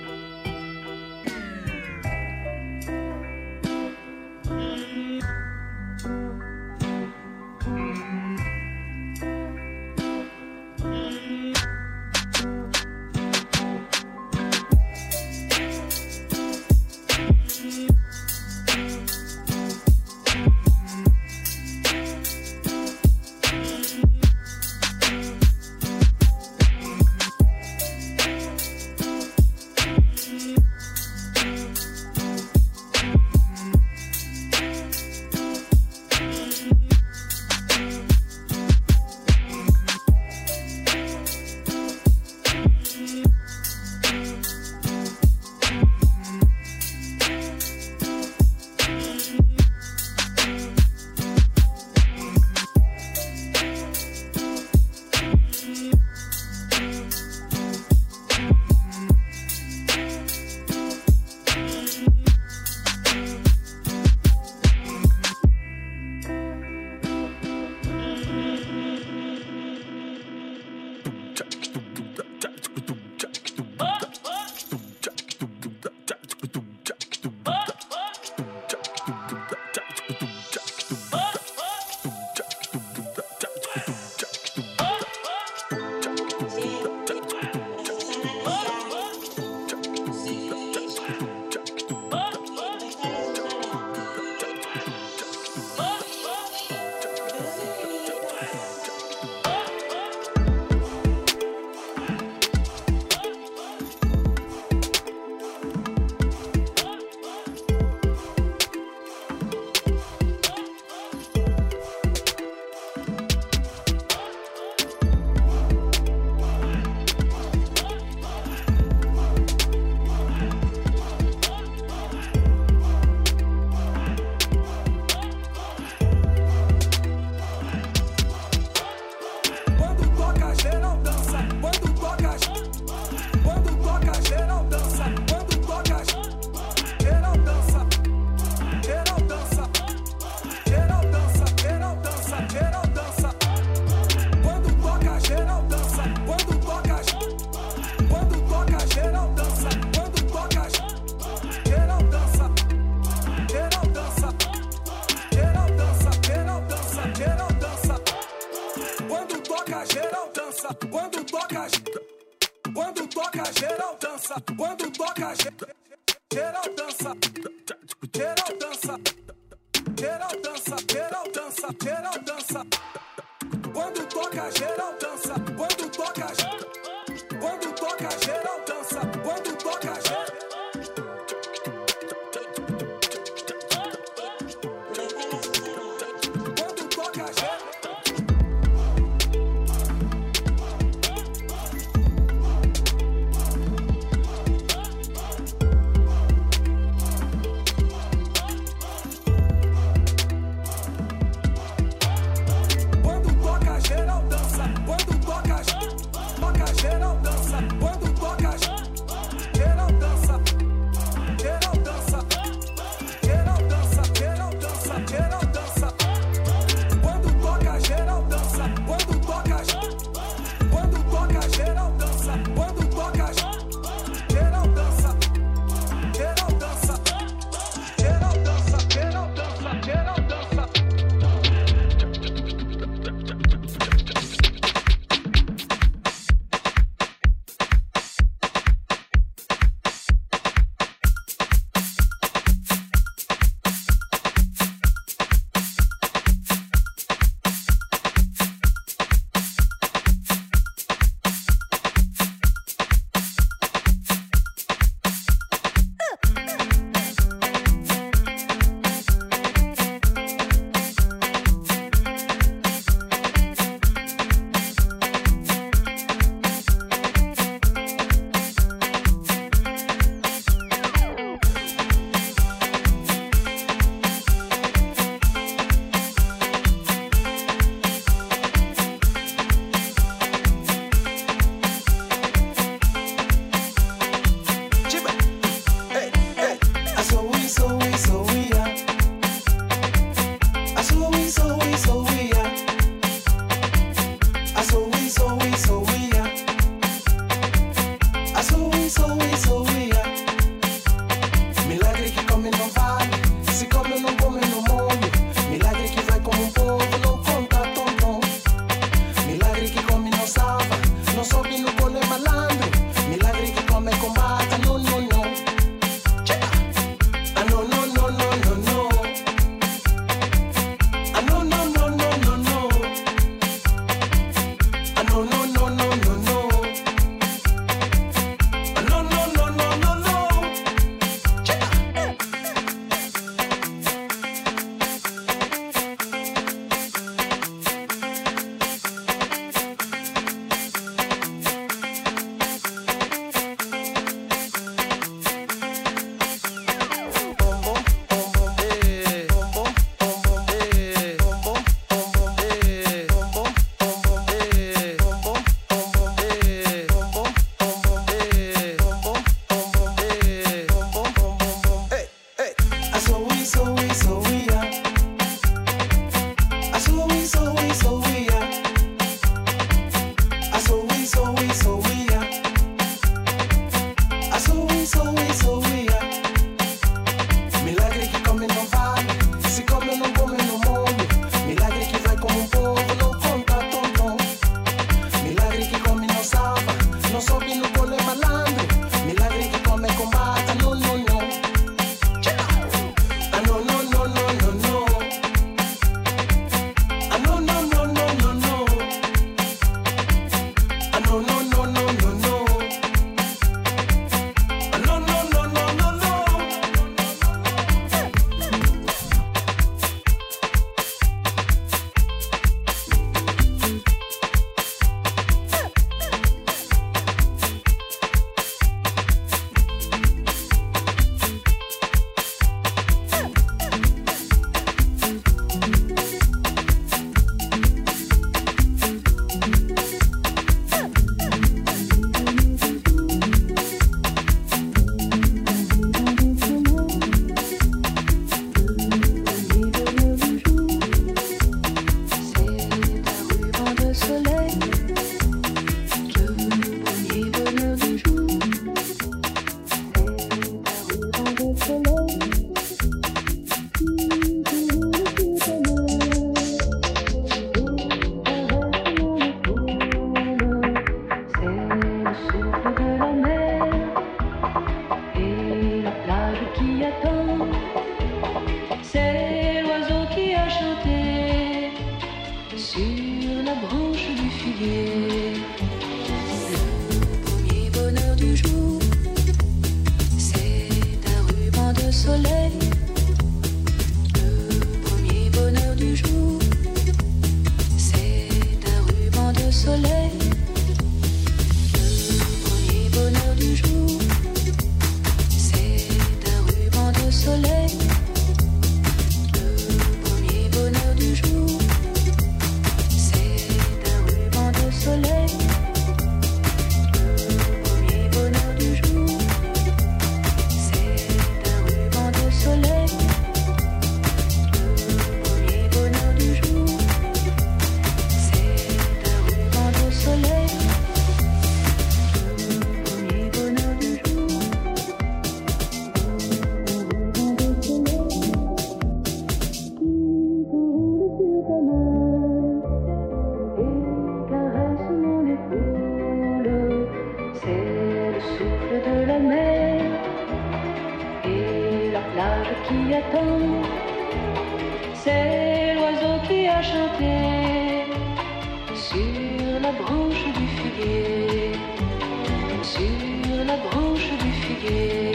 again.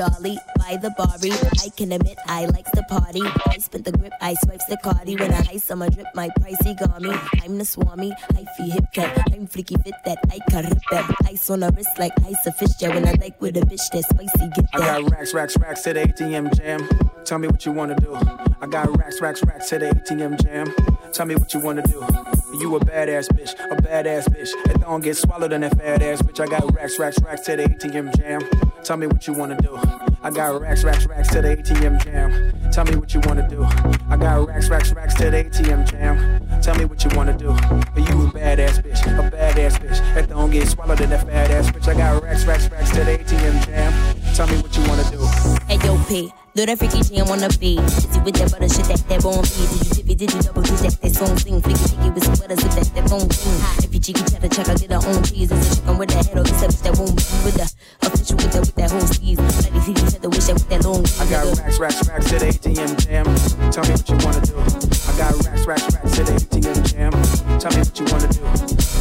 Dolly by the Barbie. I can admit I likes the party. I spent the grip, I swipes the cardi. When I ice on my drip, my pricey me. I'm the swami, I feel hip cat. I'm freaky fit that I can rip that. Ice on the wrist like ice a fish jet. When I like with a bitch that spicy, get that. I got racks, racks, racks to the ATM jam. Tell me what you wanna do. I got racks, racks, racks to the ATM jam. Tell me what you wanna do. You a badass bitch, a badass bitch. That don't get swallowed in that fat ass bitch. I got racks, racks, racks to the ATM jam. Tell me what you wanna do. I got racks, racks, racks to the ATM jam. Tell me what you wanna do. I got racks, racks, racks to the ATM jam. Tell me what you wanna do. But You a badass bitch, a badass bitch. That don't get swallowed in that fat ass bitch. I got racks, racks, racks to the ATM jam. Tell me what you wanna do. Hey yo, P, do that freaky jam on the beat. Busy with that butter shit that that bone beat. Did you tippy, did you double did that that song sing? Flicky flicky with some butters with that that bone sing. If you cheeky cheddar check, I get her own cheese. It's a chicken with that head a bitch that won't be with the official with that with that whole steez. Bloody feet each other, wish that with that long. I got racks, racks, racks to the ATM jam. Tell me what you wanna do. I got racks, racks, racks the ATM jam. Tell me what you wanna do.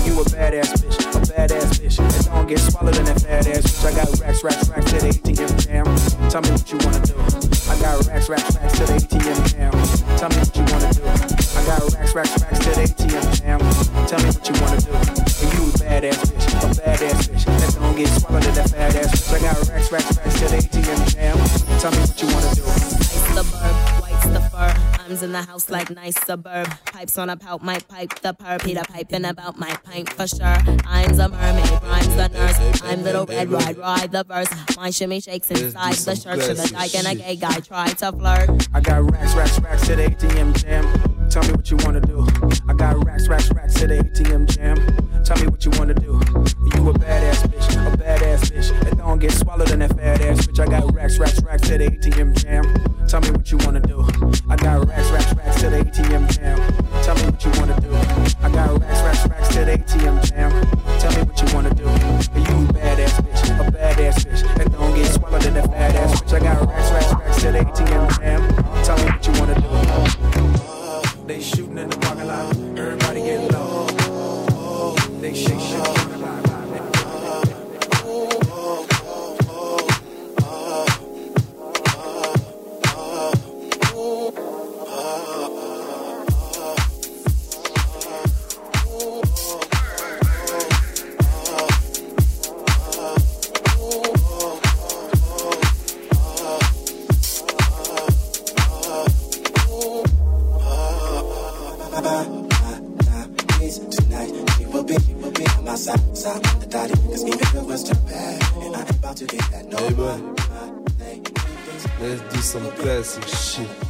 You a badass bitch, a badass bitch. That don't get swallowed in that fat ass bitch. I got racks, racks, racks to the ATM jam. Tell me what you wanna do. I got racks, racks, racks to the ATM jam. Tell me what you wanna do. I got racks, racks, racks to the ATM jam. Tell me what you wanna do. And you a badass bitch, a badass bitch. That don't get swallowed in that fat ass bitch. I got racks, racks, racks to the ATM jam. Tell me what you wanna do. Ice Arms in the house like nice suburb. Pipes on a pout, might pipe the perp. Peter piping about my pint for sure. I'm the mermaid, rhymes the nurse. I'm little red ride, ride the verse. My shimmy shakes inside the shirt. Should a dyke and a gay guy try to flirt. I got racks, racks, racks to the ATM jam. Tell me what you wanna do. I got racks, racks, racks to the ATM jam. Tell me what you wanna do. You a badass bitch, a badass bitch. That don't get swallowed in that fat ass bitch. I got racks, racks, racks to the ATM jam. Tell me what you wanna do. I got racks, racks, racks to the ATM jam. Tell me what you wanna do. I got racks, racks, racks to the ATM jam. Tell me what you wanna do. You a badass bitch, a badass bitch. That don't get swallowed in that fat ass bitch. I got racks, racks, racks to the ATM jam. Tell me what you wanna do. They shooting in the parking lot. Everybody getting low. They shake, shake. On my side, side, the daddy. Cause even if it was too bad, and I ain't about to get that no Hey, more. Let's do some classic shit.